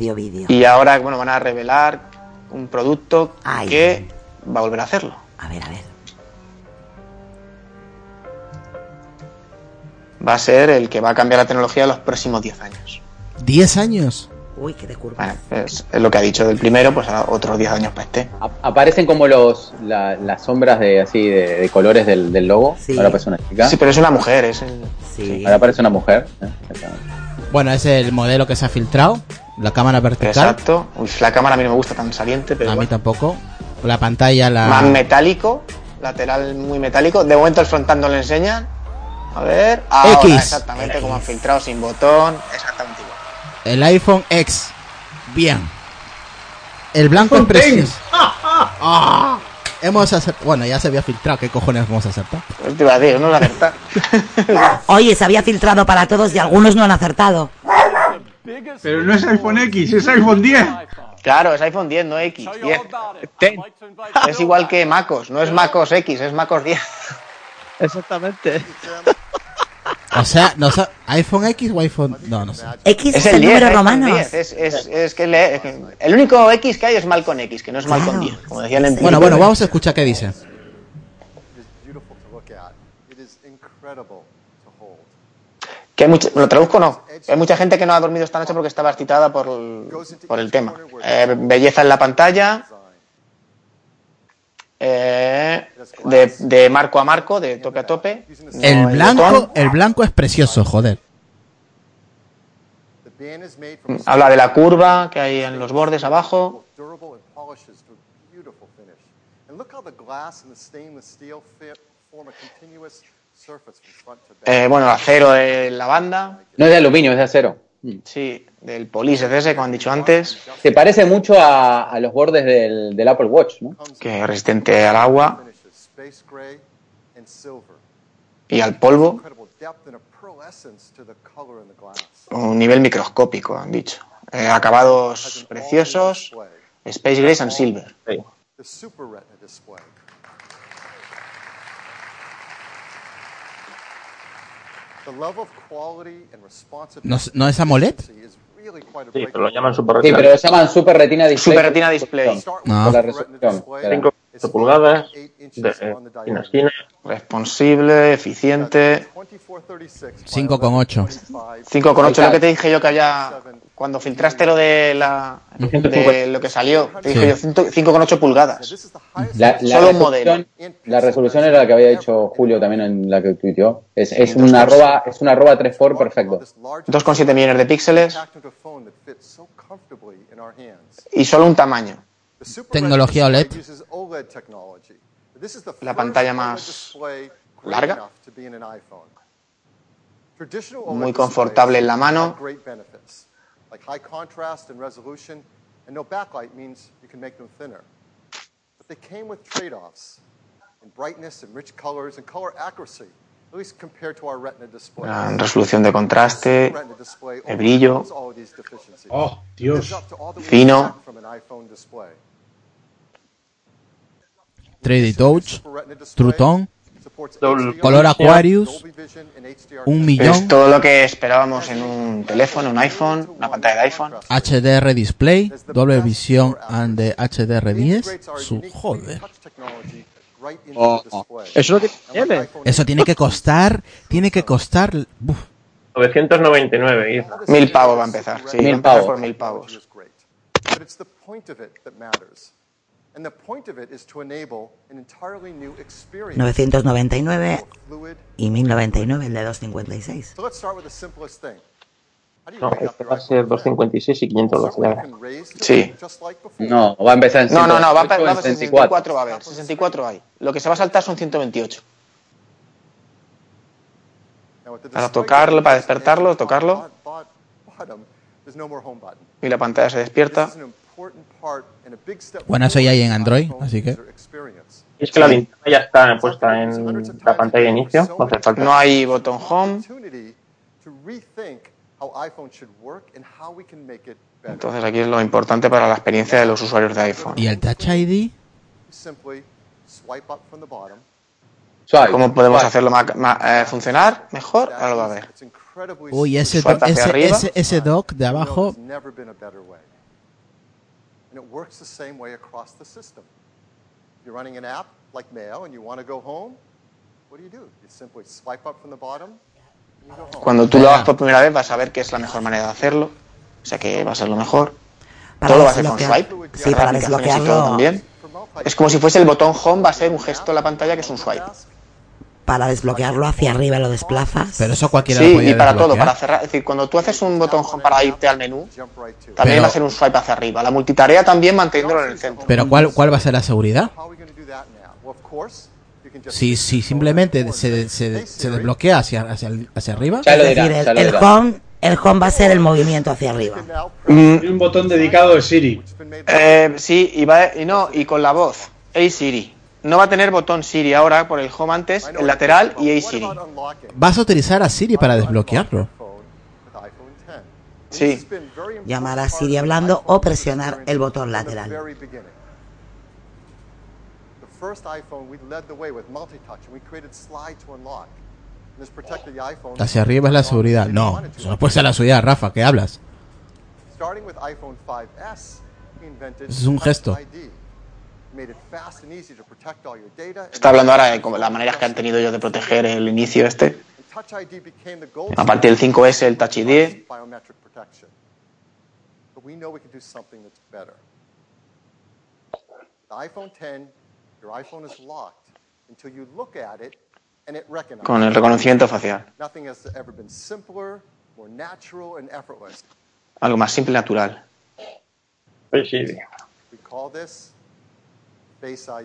y ahora bueno van a revelar un producto Ay. que va a volver a hacerlo. A ver, a ver. Va a ser el que va a cambiar la tecnología en los próximos 10 años. 10 años. Uy, qué de curva. Bueno, es, es lo que ha dicho del primero, pues otros 10 años para este. A- Aparecen como los la- las sombras de así de, de colores del, del logo. Sí. Ahora aparece una chica. Sí, pero es una mujer, es el... Sí. Ahora aparece una mujer. ¿eh? Bueno, es el modelo que se ha filtrado. La cámara vertical. Exacto. Uy, la cámara a mí no me gusta tan saliente, pero A mí tampoco. La pantalla la. más metálico, lateral muy metálico. De momento el frontal no le enseñan. A ver, ahora X. exactamente como han filtrado sin botón, exactamente. El iPhone X. Bien. El blanco es precioso. Ah. Hemos acertado. Bueno, ya se había filtrado. ¿Qué cojones hemos acertado? Te iba a decir, no la *laughs* verdad. Oye, se había filtrado para todos y algunos no han acertado. Pero no es iPhone X, es iPhone 10. Claro, es iPhone 10, no X. 10. Ten. Es igual que MacOS, no es MacOS X, es MacOS 10. Exactamente. *laughs* O sea, no sé, iPhone X o iPhone. No, no sé. X Es es, el, 10, número romano. 10. Es, es, es que le- el único X que hay es Malcon X, que no es Malcon 10, como decían en Bueno, bueno, vamos a escuchar qué dice. beautiful to look at. It is incredible to hold. Que hay mucha, lo traduzco o no. Hay mucha gente que no ha dormido esta noche porque estaba excitada por el, por el tema. Eh, belleza en la pantalla. Eh, de, de marco a marco, de tope a tope. no El blanco, el blanco es precioso, joder. Habla de la curva que hay en los bordes abajo. Eh, bueno, acero de la banda. No es de aluminio, es de acero. Sí, del Polis ese, como han dicho antes. Se parece mucho a, a los bordes del, del Apple Watch, ¿no? Que es resistente al agua Finishes space gray and silver. y al polvo. Un nivel microscópico, han dicho. Eh, acabados preciosos. Space Gray and Silver. The Super Retina display. The level of quality and responsiveness ¿No, es- no es AMOLED? Sí, pero lo llaman Super Sí, Retina. pero lo llaman Super Retina Display. Super Retina Display. Ah. Por la resolución. claro. 5 pulgadas, de, eh, esquina esquina. Responsible, eficiente. 5,8. 5,8 lo que te dije yo que había. Cuando filtraste lo de la. de lo que salió, te dije Sí. yo 5,8 pulgadas. La, la Solo un modelo. la resolución era la que había dicho Julio también en la que tuiteó. Es, es dos arroba, es una arroba 3 por perfecto. 2,7 millones de píxeles y solo un tamaño. Tecnología OLED. display uses OLED technology. This is the La pantalla más larga. Muy confortable en la mano. Have great benefits, like high contrast and resolution, and no backlight means you can make them thinner. But they came with trade-offs in brightness and rich colors and color accuracy, at least compared to our Retina display. Gran resolución de contraste, Retina de brillo, overcomes all of these deficiencies. Oh, Dios. Lives up to all that we Fino. expect from an iPhone display. 3D Touch, True Tone, Supports Doble- color Aquarius, un Es millón, todo lo que esperábamos en un teléfono, un iPhone, una pantalla de iPhone. HDR display, doble visión and the HDR10. Su joder. Oh, display. Eso tiene. Eso tiene que *laughs* costar, tiene que costar. uf, 999, Isra. Mil pavos va a empezar. Sí, Mil pavos. por mil pavos. 999 Fluid. y 1099 el de 256. So let's start with the simplest thing. How do you No, este va a ser 256 y 500 las Certainly you llaves. can raise to Sí. No, va a empezar en No, no, no, va a, 128 a en 64 va a haber. 64 hay. Lo que se va a saltar son 128. Now, with the Para tocarlo, para despertarlo, tocarlo. Y la pantalla se despierta. Bueno, eso ya hay en Android, así que. user experience. Y es que la linterna ya está puesta en la pantalla de inicio, no hace falta. No hay botón home. Entonces aquí es lo importante para la experiencia de los usuarios de iPhone. Y el Touch ID, ¿Cómo podemos hacerlo ma- ma- eh, funcionar mejor? Ahora lo va a ver. Uy, ese, ese, ese, ese dock de abajo, there's never been a better way. And it works the same way across the system. If you're running an app like Mail and you want to go home, what do you do? You simply swipe up from the bottom and you go home. Cuando tú lo hagas por primera vez vas a ver que es la mejor manera de hacerlo. O sea que va a ser lo mejor. Para todo va a ser con swipe. sí, para desbloquearlo- también. Es como si fuese el botón home, va a ser un gesto en la pantalla que es un swipe. Para desbloquearlo hacia arriba lo desplazas. Pero eso cualquiera lo Sí, podía y para todo, para cerrar. Es decir, cuando tú haces un botón home para irte al menú, también Pero- va a ser un swipe hacia arriba. La multitarea también manteniéndolo en el centro. Pero ¿cuál, ¿cuál va a ser la seguridad? Si, si simplemente se, se, se desbloquea hacia, hacia, hacia arriba. es decir, el, el home, el home va a ser el movimiento hacia arriba. Hay un botón dedicado de Siri. Eh, sí, y, va, y no, y con la voz. Hey Siri. No va a tener botón Siri ahora por el home antes, el lateral y Hey Siri. Vas a utilizar a Siri para desbloquearlo. Sí. Llamar a Siri hablando o presionar el botón lateral. The first iPhone, we led the way with multi-touch, and we created slide to unlock. And this protected the iPhone. Hacia arriba es la seguridad. No, eso no puede ser la seguridad, Rafa, ¿qué hablas? Starting with iPhone 5S, we invented Es un gesto. Está hablando ahora de como las maneras que han tenido ellos de proteger el inicio este. A partir del 5S, el Touch ID. biometric protection. But we know we can do something that's better. The iPhone 10, your iPhone is locked until you look at it and it recognizes. Con el reconocimiento facial. Nothing has ever been simpler, more natural, and effortless. Algo más simple y natural. This Face ID.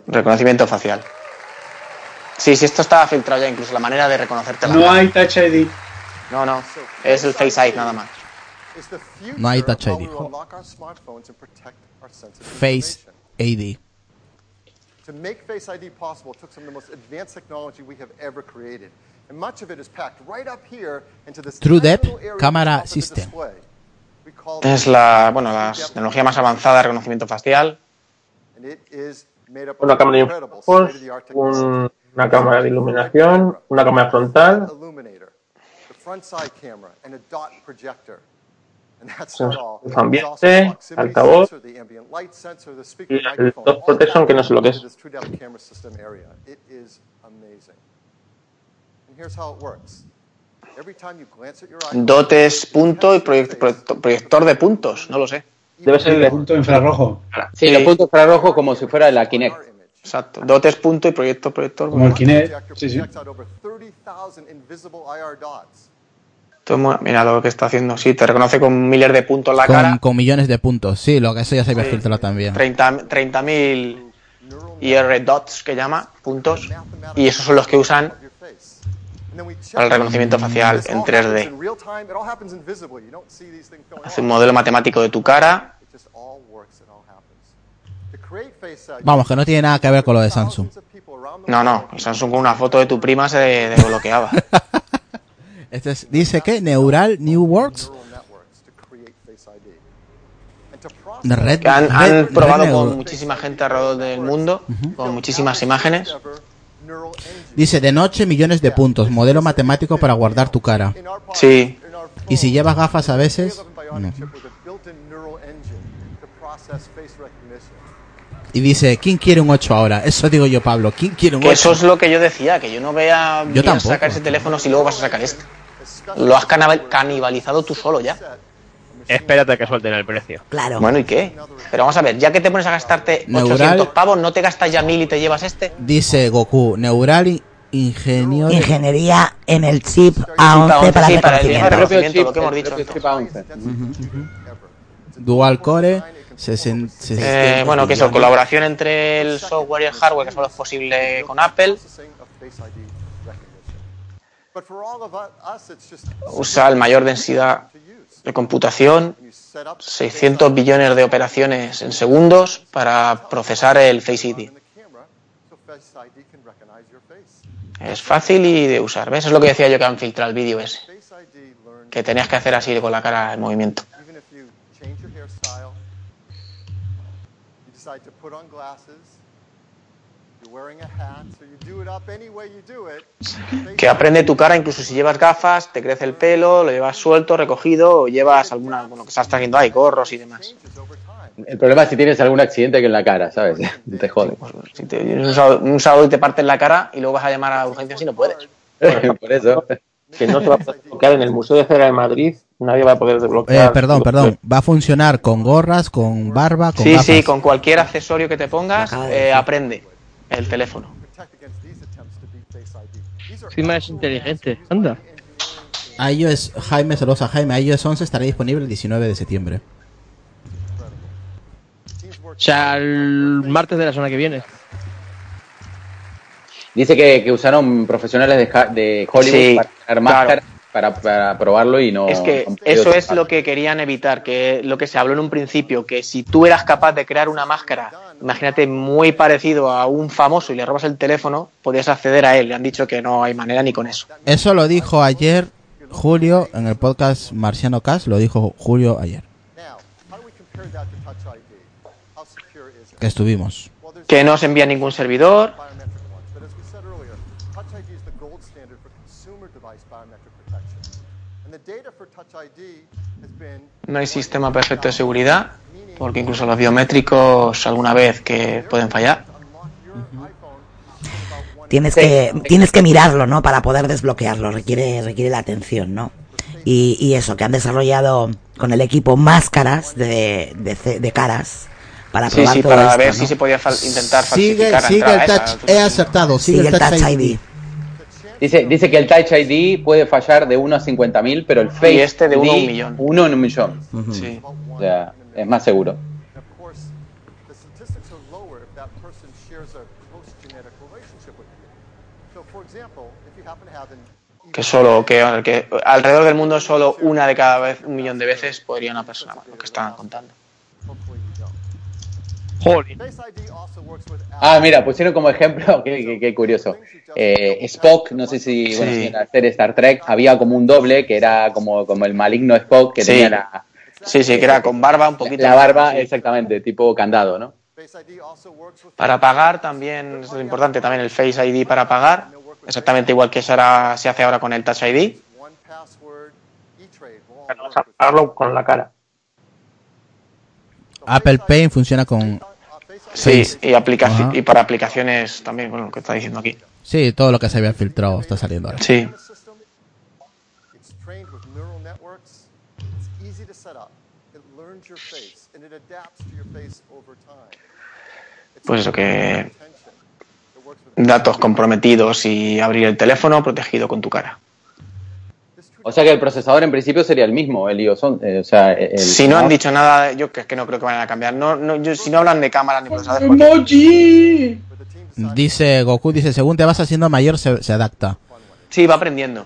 Reconocimiento facial. Sí, sí, esto estaba filtrado ya, incluso la manera de reconocerte la No cara. hay Touch ID. No, no. Es el Face ID nada más. No hay Touch ID. Face. AD. To make Face ID possible took some of the most advanced technology we have ever created. And much of it is packed right up here into this True Depth Camera System. Es la, bueno, la tecnología más avanzada de reconocimiento facial. and it is Una cámara de incredible infrarrojos, un- una cámara de iluminación, una cámara frontal, illuminator, the front side camera, and a dot projector. And that's Sensor not all. de There's also ambiente, altavoz, sensor, the ambient light sensor, the speaker y el all protection, que no sé lo que es. into this TrueDepth camera system area. It is amazing. And here's how it works. Every time you glance at your iPhone, Dotes punto y proyect- proyecto- proyector de puntos, no lo sé. Debe ser el Punto infrarrojo. Sí, los puntos infrarrojos como si fuera la Kinect. Exacto. Dotes punto y proyecto proyector. Como el Kinect. Sí, sí. projects out over 30,000 invisible IR dots. Esto es muy- Mira lo que está haciendo. Sí, te reconoce con miles de puntos la Con, cara. con millones de puntos. Sí, lo que eso ya se había Sí. filtrado también. 30 30.000 IR dots que llama, puntos. Y esos son los que usan para el reconocimiento facial en 3D. In real time, it all happens invisibly. You don't see these things going Hace un modelo matemático de tu cara. Vamos, que no tiene nada que ver con lo de Samsung. No, no, Samsung con una foto de tu prima se desbloqueaba. *laughs* Este es- dice que Neural New Works. Red, Que han, Red- han Red probado Neu- con muchísima gente alrededor del mundo, con muchísimas imágenes. Dice de noche millones de puntos. Modelo matemático para guardar tu cara. Sí. Y si llevas gafas a veces. no. Y dice, ¿quién quiere un 8 ahora? Eso digo yo, Pablo. ¿Quién quiere un Que 8? eso es lo que yo decía, que yo no vea Yo tampoco. sacar ese teléfono si luego vas a sacar este. Lo has canibal- canibalizado tú solo ya. Espérate que suelten el precio. Claro. Bueno, ¿y qué? Pero vamos a ver, ya que te pones a gastarte Neural- 800 pavos, ¿no te gastas ya 1000 y te llevas este? Dice Goku, Neural in- Ingenio. de- Ingeniería en el chip A11 para Sí, el para el reconocimiento. reconocimiento, lo que hemos dicho. Dual Core. Eh, bueno, que eso, colaboración entre el software y el hardware, que solo es posible con Apple. But for all of us, it's just Usa el mayor densidad de computación, 600 billones de operaciones en segundos para procesar el Face ID. Es fácil y de usar. ¿Ves? Es lo que decía yo que han filtrado el vídeo ese. Que tenías que hacer así con la cara en movimiento. Que aprende tu cara incluso si llevas gafas, te crece el pelo, lo llevas suelto, recogido, o llevas alguna, bueno, que estás trayendo ahí, gorros y demás. El problema es si tienes algún accidente que en la cara, ¿sabes? *laughs* Te jode. Si te vienes un sábado, un sábado y te partes la cara y luego vas a llamar a urgencias y no puedes. *laughs* Por eso. que no se va a poder desbloquear en el Museo de Cera de Madrid. Nadie va a poder Eh, desbloquear. perdón, perdón. Va a funcionar con gorras, con barba, con Sí, gafas. sí, con cualquier accesorio que te pongas, eh, aprende el teléfono. Soy más inteligente. Anda. iOS, Jaime, saludos a Jaime. iOS 11 estará disponible el 19 de septiembre. O sea, el martes de la semana que viene. Dice que, que usaron profesionales de, de Hollywood Sí, para crear máscaras para, para probarlo y no. Es que eso es lo que querían evitar, que lo que se habló en un principio, que si tú eras capaz de crear una máscara, imagínate, muy parecido a un famoso y le robas el teléfono, podías acceder a él. Le han dicho que no hay manera ni con eso. Eso lo dijo ayer Julio en el podcast Marciano Cast. Lo dijo Julio ayer. Que estuvimos. Que no se envía ningún servidor. But as we said earlier, Touch ID is the gold standard for consumer device biometric protection. And the data for Touch ID has been No hay sistema perfecto de seguridad, porque incluso los biométricos alguna vez que pueden fallar. Tienes que, tienes que mirarlo, ¿no? Para poder desbloquearlo. Requiere, requiere la atención, ¿no? Y, y eso, que han desarrollado con el equipo máscaras de, de, de caras para probar sí, todo para esto, ver ¿no? si se podía fal- intentar Sigue, falsificar. sigue el esa. touch. He acertado. Sigue, Sigue el touch, ID. Dice, dice que el Touch ID puede fallar de 1 a 50.000, pero el Face este de uno a un ID, millón. uno en un millón. Sí. O sea, es más seguro. of course, the statistics are lower if that person shares a close genetic relationship with you. So, for example, if you happen to have an Que solo, que, que alrededor del mundo solo una de cada vez, un millón de veces podría una persona, lo que estaban contando. Ah, mira, pusieron como ejemplo, *laughs* qué, qué- qué curioso. Eh, Spock, no sé si, bueno, Sí. si en la serie Star Trek había como un doble que era como, como el maligno Spock que Sí. tenía la, Sí, sí, que era con barba un poquito. la barba, exactamente, tipo candado, ¿no? Para pagar también es importante también el Face ID para pagar, exactamente igual que se, hará- se hace ahora con el Touch ID. Pagarlo con la cara. Apple Pay funciona con. Sí, y, aplica- Ajá. y para aplicaciones también, bueno, lo que está diciendo aquí. Sí, todo lo que se había filtrado está saliendo ahora. Sí. It's trained with neural networks. It's easy to set up. It learns your face and it adapts to your face over time. Pues eso que datos comprometidos y abrir el teléfono protegido con tu cara. O sea que el procesador en principio sería el mismo, el iOS 11, eh, o sea, el, Si no han dicho nada, yo que, que no creo que vayan a cambiar. No, no, yo- si no hablan de cámaras ni procesadores, ¡Emoji! Dice Goku, dice, según te vas haciendo mayor se, se adapta. sí, va aprendiendo.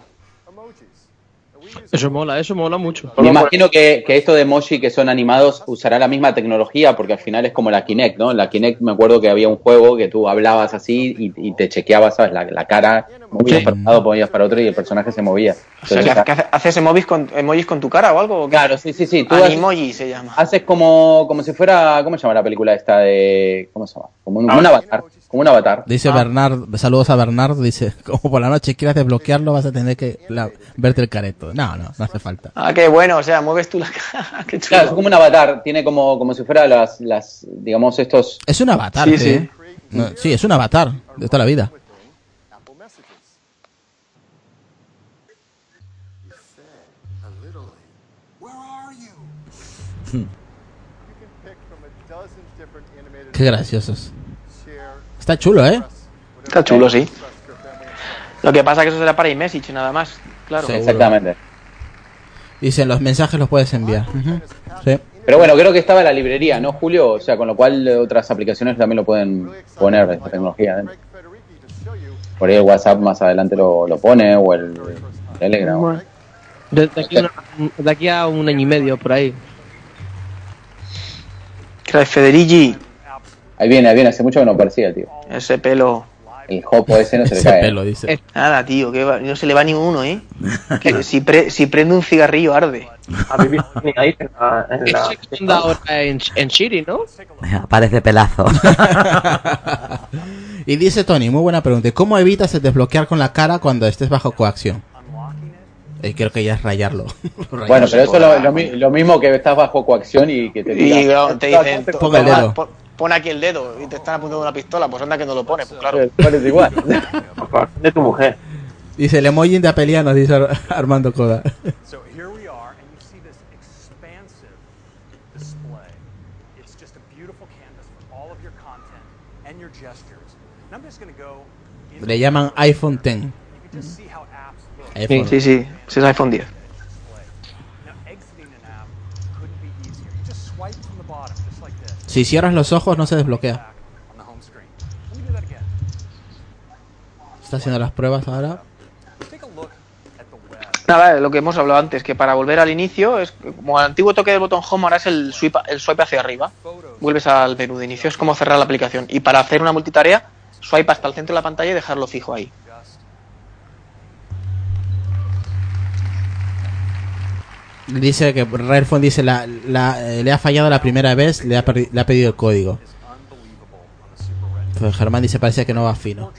Eso mola, eso mola mucho. Me imagino que, que esto de emoji que son animados usará la misma tecnología porque al final es como la Kinect, ¿no? La Kinect me acuerdo que había un juego que tú hablabas así y, y te chequeabas, ¿sabes? La, la cara, movías para un lado, ponías para otro y el personaje se movía. O sea, que, que hace- haces emojis con, emojis con tu cara o algo. ¿o qué? Claro, sí, sí, sí. Tú haces- Animoji se llama. haces como, como si fuera, ¿cómo se llama la película esta de, ¿cómo se llama? Como un, un avatar, como un avatar. Dice Ah. Bernard, saludos a Bernard, dice, *laughs* como por la noche quieras desbloquearlo vas a tener que la- verte el careto. No, no, no hace falta. Ah, qué bueno, o sea, mueves tú la *laughs* cara. qué chulo. Claro, es como un avatar, tiene como, como si fuera las, las, digamos, estos... Es un avatar, Sí, sí. sí. No, sí, es un avatar de toda la vida. Qué graciosos. Está chulo, ¿eh? Está chulo, sí. Lo que pasa es que eso será para iMessage nada más. Claro. Sí, Exactamente. Dicen, los mensajes los puedes enviar. Sí. Pero bueno, creo que estaba en la librería, ¿no, Julio? O sea, con lo cual eh, otras aplicaciones también lo pueden poner esta tecnología dentro. Por ahí el WhatsApp más adelante lo, lo pone o el Telegram. Bueno. De, de aquí, a una- de aquí a un año y medio, por ahí. Craig Federici. Ahí viene, ahí viene, hace mucho que no aparecía, tío. Ese pelo. El jopo ese no se le Ese cae. pelo, dice. Es nada, tío, que va- no se le va ni uno, ¿eh? Que *laughs* si, pre- si prende un cigarrillo arde. ¿Habéis visto ni ahí en la, en la- Ese que anda ahora en, en Shiri, ¿no? Parece pelazo. *laughs* Y dice Tony, muy buena pregunta. ¿Cómo evitas el desbloquear con la cara cuando estés bajo coacción? Eh, creo que ya es rayarlo. *laughs* Bueno, pero eso es lo, lo mi- lo mismo que estás bajo coacción y que te Y digan, te dicen, Ponga el "Toma, dedo". Pon aquí el dedo y te están apuntando una pistola, pues anda que no lo pone, pues claro. Pones igual. *laughs* de tu mujer. Dice el emoji de Apeliano, dice Ar- Armando Coda. So here we are, and you see this expansive display. It's just a beautiful canvas for all of your content and your gestures. And I'm just going to go into Le llaman iPhone X. You can just see how apps look. Sí, iPhone. sí, sí. Ese es iPhone 10. Si cierras los ojos no se desbloquea. Está haciendo las pruebas ahora. Nada, lo que hemos hablado antes, que para volver al inicio, es como el antiguo toque del botón home, ahora es el swipe, el swipe hacia arriba. Vuelves al menú de inicio, es como cerrar la aplicación. Y para hacer una multitarea, swipe hasta el centro de la pantalla y dejarlo fijo ahí. Dice que Redphone dice la, la- eh, le ha fallado la primera vez, le ha, le ha pedido el código. Pues Germán dice parece que no va fino.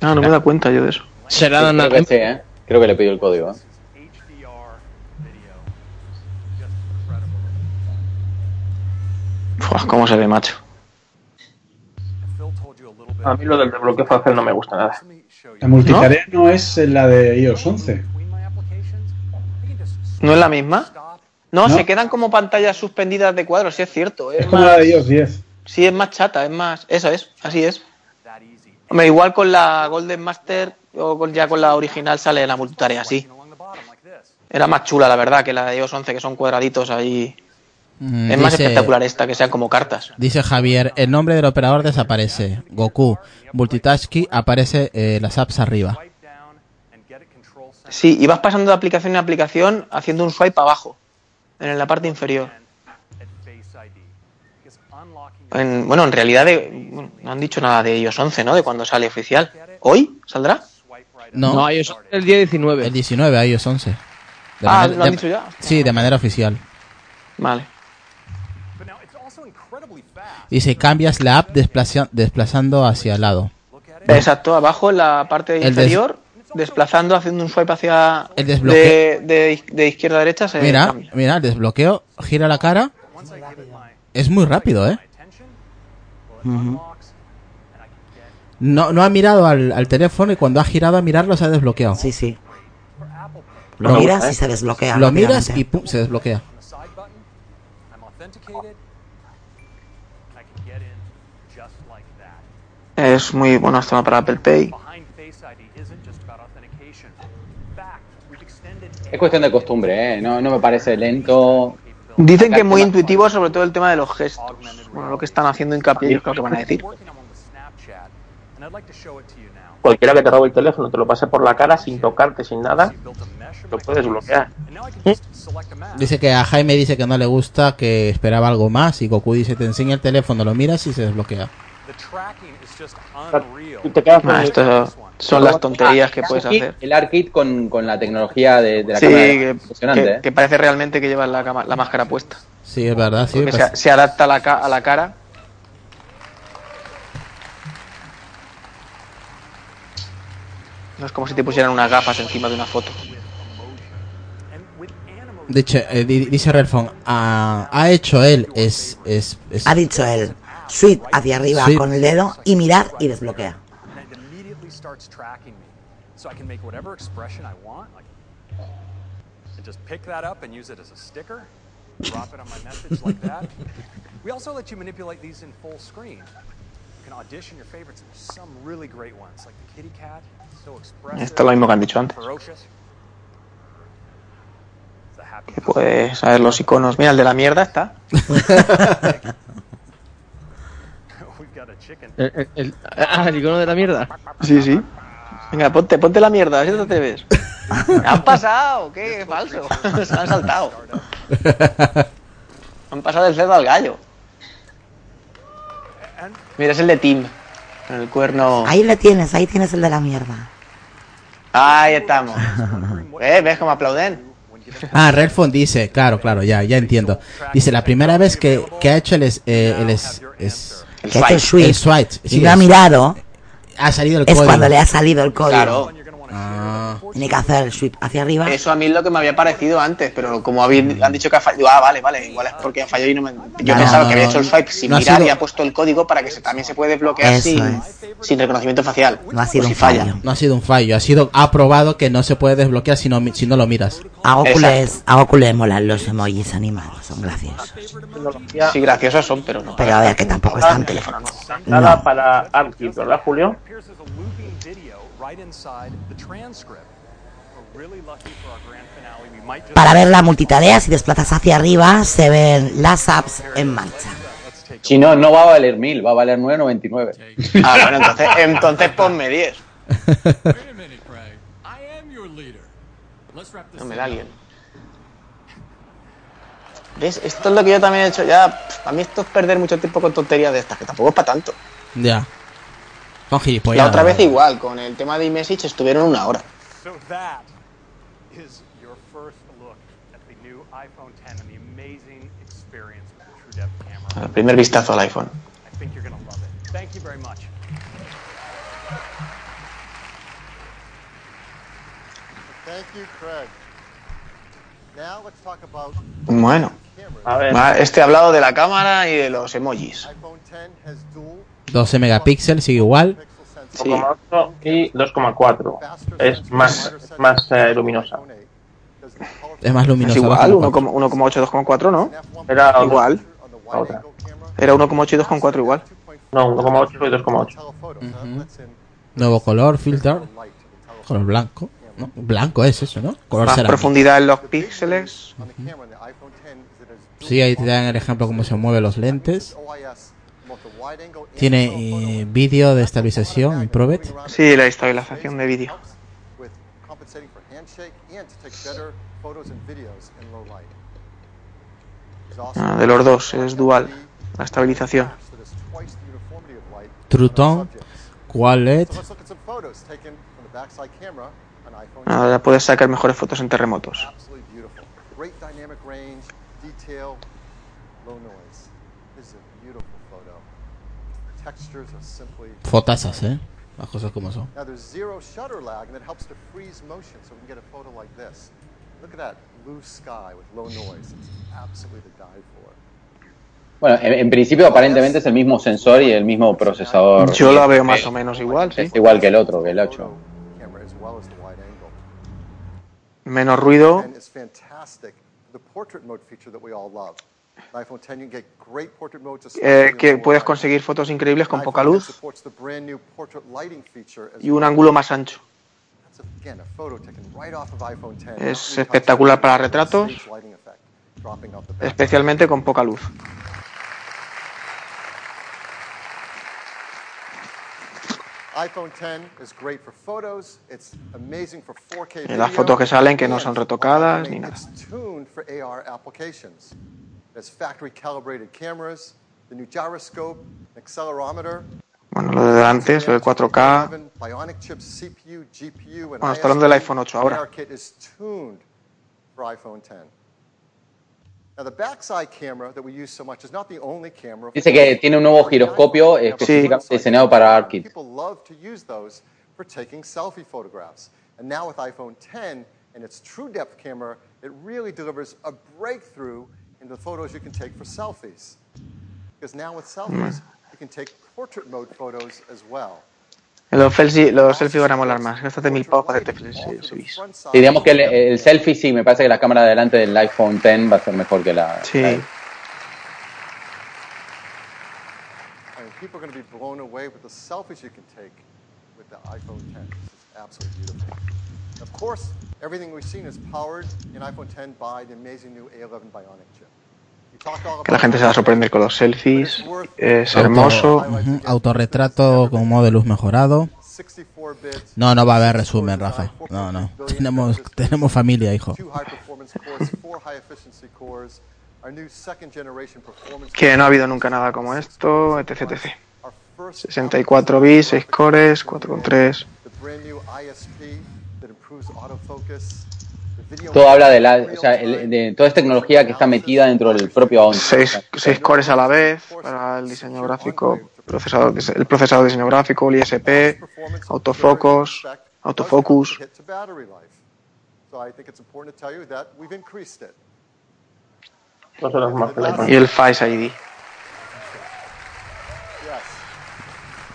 Ah, no me da cuenta yo de eso. Será Sí, creo que sí, ¿eh? Creo que le pidió el código. ¿eh? Uf, cómo se ve, macho. A mí lo del desbloqueo fácil no me gusta nada. La multitarea no, es la de iOS 11. ¿No es la misma? No, No. se quedan como pantallas suspendidas de cuadros, sí es cierto. Es, Es como más- la de iOS 10. Sí, es más chata, es más. Eso es, así es. Hombre, igual con la Golden Master o con- ya con la original sale la multitarea así. Era más chula, la verdad, que la de iOS 11, que son cuadraditos ahí. Mm, es más dice- espectacular esta, que sean como cartas. Dice Javier, el nombre del operador desaparece. Goku, Multitasking, aparece eh, las apps arriba. Sí, y vas pasando de aplicación en aplicación haciendo un swipe abajo, en la parte inferior. En- bueno, en realidad de- bueno, no han dicho nada de iOS 11, ¿no? De cuando sale oficial. ¿Hoy saldrá? No, No, iOS el día 19. El 19, iOS 11. De Ah, manera- ¿lo han de- dicho ya? Sí, de manera oficial. Vale. Dice, cambias la app desplaza- desplazando hacia el lado. Exacto, abajo en la parte El des- inferior, desplazando, haciendo un swipe hacia El de, desbloqueo. de, de izquierda a derecha se Mira, cambia. mira, el desbloqueo, gira la cara. Es muy rápido, ¿eh? No, no ha mirado al, al teléfono y cuando ha girado a mirarlo se ha desbloqueado. Sí, sí. Lo miras y se desbloquea. Lo miras y pum, se desbloquea. Es muy bueno esto para Apple Pay. Es cuestión de costumbre, ¿eh? No, no me parece lento. Dicen que es muy intuitivo, sobre todo el tema de los gestos. Bueno, lo que están haciendo hincapié, yo creo que van a decir. Cualquiera que te robe el teléfono, te lo pase por la cara sin tocarte, sin nada, lo puedes bloquear. Dice que a Jaime dice que no le gusta, que esperaba algo más. Y Goku dice, te enseña el teléfono, lo miras y se desbloquea. Te quedas con Ah, esto son las tonterías que puedes Arcade- hacer. El ARKit con, con la tecnología de, de la Sí, cámara. que, Impresionante, que- ¿eh? que parece realmente que llevas la, cama- la máscara puesta. Sí, es verdad, sí. Pues- se, se adapta a la, a la cara. No es como si te pusieran unas gafas encima de una foto. De hecho, eh, di- dice Redphone, ha, ha hecho él, es, es, es- Ha dicho él, sweep hacia arriba Sweep. con el dedo y mirar y desbloquea. And starts tracking me, so I can make whatever expression I want, like, and just pick that up and use it as a sticker, drop it on my message like that. We also let you manipulate these in full screen. You can audition your favorites, and there's some really great ones, like the kitty cat, so expressive. Esto es lo mismo que han dicho antes. Ferocious. It's the happy Que puedes saber los iconos. Mira, el de la mierda está. *laughs* El, el- el- ah, el icono de la mierda. Sí, sí. Venga, ponte, ponte la mierda, a ver si te atreves. *laughs* Han pasado, qué, falso. *laughs* Se han saltado. *laughs* Han pasado del cerdo al gallo. Mira, es el de Tim. Con el cuerno. Ahí le tienes, ahí tienes el de la mierda. Ahí estamos. ¿Eh? ¿Ves cómo aplauden? Ah, Redphone dice, claro, claro, ya, ya entiendo. Dice, la primera vez que, que ha hecho el, es- eh, el, es- es- Que ha hecho el swipe. el swipe, Y sí, no ha mirado. ha salido el Es código. cuando le ha salido el código. Claro. Ah. Tiene que hacer el sweep hacia arriba. Eso a mí es lo que me había parecido antes, pero como habéis, han dicho que ha fallado, ah, vale, vale, igual es porque ha fallado y no me... Yo No, pensaba no, que había hecho el swipe sin no ha mirar sido- y ha puesto el código para que se, también se puede desbloquear sin, sin reconocimiento facial. No ha sido si un fallo. falla. No ha sido un fallo, ha sido ha probado que no se puede desbloquear si no, si no lo miras. A Goku, les, a le molan los emojis animados, son graciosos. Sí, graciosos son, pero no. Pero a ver, que tampoco es tan teléfono. Nada para ARKit, ¿verdad, Julio? Para ver la multitarea, si desplazas hacia arriba, se ven las apps en marcha. Si no, no va a valer 1000, va a valer 9.99. *laughs* Ah, bueno, entonces, entonces ponme 10. *laughs* No me da alguien. ¿Ves? Esto es lo que yo también he hecho ya. A mí esto es perder mucho tiempo con tonterías de estas, que tampoco es para tanto. Ya. Gilipollas. La otra vez igual, con el tema de iMessage estuvieron una hora. So that is your first look at the new iPhone 10 and the amazing experience with the TrueDepth camera. El primer vistazo al iPhone. I think you're going to love it. Thank you very much. Thank you, Craig. Now let's talk about Bueno. A ver. Va, Este ha hablado de la cámara y de los emojis. iPhone 10 has dual 12 megapíxeles, sigue igual. 1,8 y 2,4. Es más, más eh, luminosa. Es más Es luminoso. igual, 2,4. 1,8, 2,4, ¿no? Era Igual. otra. Era 1,8 y 2,4 igual. No, 1,8 y 2,8. Nuevo color, filter. Color blanco. ¿no? Blanco es eso, ¿no? Color Más profundidad en los píxeles. Sí, ahí te dan el ejemplo cómo se mueven los lentes. Tiene eh, vídeo de estabilización, Improved. Sí, la estabilización de vídeo. Ah, de los dos, es dual. La estabilización. Tone, Quad LED. Ahora puedes sacar mejores fotos en terremotos. Absolutely beautiful. Great dynamic range, detail, low noise. This is a beautiful photo. Fotasas, ¿eh? Las cosas como son. Now there's zero shutter lag, and that helps to freeze motion, so we can get a photo like this. Look at that blue sky with low noise. It's absolutely to die for. Bueno, en, en principio aparentemente es el mismo sensor y el mismo procesador. Yo la veo más o menos igual, sí. Es igual que el otro, que el 8. Camera as well as the wide angle. Menos ruido. And it's fantastic. The portrait mode feature that we all love. The iPhone 10, you can get great portrait modes. eh, que puedes conseguir fotos increíbles con poca iPhone 10 luz y un ángulo más ancho. That's, again, a photo taken right off of iPhone 10. Es espectacular para retratos, especialmente con poca luz. iPhone 10 is great for photos. It's amazing for 4K Y las fotos que salen que no son retocadas ni nada. Tuned for AR applications. There's factory calibrated cameras, the new gyroscope, accelerometer, Bueno, lo de delante es lo de 4K. 11 Bionic chips, CPU, GPU, and Bueno, está hablando del ISP. iPhone 8 ahora. ARKit is tuned for iPhone 10. Now, the backside camera that we use so much is not the only camera. Dice que tiene un nuevo giroscopio específicamente diseñado para ARKit. People love to use those for taking selfie photographs. And now with iPhone 10 and its true depth camera, it really delivers a breakthrough in the photos you can take for selfies. Because now with selfies, you can take portrait mode photos as well. Los selfies, los selfies van a molar más. Gástate mil pavos para hacerte selfies. Sí, digamos que el, el selfie sí, me parece que la cámara de delante del iPhone X va a ser mejor que la. Sí. la- I mean, people are going to be blown away with the selfies you can take with the iPhone 10. This is absolutely beautiful. Of course, everything we've seen is powered in iPhone 10 by the amazing new A11 Bionic chip. Que la gente se va a sorprender con los selfies. Es Auto- hermoso. autorretrato con modo de luz mejorado. 64 bits, No, no va a haber resumen, Rafa. No, no. *laughs* Tenemos, tenemos familia, hijo. Que no ha habido nunca nada como esto, etc. etc. 64 bits, 6 cores, 4,3. Todo habla de la. O sea, el- de toda esta tecnología que está metida dentro del propio 11. 6, cores a la vez para el diseño gráfico, procesador, el procesador de diseño gráfico, el ISP, autofocos. autofocus. hit to battery life. So I think it's important to tell you that we've increased it. Dos horas más. Y el Face ID.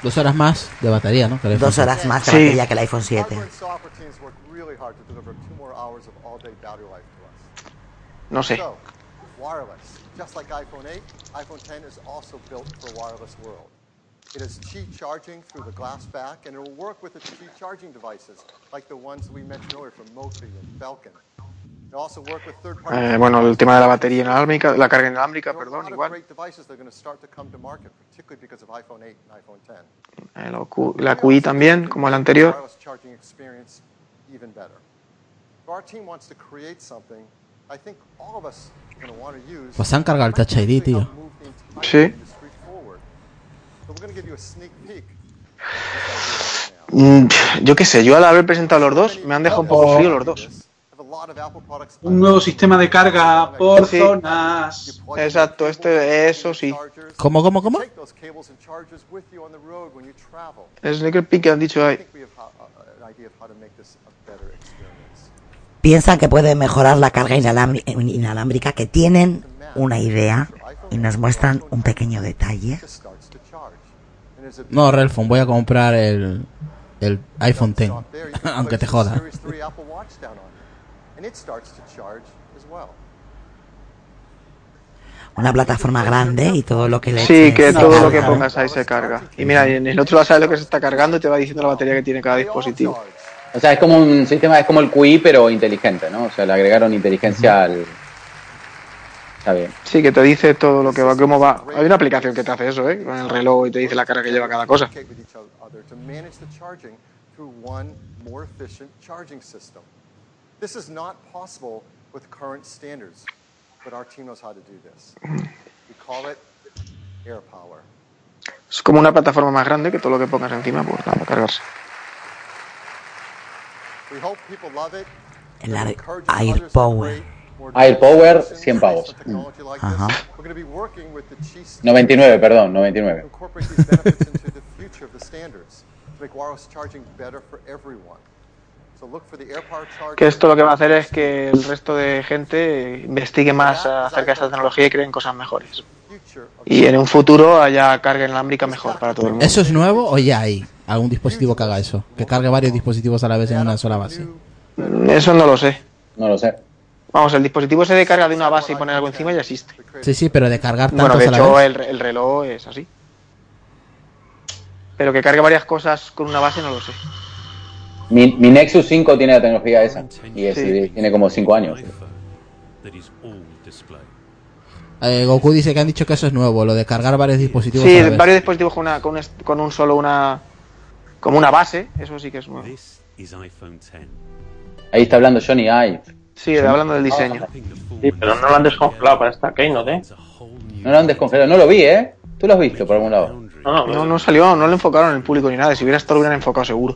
Dos horas más de batería, ¿no? Dos horas 7. más de Sí. batería que el iPhone 7. No sé. So, wireless. Just like iPhone 8, iPhone 10 is also built for a wireless world. It has Qi charging through the glass back, and it will work with the Qi charging devices, like the ones we mentioned earlier from Mophie and Eh, bueno, el tema de la batería inalámbrica, la carga inalámbrica, perdón, igual. great devices that are going to start to come to market, particularly because of iPhone 8 and iPhone 10. Eh, la Q- la QI también, como el anterior. Wireless charging experience even better. If our team wants to create something, I think all of us are going to want to use. Pues han cargado el Touch ID, tío. Sí. industry forward. So we're going to give you a sneak peek. Mm, yo qué sé, yo al haber presentado los dos, me han dejado un poco frío los dos. Un nuevo sistema de carga por Sí. zonas. Exacto, este, eso sí. ¿Cómo, cómo, cómo? El sneaker peek que han dicho ahí. Piensan que puede mejorar la carga inalámbri- inalámbrica, que tienen una idea y nos muestran un pequeño detalle. No, Relfon, voy a comprar el, el iPhone X. *laughs* Aunque te joda. Series 3 Apple Watch down on it, and it starts to charge as well. Una plataforma grande y todo lo que le Sí, que todo lo que pongas ahí se carga. Y mira, en el otro vas a ver lo que se está cargando y te va diciendo la batería que tiene cada dispositivo. O sea, es como un sistema, es como el QI, pero inteligente, ¿no? O sea, le agregaron inteligencia al. Está bien. Sí, que te dice todo lo que va, cómo va. Hay una aplicación que te hace eso, ¿eh? Con el reloj y te dice la carga que lleva cada cosa. Communicate with each other to manage the charging through one more efficient charging system. This is not possible with current standards, but our team knows how to do this. We call it air power. Es como una plataforma más grande que todo lo que pongas encima, pues nada, cargarse. We hope people love it. El Air, Air Power. Air Power, 100 pavos. Mm. Ajá. We're going to be working with the Qi 99, perdón, 99. Que esto lo que va a hacer es que el resto de gente investigue más acerca de esta tecnología y creen cosas mejores. Y en un futuro haya carga inalámbrica mejor para todo el mundo. ¿Eso es nuevo o ya hay algún dispositivo que haga eso? Que cargue varios dispositivos a la vez en una sola base. Eso no lo sé. No lo sé. Vamos, el dispositivo se de carga de una base y poner algo encima ya existe. Sí, sí, pero de cargar tantos Bueno, de a la hecho vez. el reloj es así. Pero que cargue varias cosas con una base no lo sé. Mi, mi Nexus 5 tiene la tecnología esa. Y es- Sí. tiene como 5 años. Eh, Goku dice que han dicho que eso es nuevo, lo de cargar varios dispositivos Sí, vez. varios dispositivos con, una, con, un, con un solo una... Como una base, eso sí que es nuevo. This is iPhone 10. Ahí está hablando Johnny Ive. Sí, hablando del diseño. Sí, pero no lo han descongelado para esta Keynote, ¿eh? No lo han descongelado. No lo vi, ¿eh? ¿Tú lo has visto por algún lado? No, No, no salió, no lo enfocaron en el público ni nada. Si hubiera estado, lo hubieran enfocado seguro.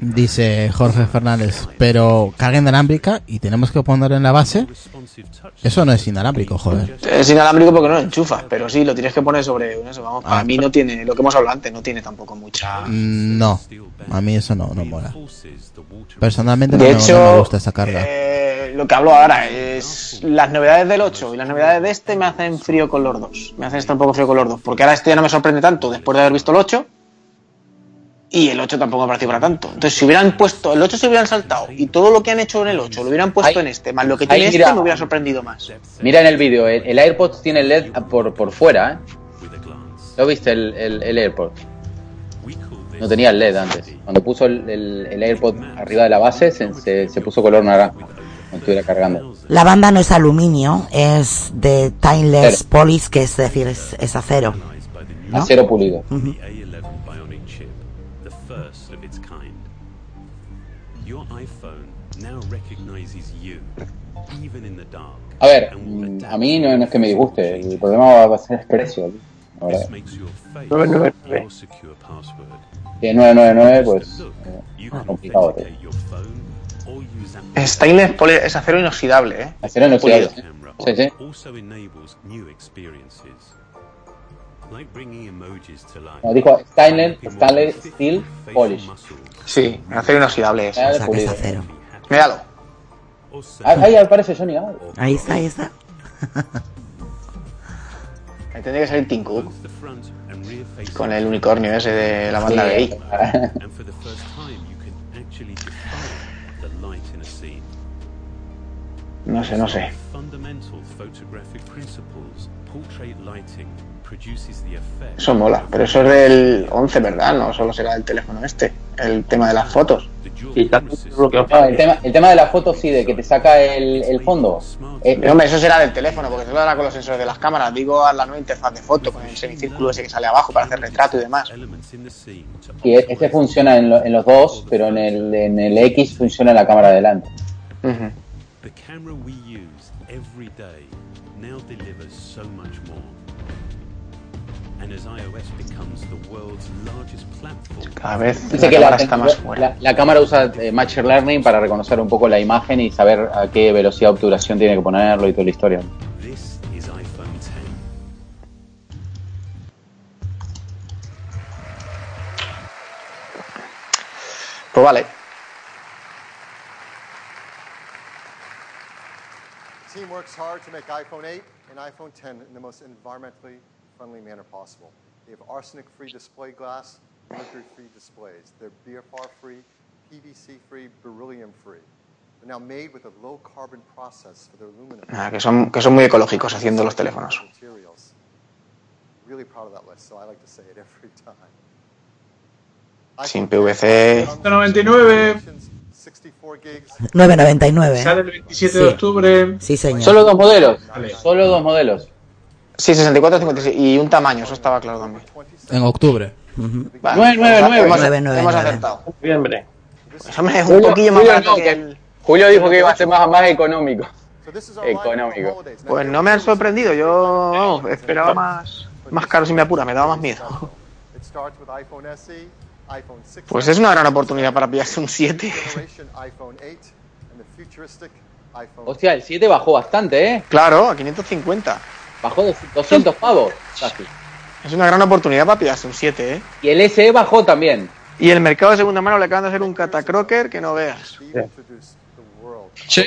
Dice Jorge Fernández, pero carga inalámbrica y tenemos que ponerlo en la base. Eso no es inalámbrico, joder. Es inalámbrico porque no lo enchufas, pero sí, lo tienes que poner sobre eso. Vamos, para Ah. mí no tiene, lo que hemos hablado antes, no tiene tampoco mucha... Mm, No, a mí eso no, no mola. Personalmente no, De me- no hecho, me gusta esa carga. Eh, lo que hablo ahora es las novedades del 8 y las novedades de este me hacen frío con los dos. Me hacen estar un poco frío con los dos. Porque ahora este ya no me sorprende tanto después de haber visto el 8. Y el 8 tampoco me pareció para tanto. Entonces, si hubieran puesto, el 8 se hubieran saltado y todo lo que han hecho en el 8 lo hubieran puesto en este, más lo que ahí tiene este, mira. me hubiera sorprendido más. Mira en el vídeo, el, el AirPods tiene LED por, por fuera, ¿eh? ¿Lo viste el, el, el AirPod? No tenía el LED antes. Cuando puso el, el, el AirPod arriba de la base, se, se, se puso color naranja. Cuando estuviera cargando. La banda no es aluminio, es de Timeless Polish, que es decir, es, es acero. ¿no? Acero pulido. The A11 A ver, a mí no, no es que me disguste. El problema va a ser el precio. Your face 999. your secure password. Que 999, pues. eh, complicado. tío. Stainless poli- es acero inoxidable, ¿eh? Acero inoxidable. Pulido. Sí, sí. also enables new experiences. Like bringing emojis to life. Como dijo Stainless, Stainless Steel Polish. Sí, acero inoxidable es. O sea, que es pulido. acero. Míralo. Ah, Ahí aparece Johnny. ah. Ahí está, ahí está. Ahí tendría que salir Tim Cook con el unicornio ese de la banda Sí. gay. and for the first time you can actually define the light *laughs* in a scene. No sé, no sé. Eso mola, pero eso es del 11, ¿verdad? No solo será del teléfono este, el tema de las fotos. Lo No, el, tema, el tema de la foto sí, de que te saca el, el fondo. Eh, hombre, eso será del teléfono, porque eso hará con los sensores de las cámaras. Digo a la nueva interfaz de foto, con el semicírculo ese que sale abajo para hacer retrato y demás. Y e- este funciona en, lo- en los dos, pero en el, en el X funciona la cámara de delante. Ujú. The Cada vez Dice la que cámara la, está más fuera. la- la cámara usa eh, Machine Learning para reconocer un poco la imagen y saber a qué velocidad de obturación tiene que ponerlo y toda la historia. this is iPhone 10. Pues vale. The team works hard to make iPhone 8 and iPhone 10 in the most environmentally friendly manner possible. They have arsenic-free display glass, mercury-free displays. They're BFR-free, PVC-free, beryllium-free. They're now made with a low-carbon process for their aluminum Nada, que son, que son muy ecológicos haciendo los teléfonos. materials. Really proud of that list, so I like to say it *laughs* every time. Sin PVC. 99. 64 gigs. 9.99. Sale el 27 Sí. de octubre. Sí, señor. Solo dos modelos. Vale. Solo dos modelos. Sí, 64, 56. Y un tamaño, eso estaba claro también. En octubre. Ujú. Vale, Nueve, nueve, hemos- nueve. Hemos, Nueve, nueve, hemos nueve. acertado. Noviembre. Pues, hombre, es un Julio- poquillo más Julio barato no, que el... Julio dijo que iba a ser más, más económico. Económico. Pues no me han sorprendido, yo vamos, esperaba más, más caro si me apura, me daba más miedo. It starts with iPhone SE, iPhone 6, Pues es una gran oportunidad para pillarse un 7. generation iPhone 8, and the futuristic iPhone. Hostia, el 7 bajó bastante, ¿eh? Claro, a 550. Bajó de 200 pavos. casi. Es una gran oportunidad para pillarse un 7, ¿eh? Y el SE bajó también. Y el mercado de segunda mano le acaban de hacer un catacroker que no veas. Sí.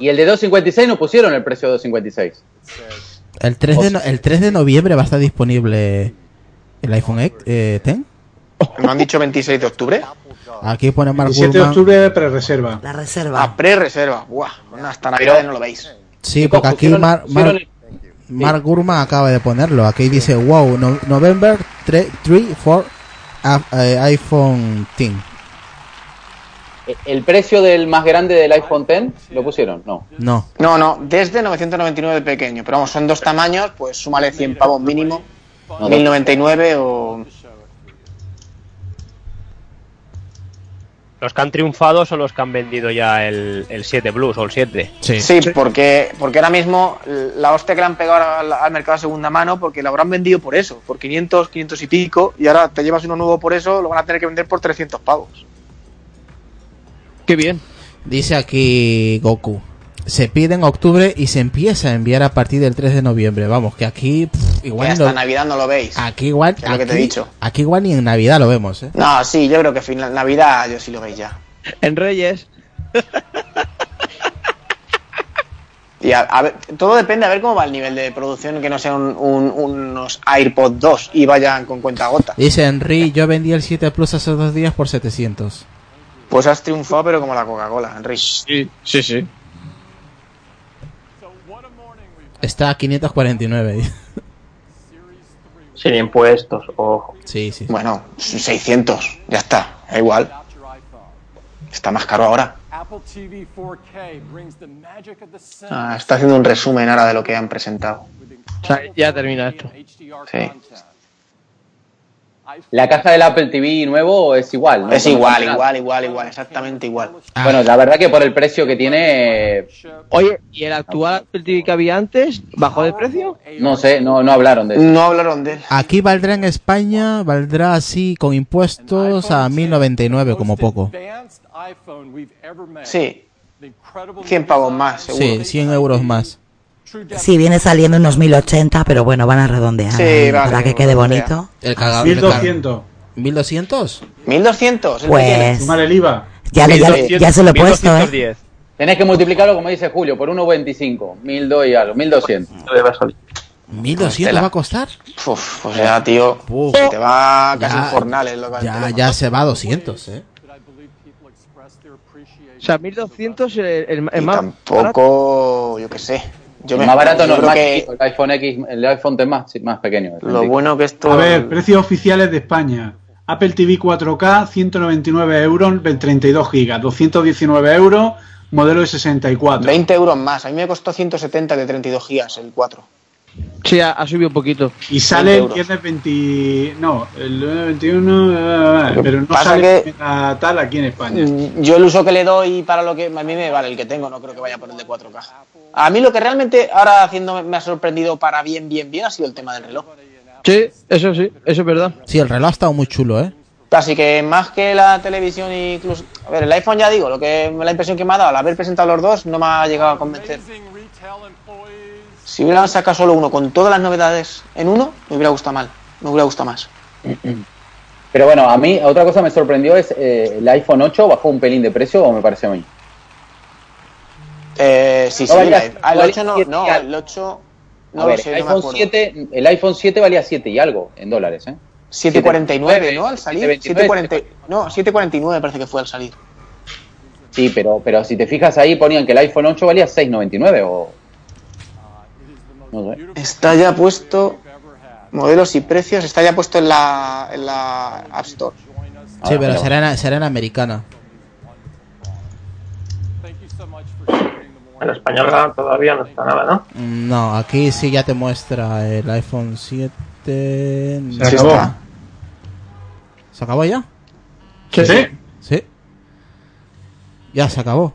Y el de 256 no pusieron el precio de 256. it says El 3 de, no- el 3 de noviembre va a estar disponible el iPhone X, eh, 10. ¿No han dicho 26 de octubre? Aquí pone Mark 17 de octubre, pre-reserva. La A reserva. pre-reserva. Buah, hasta Navidad no lo veis. Sí, porque aquí Pusieron- Mar- Mar- el- Mark Gurman acaba de ponerlo. Aquí dice, wow, no- November 3, 4 eh, iPhone 10. ¿El precio del más grande del iPhone X lo pusieron? No. No. No, no, desde 999 de pequeño. Pero vamos, son dos tamaños, pues súmale 100 pavos mínimo. No, 1099 o... Los que han triunfado son los que han vendido ya el, el 7 Plus o el 7. Sí. Sí, porque, porque ahora mismo la hostia que le han pegado al, al mercado de segunda mano, porque lo habrán vendido por eso, por 500, 500 y pico, y ahora te llevas uno nuevo por eso, lo van a tener que vender por 300 pavos. Qué bien. Dice aquí Goku. Se pide en octubre y se empieza a enviar a partir del 3 de noviembre. Vamos, que aquí pff, Y igual, hasta no- Navidad no lo veis. aquí igual, Es lo que te he aquí- dicho. aquí igual ni en Navidad lo vemos, ¿eh? No, sí, yo creo que fin Navidad yo sí lo veis ya. *laughs* En Reyes. *laughs* Y a, a ver, todo depende a ver cómo va el nivel de producción, que no sean un- un- unos AirPods 2 y vayan con cuenta gota. Dice Henry, yo vendí el 7 Plus hace dos días por 700. Pues has triunfado, pero como la Coca-Cola, Henry. Sí, sí, sí. Está a 549. Sin impuestos, ojo. Sí, sí. Bueno, 600, ya está, da igual. Está más caro ahora. Apple TV 4K brings the magic of the sense Ah, está haciendo un resumen ahora de lo que han presentado. O sea, ya termina esto. Sí. La caja del Apple TV nuevo es igual, ¿no? Es igual, igual, igual, igual, exactamente igual. Bueno, la verdad que por el precio que tiene, Oye, ¿y el actual Apple TV que había antes bajó de precio? no sé, no, no hablaron de eso. No hablaron de él. Aquí valdrá en España, valdrá así con impuestos a 1099 como poco. Sí. 100 pavos más, seguro. Sí, 100 euros más. Sí, viene saliendo unos 1080, pero bueno, van a redondear Sí, vale, para que quede bonito. El cagador. 1200. 1200. 1200. ¿el que Pues-? Sumar el IVA. Ya, le- ya, le- ya se lo he puesto, ¿eh? Tenés que multiplicarlo, como dice Julio, por 1,25. 1002 y algo, 1200. 1200 va a costar. Uf, o sea, tío, Uf. se te va casi Ya- un jornal. lo que Ya, ya se va a 200, ¿eh? O sea, 1200 el, el, el Y más tampoco, yo qué sé. Yo el me- más barato no es que el iPhone X, el iPhone X más, más pequeño. lo 20. bueno que esto... A ver, precios oficiales de España. Apple TV 4K, 199 euros, 32 gigas, 219 euros, modelo de 64. 20 euros más. A mí me costó 170 de 32 gigas el 4. Sí, ha, ha subido un poquito. Y sale 20 el viernes 20... No, el 21... eh, Lo que pero no pasa sale que- a tal aquí en España. Mm, Yo el uso que le doy para lo que a mí me vale el que tengo, no creo que vaya por el de 4K. A mí lo que realmente ahora haciendo me ha sorprendido para bien, bien, bien ha sido el tema del reloj. Sí, eso sí, eso es verdad. Sí, el reloj ha estado muy chulo, ¿eh? Así que más que la televisión y incluso... A ver, el iPhone ya digo, lo que la impresión que me ha dado al haber presentado los dos no me ha llegado a convencer. Si hubieran sacado solo uno con todas las novedades en uno, me hubiera gustado mal. Me hubiera gustado más. *clears throat* Pero bueno, a mí otra cosa me sorprendió es eh, el iPhone 8 bajó un pelín de precio o me parece a mí. Eh, sí, No sí, valía- el valía 8 no, no, el 8 no a ver, sé, el, no iPhone acuerdo. 7, el iPhone 7 valía 7 y algo en dólares, ¿eh? 749, ¿no? Al salir. 729. 740, no, 749 parece que fue al salir. Sí, pero, pero si te fijas ahí ponían que el iPhone 8 valía 6.99 o... Está ya puesto modelos y precios, está ya puesto en la, en la App Store. Sí, pero será en, será en americana. En español todavía no está nada, ¿no? Mm, No, aquí sí ya te muestra el iPhone 7. Se acabó. ¿Se acabó ya? Sí. Sí. Ya se acabó.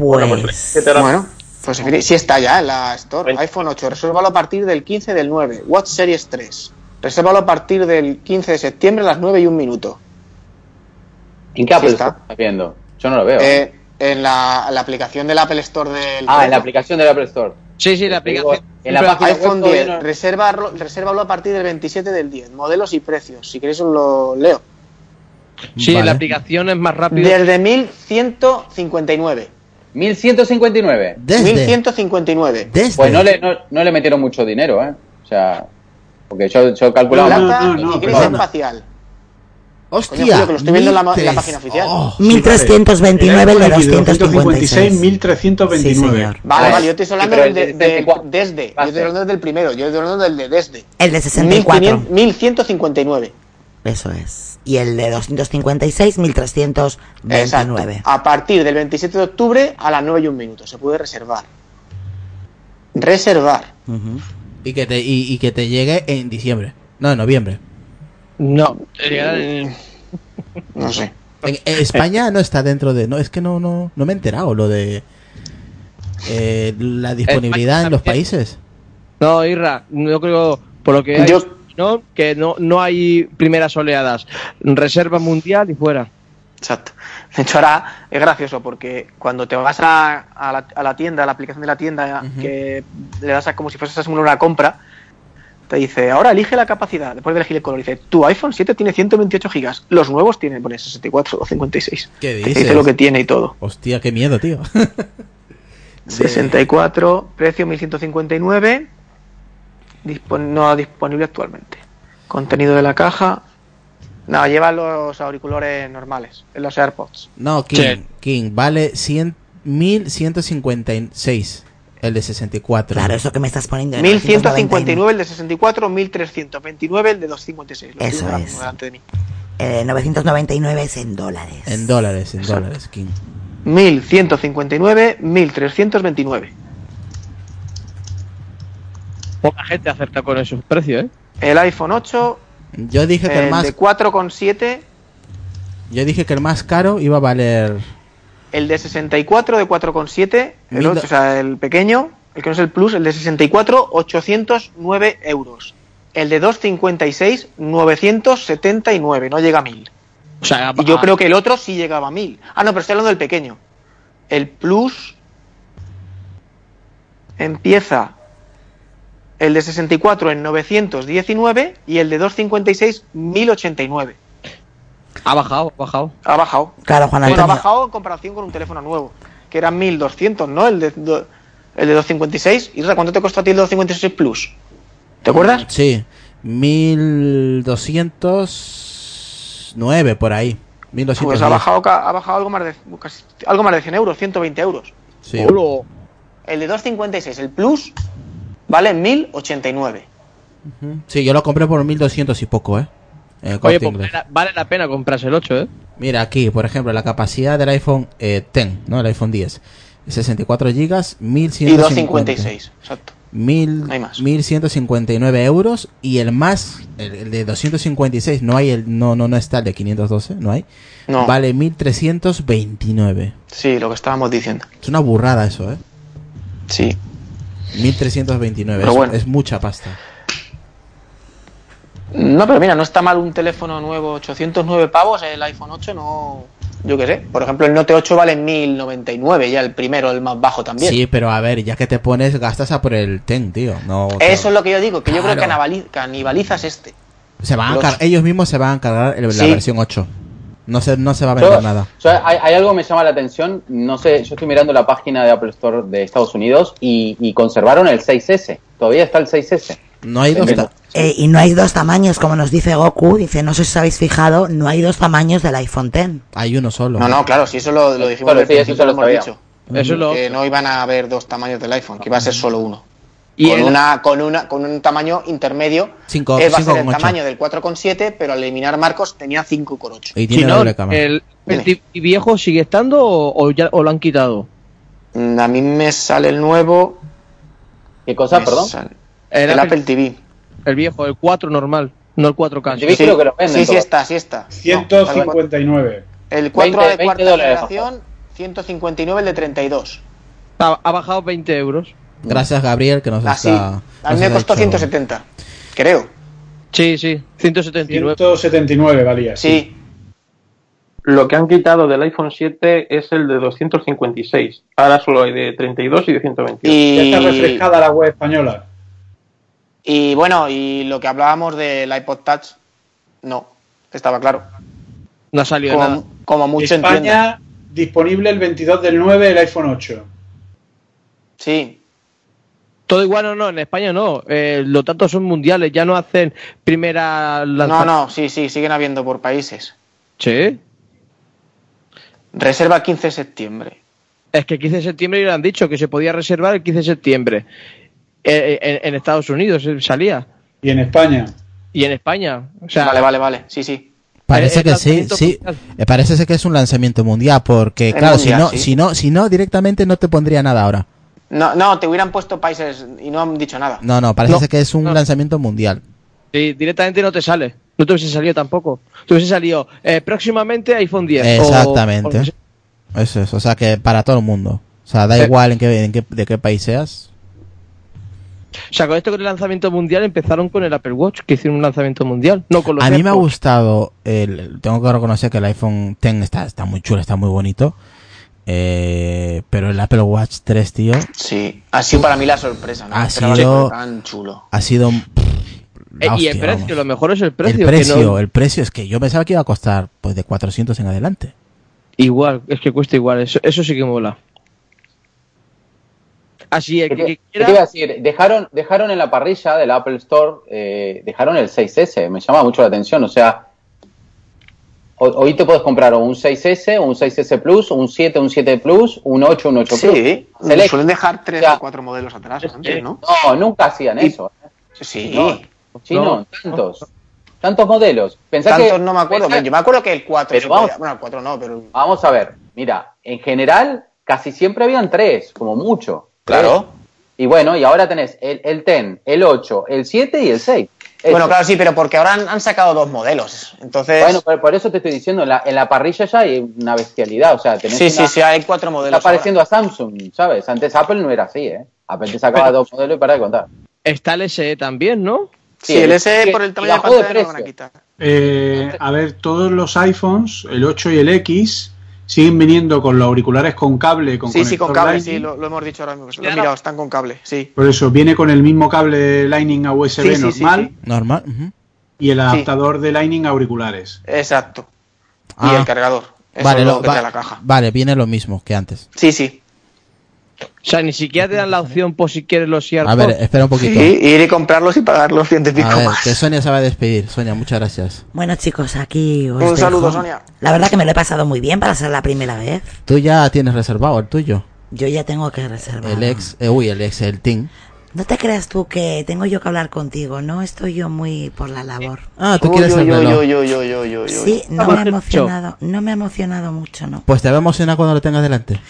Pues... ¿Qué te la- Bueno, pues fin, sí está ya en la Store. iPhone 8, resérvalo a partir del 15 del 9. Watch Series 3. Resérvalo a partir del 15 de septiembre a las 9 y un minuto. ¿En qué Apple Sí está. Store estás viendo? Yo no lo veo. Eh, en la, la aplicación del Apple Store del. ah, en la aplicación del Apple Store. Sí, sí, la aplicación. En la página iPhone web 10, todavía no- reserva, resérvalo a partir del 27 del 10. Modelos y precios. Si queréis os lo leo. Sí, Vale. la aplicación es más rápido. Desde 1159. 1159. Desde. 1159. Desde. Pues no le, no, no le metieron mucho dinero, ¿eh? O sea, porque yo, yo calculaba... No, Plata no, no, y perdona. espacial. Hostia. Coño, que lo estoy viendo en la, en la 1300. página oficial. Oh, 1329 el de El iPhone X 256. 1329. Sí. Vale, vale, yo estoy hablando del de, de de- 64. desde. Yo estoy hablando del primero, yo estoy hablando del de desde. El de 64. 1500 1159. Eso es. Y el de 256, 1329. Exacto. A partir del 27 de octubre a las 9 y un minuto. Se puede reservar. Reservar. Y que, te, y, y que te llegue en diciembre. No, en noviembre. No, eh, No sé. En, en España no está dentro de. No, es que no, no, no me he enterado lo de. eh, la disponibilidad en los países. no, Irra, yo creo, por lo que hay, Yo- ¿no? que no, no hay primeras oleadas. Reserva mundial y fuera. Exacto. De hecho, ahora es gracioso porque cuando te vas a, a la, a la tienda, a la aplicación de la tienda, que le das a como si fuese a simular una compra, te dice, ahora elige la capacidad. Después de elegir el color, dice, tu iPhone 7 tiene 128 gigas. Los nuevos tienen, pone 64 o 56. ¿Qué Te dices? dice lo que tiene y todo. Hostia, qué miedo, tío. *laughs* 64, precio 1159, dispon- no disponible actualmente. Contenido de la caja. No, lleva los auriculares normales, en los AirPods. No, King, King, vale 100, 1156 el de 64. Claro, eso que me estás poniendo. en 1159 el de 64, 1329 el de 256. Lo Eso es. delante de mí. Eh, 999 es en dólares. En dólares, en dólares, King. 1159, 1329. Poca gente acerta con esos precios, ¿eh? El iPhone 8, Yo dije que el, el más, de 4,7, yo dije que el más caro iba a valer el de 64 de 4,7, el Mil do- 8, o sea, el pequeño, el que no es el Plus, el de 64, 809 euros. El de 256, 979, no llega a 1000. O sea, Y yo a- creo que el otro sí llegaba a 1000. Ah, no, pero estoy hablando del pequeño. El Plus empieza el de 64 en 919 y el de 256 1089. ha bajado, ha bajado. Ha bajado. Claro, Juan Bueno, ha Antonio. bajado en comparación con un teléfono nuevo, que eran 1200, ¿no? El de, do- el de 256. ¿Y cuánto te costó a ti el de 256 Plus? ¿Te acuerdas? Sí, 1209 por ahí. 1210. Pues ha bajado, ha bajado algo más de casi- algo más de 100 euros, 120 euros. Sí. El de 256, el Plus, vale 1089. Ujú. Sí, yo lo compré por 1200 y poco, ¿eh? El Oye, pues vale, la- pena comprarse el 8, ¿eh? Mira aquí, por ejemplo, la capacidad del iPhone eh, X, ¿no? El iPhone 10. 64 GB, Y 1150. 256, exacto. Mil, No hay más. 1159 euros y el más, el, el de 256, no hay el, no, no, no está el de 512, no hay. No. Vale 1329. Sí, lo que estábamos diciendo. Es una burrada eso, ¿eh? Sí. 1329, Pero es, bueno. es mucha pasta. No, pero mira, no está mal un teléfono nuevo, 809 pavos, el iPhone 8 no... Yo qué sé. Por ejemplo, el Note 8 vale 1099, ya el primero, el más bajo también. Sí, pero a ver, ya que te pones, gastas a por el Ten, tío. No, Eso es lo que yo digo, que yo creo que canibalizas este. se van a car- ellos mismos se van a cargar el- la Sí. versión 8. No se, no se va a vender Yo- nada. yo- hay, hay algo que me llama la atención. No sé, yo estoy mirando la página de Apple Store de Estados Unidos y, y conservaron el 6S. Todavía está el 6S. No hay dos Eh, y no hay dos tamaños, como nos dice Goku. Dice, no sé si os habéis fijado, no hay dos tamaños del iPhone X. Hay uno solo. No, no, claro, si eso lo, lo dijimos Claro, sí, eso lo dicho. Eso es lo Que no iban a haber dos tamaños del iPhone, que iba a ser solo uno. Y con, el- una, con, una, con un tamaño intermedio. Cinco- que va a cinco ser el con ocho. tamaño del 4,7, pero al eliminar marcos tenía 5,8. Y tiene Si no, doble cámara. el, el viejo sigue estando o, ya o lo han quitado. Mm, A mí me sale el nuevo. ¿Qué cosa, me perdón? sale- El, El Apple- Apple TV. el viejo, el 4 normal, no el 4K. El TV creo que lo venden sí, sí está, sí está. 159. El 4 20 de cuarta 20 dólares generación, 159 el de 32. Ha, ha bajado 20 euros. Gracias, Gabriel, que nos Así. está. a mí me costó dicho- 170, creo. Sí, sí, 179. 179 valía. Sí. Lo que han quitado del iPhone 7 es el de 256. Ahora solo hay de 32 y de 128. Ya Y, está refrescada la web española. y bueno, y lo que hablábamos del iPod Touch, no, estaba claro. No ha salido nada. Como, como mucho en. España disponible el 22 del 9 el iPhone 8. Sí, Todo igual o no, en España no. Eh, los datos son mundiales, ya no hacen primera no, lanza- no, sí, sí, siguen habiendo por países. Sí. Reserva el 15 de septiembre. Es que el 15 de septiembre ya le han dicho que se podía reservar el 15 de septiembre. Eh, eh, en, en Estados Unidos eh, salía. Y en España. Y en España. O sea, vale, vale, vale, sí, sí. Parece que sí, sí. Parece que es un lanzamiento mundial, porque Es claro, mundial, si no, sí. si no, si no, directamente no te pondría nada ahora. No, no, te hubieran puesto países y no han dicho nada. No, no, parece No, que es un no. lanzamiento mundial. Sí, directamente no te sale. No te hubiese salido tampoco. Te hubiese salido eh, próximamente iPhone 10. o- Exactamente. o- Eso es, o sea que para todo el mundo. O sea, da igual en qué, en qué, de qué país seas. O sea, con esto con el lanzamiento mundial empezaron con el Apple Watch, que hicieron un lanzamiento mundial. No con los A mí me ha gustado, el, tengo que reconocer que el iPhone X está, está muy chulo, está muy bonito. Eh, pero el Apple Watch 3, tío, Sí, ha sido para mí la sorpresa, ¿no? Ha Esperaba sido- tan chulo. ha sido... Eh, y el precio, vamos. lo mejor es el precio. el que precio, no- el precio es que yo pensaba que iba a costar pues de 400 en adelante. Igual, es que cuesta igual. Eso, eso sí que mola. Así es, ¿Qué que, que qué te iba a quiera. decir? Dejaron, dejaron en la parrilla del Apple Store, eh, dejaron el 6S, me llama mucho la atención, o sea, hoy te puedes comprar o un 6S, o un 6S Plus, un 7, un 7 Plus, un 8, un 8 Plus. Sí, Select. suelen dejar tres Ya. o cuatro modelos atrás antes, ¿no? No, nunca hacían Y- eso. ¿eh? Sí. No, chino, No. tantos. Tantos modelos. Pensá Tantos que, no me acuerdo, pensá- yo me acuerdo que el 4 Pero vamos- bueno, el 4 no, pero Vamos a ver, mira, en general casi siempre habían tres, como mucho. claro. Y bueno, y ahora tenés el, el 10, el 8, el 7 y el 6. Bueno, claro, sí, pero porque ahora han, han sacado dos modelos. Entonces. Bueno, por, por eso te estoy diciendo, en la, en la parrilla ya hay una bestialidad. O sea, tenés sí, sí, una- sí, hay cuatro modelos. Está pareciendo a Samsung, ¿sabes? Antes Apple no era así, ¿eh? Apple te sacaba Pero- dos modelos y para de contar. Está el SE también, ¿no? Sí, el SE por el tamaño de pantalla lo van a quitar. Eh, a ver, todos los iPhones, el 8 y el X, siguen viniendo con los auriculares con cable, con Sí, sí, con cable, Lightning. sí, lo, lo hemos dicho ahora mismo. Lo he mirado, están con cable, sí. Por eso viene con el mismo cable Lightning a USB Sí, sí, sí, normal Normal. y el adaptador de Lightning a auriculares. Exacto. Y Ah. el cargador. Eso Vale, es lo lo- que va- trae la caja. vale, viene lo mismo que antes. Sí, sí. O sea, ni siquiera te dan la opción por si quieres los A AirPods. ver, espera un poquito. Sí, ir y comprarlos y pagar los ciento y pico A ver, más. que Sonia se va a despedir. Sonia, muchas gracias. Bueno, chicos, aquí os Un dejo. saludo, Sonia. La verdad que me lo he pasado muy bien para ser la primera vez. Tú ya tienes reservado el tuyo. Yo ya tengo que reservar. El ex, eh, uy, el ex, el team. No te creas tú que tengo yo que hablar contigo, no estoy yo muy por la labor. Ah, tú quieres uy, uy, uy, uy, Sí, no me ha emocionado, no me ha emocionado mucho, ¿no? Pues te va a emocionar cuando lo tengas delante.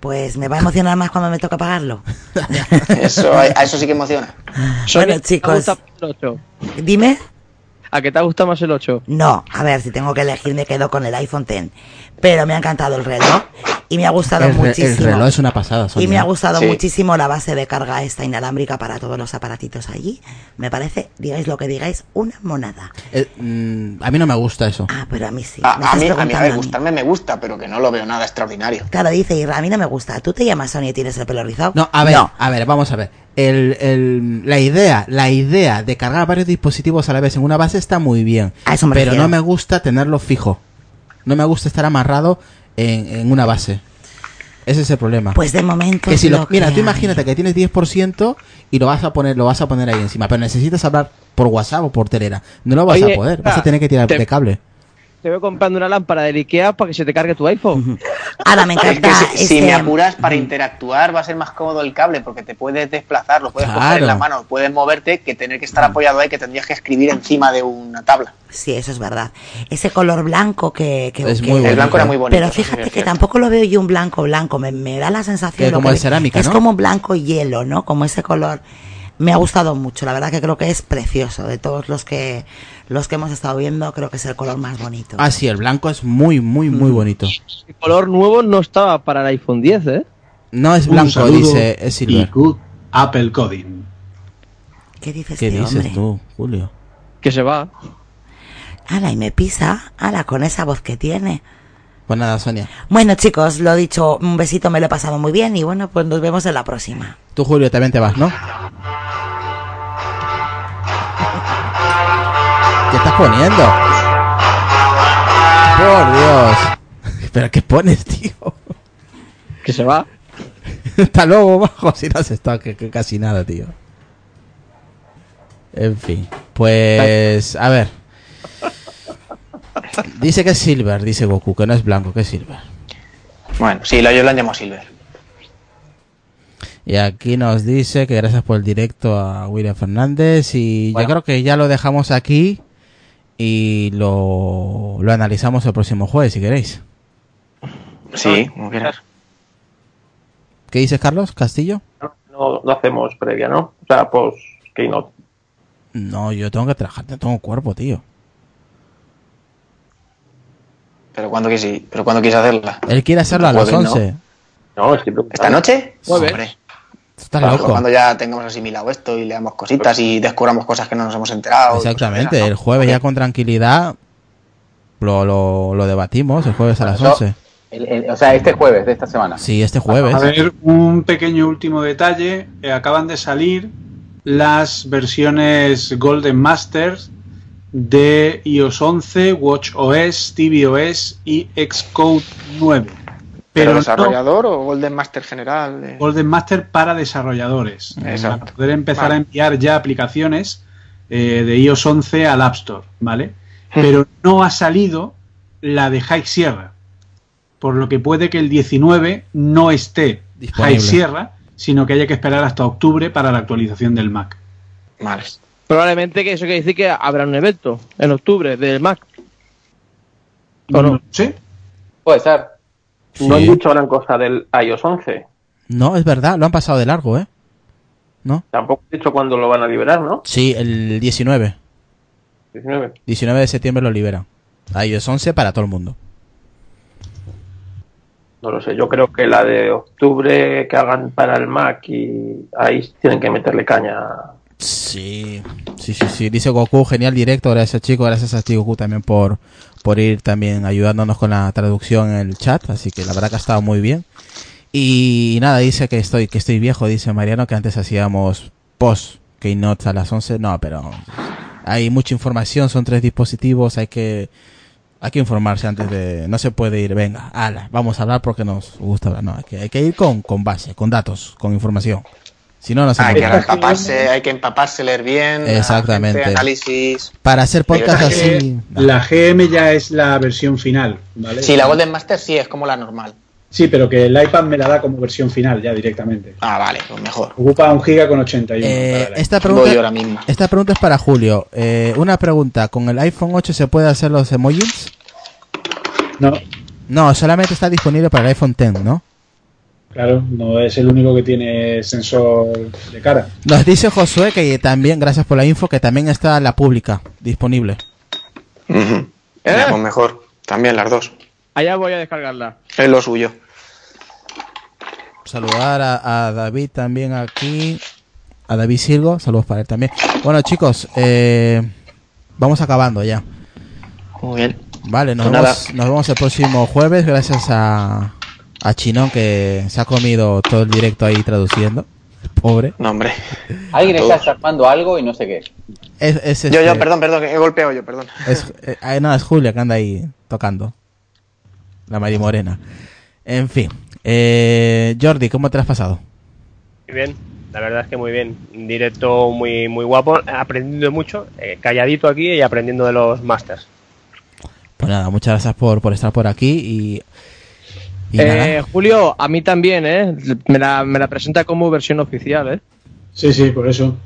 Pues me va a emocionar más cuando me toca pagarlo. *laughs* Eso, a eso sí que emociona. Bueno, ¿te chicos. gusta más el 8? Dime. ¿A qué te gusta más el 8? No, a ver, si tengo que elegir me quedo con el iPhone X. Pero me ha encantado el reloj y me ha gustado El, muchísimo. el reloj es una pasada, Sonia. Y me ha gustado Sí. muchísimo la base de carga esta inalámbrica para todos los aparatitos allí. Me parece, digáis lo que digáis, una monada. Eh, mm, a mí no me gusta eso. Ah, pero a mí sí. A, Me a mí, a mí, a gustarme me gusta, pero que no lo veo nada extraordinario. Claro, dice Irra, a mí no me gusta. ¿Tú te llamas Sonia y tienes el pelo rizado? No, a ver, a ver, vamos a ver. El, el- la idea, la idea de cargar varios dispositivos a la vez en una base está muy bien. A eso me pero refiero. no me gusta tenerlo fijo. No me gusta estar amarrado en, en una base. Ese es el problema. Pues de momento. que si lo, lo mira, que tú hay. imagínate que tienes 10% y lo vas a poner, lo vas a poner ahí encima, pero necesitas hablar por WhatsApp o por Telera. No lo vas Oye, a poder, vas a ah, tener que tirar te- de cable. Te veo comprando una lámpara del Ikea para que se te cargue tu iPhone. Ahora me Es que encanta. si, me apuras para interactuar va a ser más cómodo el cable porque te puedes desplazar, lo puedes coger en Claro. la mano, puedes moverte que tener que estar apoyado ahí que tendrías que escribir encima de una tabla. Sí, eso es verdad. Ese color blanco que... que- Es que- muy bonito. El blanco era muy bonito. Pero fíjate que tampoco lo veo yo un blanco blanco, me, me da la sensación Que lo como que de cerámica, es ¿no? como un blanco hielo, ¿no? Como ese color. Me ha gustado mucho, la verdad que creo que es precioso. De todos los que los que hemos estado viendo, creo que es el color más bonito. Ah, sí, el blanco es muy, muy, muy bonito. El color nuevo no estaba para el iPhone 10, ¿eh? No es blanco, dice, es y silver. good Apple Coding. ¿Qué dices, ¿Qué este dices hombre? tú, Julio? Que se va. Ala, y me pisa. Ala, con esa voz que tiene. Pues nada, Sonia. Bueno, chicos, lo dicho, un besito, me lo he pasado muy bien y bueno, pues nos vemos en la próxima. Tú, Julio, también te vas, ¿no? Poniendo? Por Dios. *laughs* ¿Pero qué pones, tío? Que se va. *laughs* Hasta luego, bajo, si no has estado que, que casi nada, tío. En fin, pues a ver. Dice que es silver, dice Goku, que no es blanco, que es silver. Bueno, sí, yo lo han llamado Silver. Y aquí nos dice que gracias por el directo a William Fernández y Bueno. yo creo que ya lo dejamos aquí y lo, lo analizamos el próximo jueves, si queréis. Sí, como quieras. ¿Qué dices, Carlos Castillo? No, no hacemos previa, ¿no? O sea, pues Keynote. No, yo tengo que trabajar, no tengo cuerpo, tío. Pero cuando quieres, pero cuando quieres hacerla. Él quiere hacerlo a las Jueves, ¿no? 11. No, estoy preguntando. ¿Esta noche? Jueves. Hombre, Estás claro, loco. cuando ya tengamos asimilado esto y leamos cositas y descubramos cosas que no nos hemos enterado. Exactamente, el jueves ya con tranquilidad lo, lo, lo debatimos, el jueves a las Eso- 11. El- el- o sea, este jueves de esta semana. Sí, este jueves. A ver, un pequeño último detalle. eh, acaban de salir las versiones Golden Masters de iOS 11, WatchOS, tvOS y Xcode 9. ¿Pero, Pero no desarrollador o Golden Master general? de- Golden Master para desarrolladores. Exacto. Para poder empezar Vale. a enviar ya aplicaciones eh, de iOS 11 al App Store, ¿vale? Pero no ha salido la de High Sierra. Por lo que puede que el 19 no esté Disponible. High Sierra, sino que haya que esperar hasta octubre para la actualización del Mac. Vale. Probablemente que eso quiere decir que habrá un evento en octubre del Mac. ¿O no? ¿Sí? Puede ser. No han Sí. dicho gran cosa del iOS 11. No, es verdad, lo han pasado de largo, ¿eh? ¿no? Tampoco he dicho cuándo lo van a liberar, ¿no? Sí, el 19. 19. 19 de septiembre lo liberan. IOS 11 para todo el mundo. No lo sé, yo creo que la de octubre que hagan para el Mac y ahí tienen que meterle caña. Sí, sí, sí, sí. Dice Goku, genial directo. Gracias, chicos. Gracias a ti, Goku, también por, por ir también ayudándonos con la traducción en el chat. Así que la verdad que ha estado muy bien. Y nada, dice que estoy, que estoy viejo, dice Mariano, que antes hacíamos post Keynote a las 11. No, pero hay mucha información, son tres dispositivos, hay que, hay que informarse antes de, no se puede ir, venga, ala, vamos a hablar porque nos gusta hablar, no, hay que, hay que ir con, con base, con datos, con información. Si no, no se hay, que puede. empaparse, hay que empaparse, leer bien. Exactamente. gente, análisis. Para hacer podcast así, La GM ya es la versión final, ¿vale? Sí, la Golden Master sí es como la normal. Sí, pero que el iPad me la da como versión final ya directamente. Ah, vale, pues mejor. Ocupa un giga con 81. Eh, esta pregunta, ahora mismo. esta pregunta es para Julio. Eh, una pregunta, ¿con el iPhone 8 se puede hacer los emojis? No, No, solamente está disponible para el iPhone 10, ¿no? Claro, no es el único que tiene sensor de cara. Nos dice Josué que también, gracias por la info, que también está la pública disponible. Pues mejor. También las dos. Allá voy a descargarla. Es lo suyo. Saludar a, a David también aquí. A David Silgo, saludos para él también. Bueno, chicos, eh, vamos acabando ya. Muy bien. Vale, nos Pues vemos, nos vemos el próximo jueves. Gracias a, a Chinón que se ha comido todo el directo ahí traduciendo. Pobre. No, hombre. Alguien está armando algo y no sé qué. Es, es Yo, yo, este- perdón, perdón, que he golpeado yo, perdón. Es, eh, ah, no, es Julia que anda ahí tocando. La Mari Morena. En fin. Eh, Jordi, ¿cómo te lo has pasado? Muy bien, la verdad es que muy bien. Un directo muy, muy guapo, aprendiendo mucho, eh, calladito aquí y aprendiendo de los masters. Pues nada, muchas gracias por, por estar por aquí y... y nada. Eh, Julio, a mí también, ¿eh? Me la, me la presenta como versión oficial, ¿eh? Sí, sí, por eso.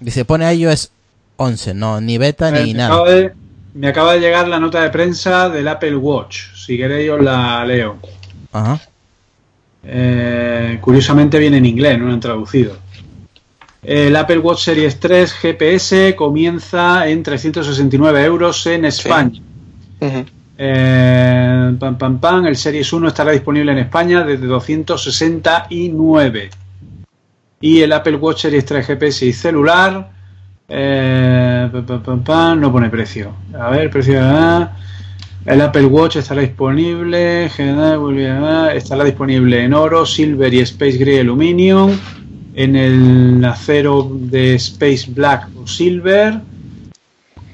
Dice, pone iOS 11, no, ni beta Eh, ni me, nada. acaba de, me acaba de llegar la nota de prensa del Apple Watch. Si queréis os la leo. Ajá. Eh, curiosamente viene en inglés, no lo han traducido. El Apple Watch Series 3 GPS comienza en 369 euros en España. Eh, pam, pam. El Series 1 estará disponible en España desde 269. Y el Apple Watch Series 3 GPS y celular. eh, no pone precio. A ver, precio. ah, el Apple Watch estará disponible. Estará disponible en oro, silver y space gray aluminium. En el acero de space black o silver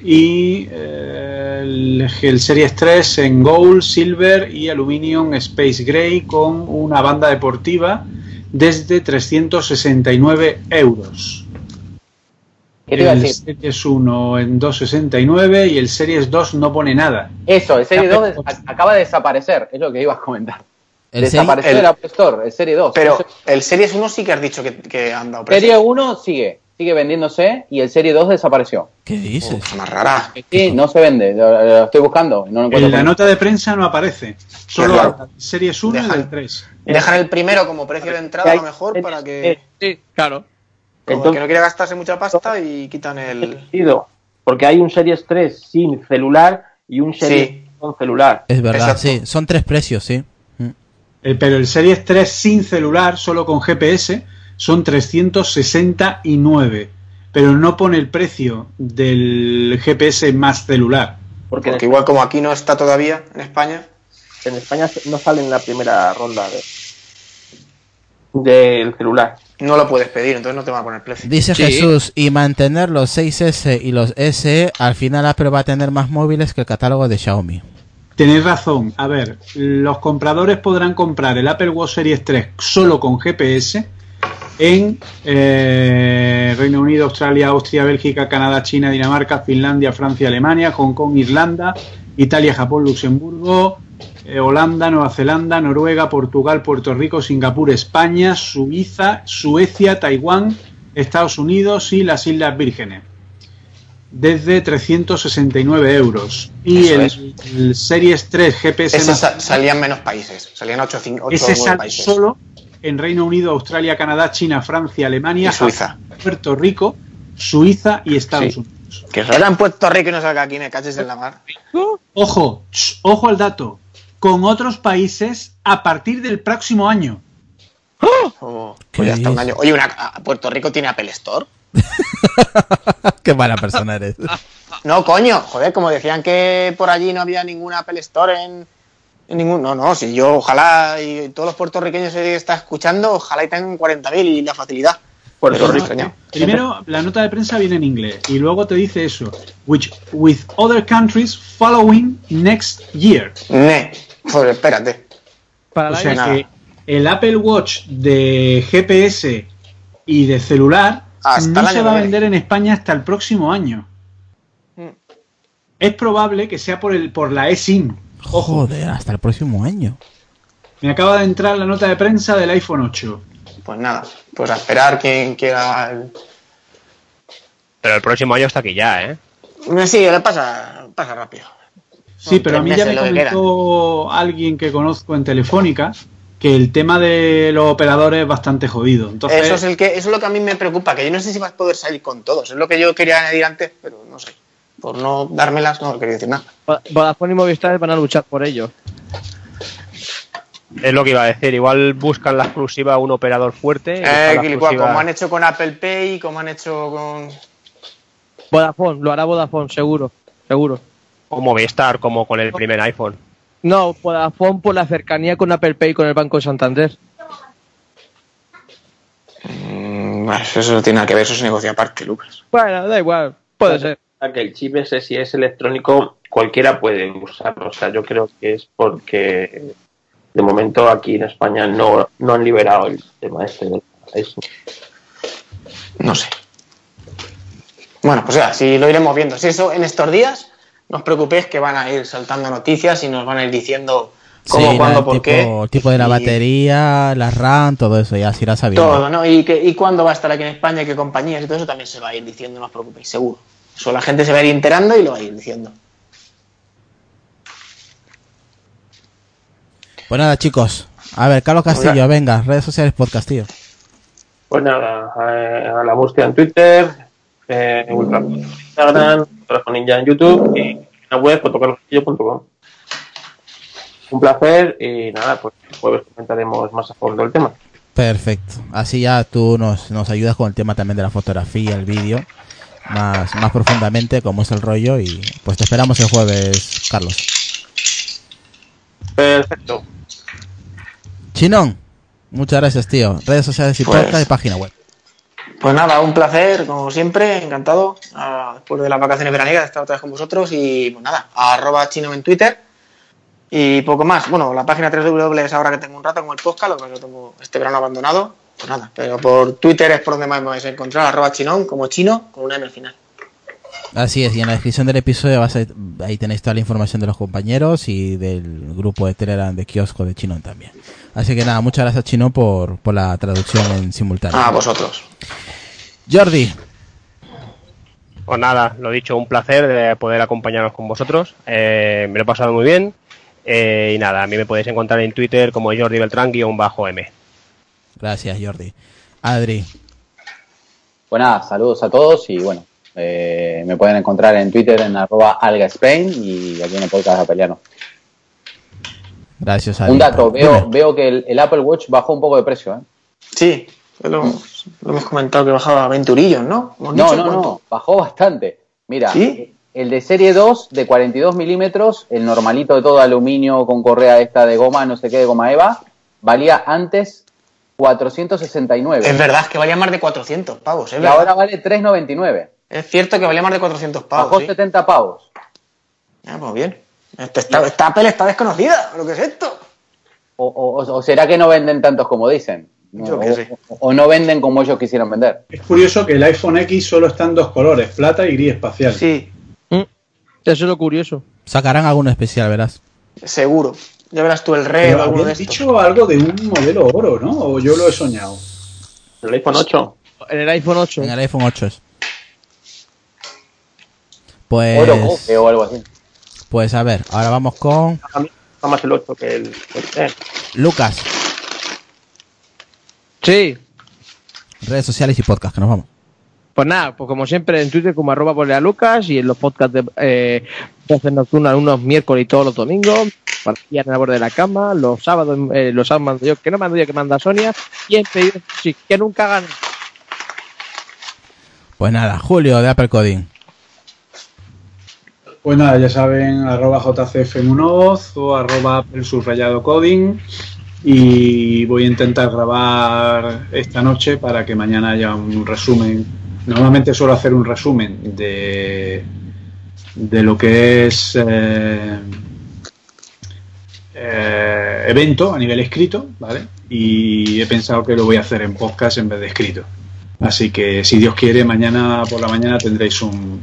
y eh, el, el Series 3 en Gold, Silver y Aluminium Space Gray con una banda deportiva desde 369 euros. ¿Qué te iba a El decir? Series 1 en 269 y el Series 2 no pone nada. Eso, el Serie 2 des- a- acaba de desaparecer, es lo que ibas a comentar. El Desapareció Serie- el Apple Store, el Serie 2. Pero Eso- el Series 1 sí que has dicho que, que han dado precio. Serie 1 sigue, sigue vendiéndose y el Serie 2 desapareció. ¿Qué dices? Cosa más rara. Sí, no se vende, lo, lo estoy buscando, no lo encuentro. En la nota de prensa no aparece. Solo Claro. Series 1 y Dejan- el 3. Dejan el primero como precio de entrada a lo mejor para que... Sí, claro. Como el que no quiere gastarse mucha pasta y quitan el... porque hay un Series 3 sin celular y un Series Sí. con celular. Es verdad, Exacto. sí. Son tres precios, sí. Eh, pero el Series 3 sin celular, solo con GPS, son 369. Pero no pone el precio del GPS más celular. Porque, Porque igual como aquí no está todavía en España... en España no sale en la primera ronda de del celular. No lo puedes pedir, entonces no te van a poner precio. Dice Sí. Jesús, y mantener los 6S y los SE, al final Apple va a tener más móviles que el catálogo de Xiaomi. Tenéis razón. A ver, los compradores podrán comprar el Apple Watch Series 3 solo con GPS en eh, Reino Unido, Australia, Austria, Bélgica, Canadá, China, Dinamarca, Finlandia, Francia, Alemania, Hong Kong, Irlanda, Italia, Japón, Luxemburgo, eh, Holanda, Nueva Zelanda, Noruega, Portugal, Puerto Rico, Singapur, España, Suiza, Suecia, Taiwán, Estados Unidos y las Islas Vírgenes. Desde 369 euros. Y el, es. el Series 3 GPS Ese salían menos países, salían 8 o 9 ese sale países. solo en Reino Unido, Australia, Canadá, China, Francia, Alemania, Y Suiza. Puerto Rico, Suiza y Estados Sí. Unidos. Que salga en Puerto Rico y no salga aquí, me caches en la mar. Ojo, ojo al dato. Con otros países a partir del próximo año. Oh, pues ya está un año. Oye, una, a- Puerto Rico tiene Apple Store. *laughs* Qué mala persona eres. No, coño, joder, como decían que por allí no había ninguna Apple Store en ningún. No, no, si yo, ojalá, y todos los puertorriqueños que están escuchando, ojalá y tengan 40.000 y la facilidad. Puerto Rico. Primero, la nota de prensa viene en inglés y luego te dice eso. Which with other countries following next year. Ne, pues espérate. Para O el sea que el Apple Watch de GPS y de celular Hasta no se va a vender en España hasta el próximo año. Mm. Es probable que sea por el por la eSIM. Joder, hasta el próximo año. Me acaba de entrar la nota de prensa del iPhone 8. Pues nada, pues a esperar quien quiera. el- Pero el próximo año está aquí ya, ¿eh? Sí, le pasa, pasa rápido. Sí, Son pero a mí ya me lo que comentó alguien que conozco en Telefónica que el tema de los operadores es bastante jodido. Entonces, Eso es el que, eso es lo que a mí me preocupa, que yo no sé si vas a poder salir con todos. Es lo que yo quería añadir antes, pero no sé. Por no dármelas, no quería decir nada. Vo- Vodafone y Movistar van a luchar por ello. Es lo que iba a decir. Igual buscan la exclusiva a un operador fuerte. Eh, exclusiva- como han hecho con Apple Pay, como han hecho con. Vodafone, lo hará Vodafone, seguro. Seguro. O Movistar, como con el primer iPhone. No, Vodafone por la cercanía con Apple Pay y con el Banco de Santander. Mm, bueno, eso no tiene nada que ver, eso es negocio aparte, Lucas. Bueno, da igual, puede ser. Que el chip ese, si es electrónico, cualquiera puede usarlo. O sea, yo creo que es porque de momento aquí en España no, no han liberado el tema este del eso. No sé. Bueno, pues ya, si lo iremos viendo. Si eso en estos días, no os preocupéis que van a ir saltando noticias y nos van a ir diciendo cómo, Sí, cuándo, el por tipo, qué. el tipo de la y batería, la RAM, todo eso ya se irá sabiendo. Todo, ¿no? Y, que, y cuándo va a estar aquí en España, qué compañías y todo eso también se va a ir diciendo, no os preocupéis, seguro. Eso la gente se va a ir enterando y lo va a ir diciendo. Pues nada, chicos. A ver, Carlos Castillo, Hola. venga, redes sociales podcast, tío. Pues nada, eh, a la búsqueda en Twitter, eh, Ultra en Instagram, Ultrajo Ninja en YouTube y en la web fotocarloscastillo.com. Un placer y nada, pues el jueves comentaremos más a fondo el tema. Perfecto. Así ya tú nos, nos ayudas con el tema también de la fotografía, el vídeo, más, más profundamente, cómo es el rollo. Y pues te esperamos el jueves, Carlos. Perfecto. Chinón, muchas gracias, tío. Redes sociales y Pues- podcast y página web. Pues nada, un placer, como siempre, encantado. ah, después de las vacaciones veraniegas de estar otra vez con vosotros y pues nada, arroba chino en Twitter y poco más. Bueno, la página 3W es ahora que tengo un rato con el podcast, lo que lo tengo este verano abandonado. Pues nada, pero por Twitter es por donde más me vais a encontrar, arroba chinón, como chino, con una M al final. Así es, y en la descripción del episodio vas a- ahí tenéis toda la información de los compañeros y del grupo de Telegram de kiosco de Chinón también. Así que nada, muchas gracias Chino por, por la traducción en simultáneo. A vosotros. Jordi, Pues nada, lo dicho, un placer de poder acompañaros con vosotros. Eh, me lo he pasado muy bien. Eh, y nada, a mí me podéis encontrar en Twitter como Jordi Beltrán-M. Gracias Jordi. Adri, Pues nada, saludos a todos y bueno, eh, me pueden encontrar en Twitter en arroba algaspain y aquí en el podcast de Apeliano. gracias Adri. Un dato, veo, Dime. veo que el, el Apple Watch bajó un poco de precio, ¿eh? Sí, lo, lo hemos comentado que bajaba 20 eurillos, ¿no? ¿Hemos No, no, cuánto? no, bajó bastante. Mira, ¿Sí? el de serie 2 de 42 milímetros, el normalito de todo aluminio con correa esta de goma, no sé qué, de goma Eva, valía antes 469. Es verdad que valía más de 400 pavos, es y verdad. ahora vale 399. Es cierto que valía más de 400 pavos. Bajó sí. 70 pavos. Ah, pues bien. Esta, esta- esta Apple está desconocida. ¿Lo que es esto? O, o- o será que no venden tantos como dicen. Yo o, sé. o no venden como ellos quisieron vender. Es curioso que el iPhone X solo está en dos colores, plata y gris espacial. Sí, Eso es lo curioso. Sacarán alguno especial, verás. seguro. Ya verás tú el red o alguno de estos. dicho algo de un modelo oro, ¿no? O yo lo he soñado. El iPhone 8. En el iPhone 8. En el iPhone 8 es. Pues, Oro coque o algo así. pues a ver, ahora vamos con A gusta más el 8 que el, el 10. Lucas. Sí. Redes sociales y podcast, que nos vamos. Pues nada, pues como siempre en Twitter como arroba por Lucas y en los podcasts de eh, voces nocturnas unos miércoles y todos los domingos, para en la borde de la cama, los sábados, eh, los sábados mando yo, que no mando yo, que manda Sonia, y en pedido sí, que nunca gana. Pues nada, Julio de Apple Coding. Pues nada, ya saben, arroba jcfmunoz o arroba el subrayado coding. Y voy a intentar grabar esta noche para que mañana haya un resumen. Normalmente suelo hacer un resumen de, de lo que es eh, eh, evento a nivel escrito, ¿vale? Y he pensado que lo voy a hacer en podcast en vez de escrito. Así que si Dios quiere, mañana por la mañana tendréis un,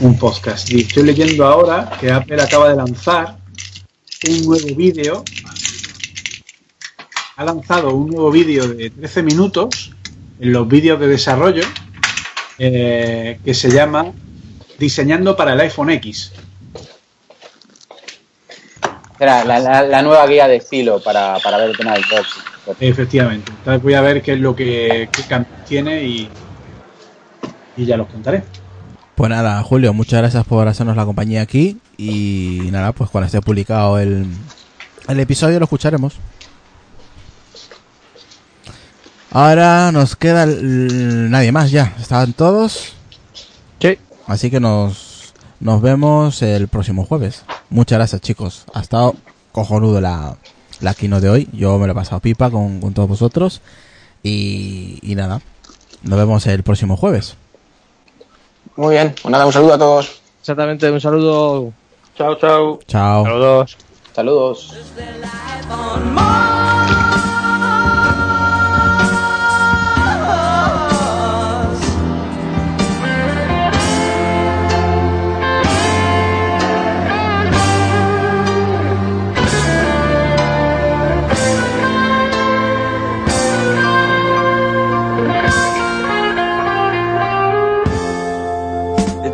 un podcast. Y estoy leyendo ahora que Apple acaba de lanzar un nuevo vídeo. Ha lanzado un nuevo vídeo de 13 minutos en los vídeos de desarrollo eh, que se llama Diseñando para el iPhone X. Era la, la- la nueva guía de estilo para, para ver el tema del box. Efectivamente. Entonces voy a ver qué es lo que qué tiene y, y ya los contaré. Pues nada, Julio, muchas gracias por hacernos la compañía aquí. Y nada, pues cuando esté publicado el, el episodio lo escucharemos. Ahora nos queda el- nadie más ya. Estaban todos. Sí. Así que nos, nos vemos el próximo jueves. Muchas gracias, chicos. Ha estado cojonudo la, la keynote de hoy. Yo me lo he pasado pipa con, con todos vosotros. Y, y nada, nos vemos el próximo jueves. Muy bien, pues nada, un saludo a todos. Exactamente, un saludo. Chao, chao. Chao. Saludos. Saludos.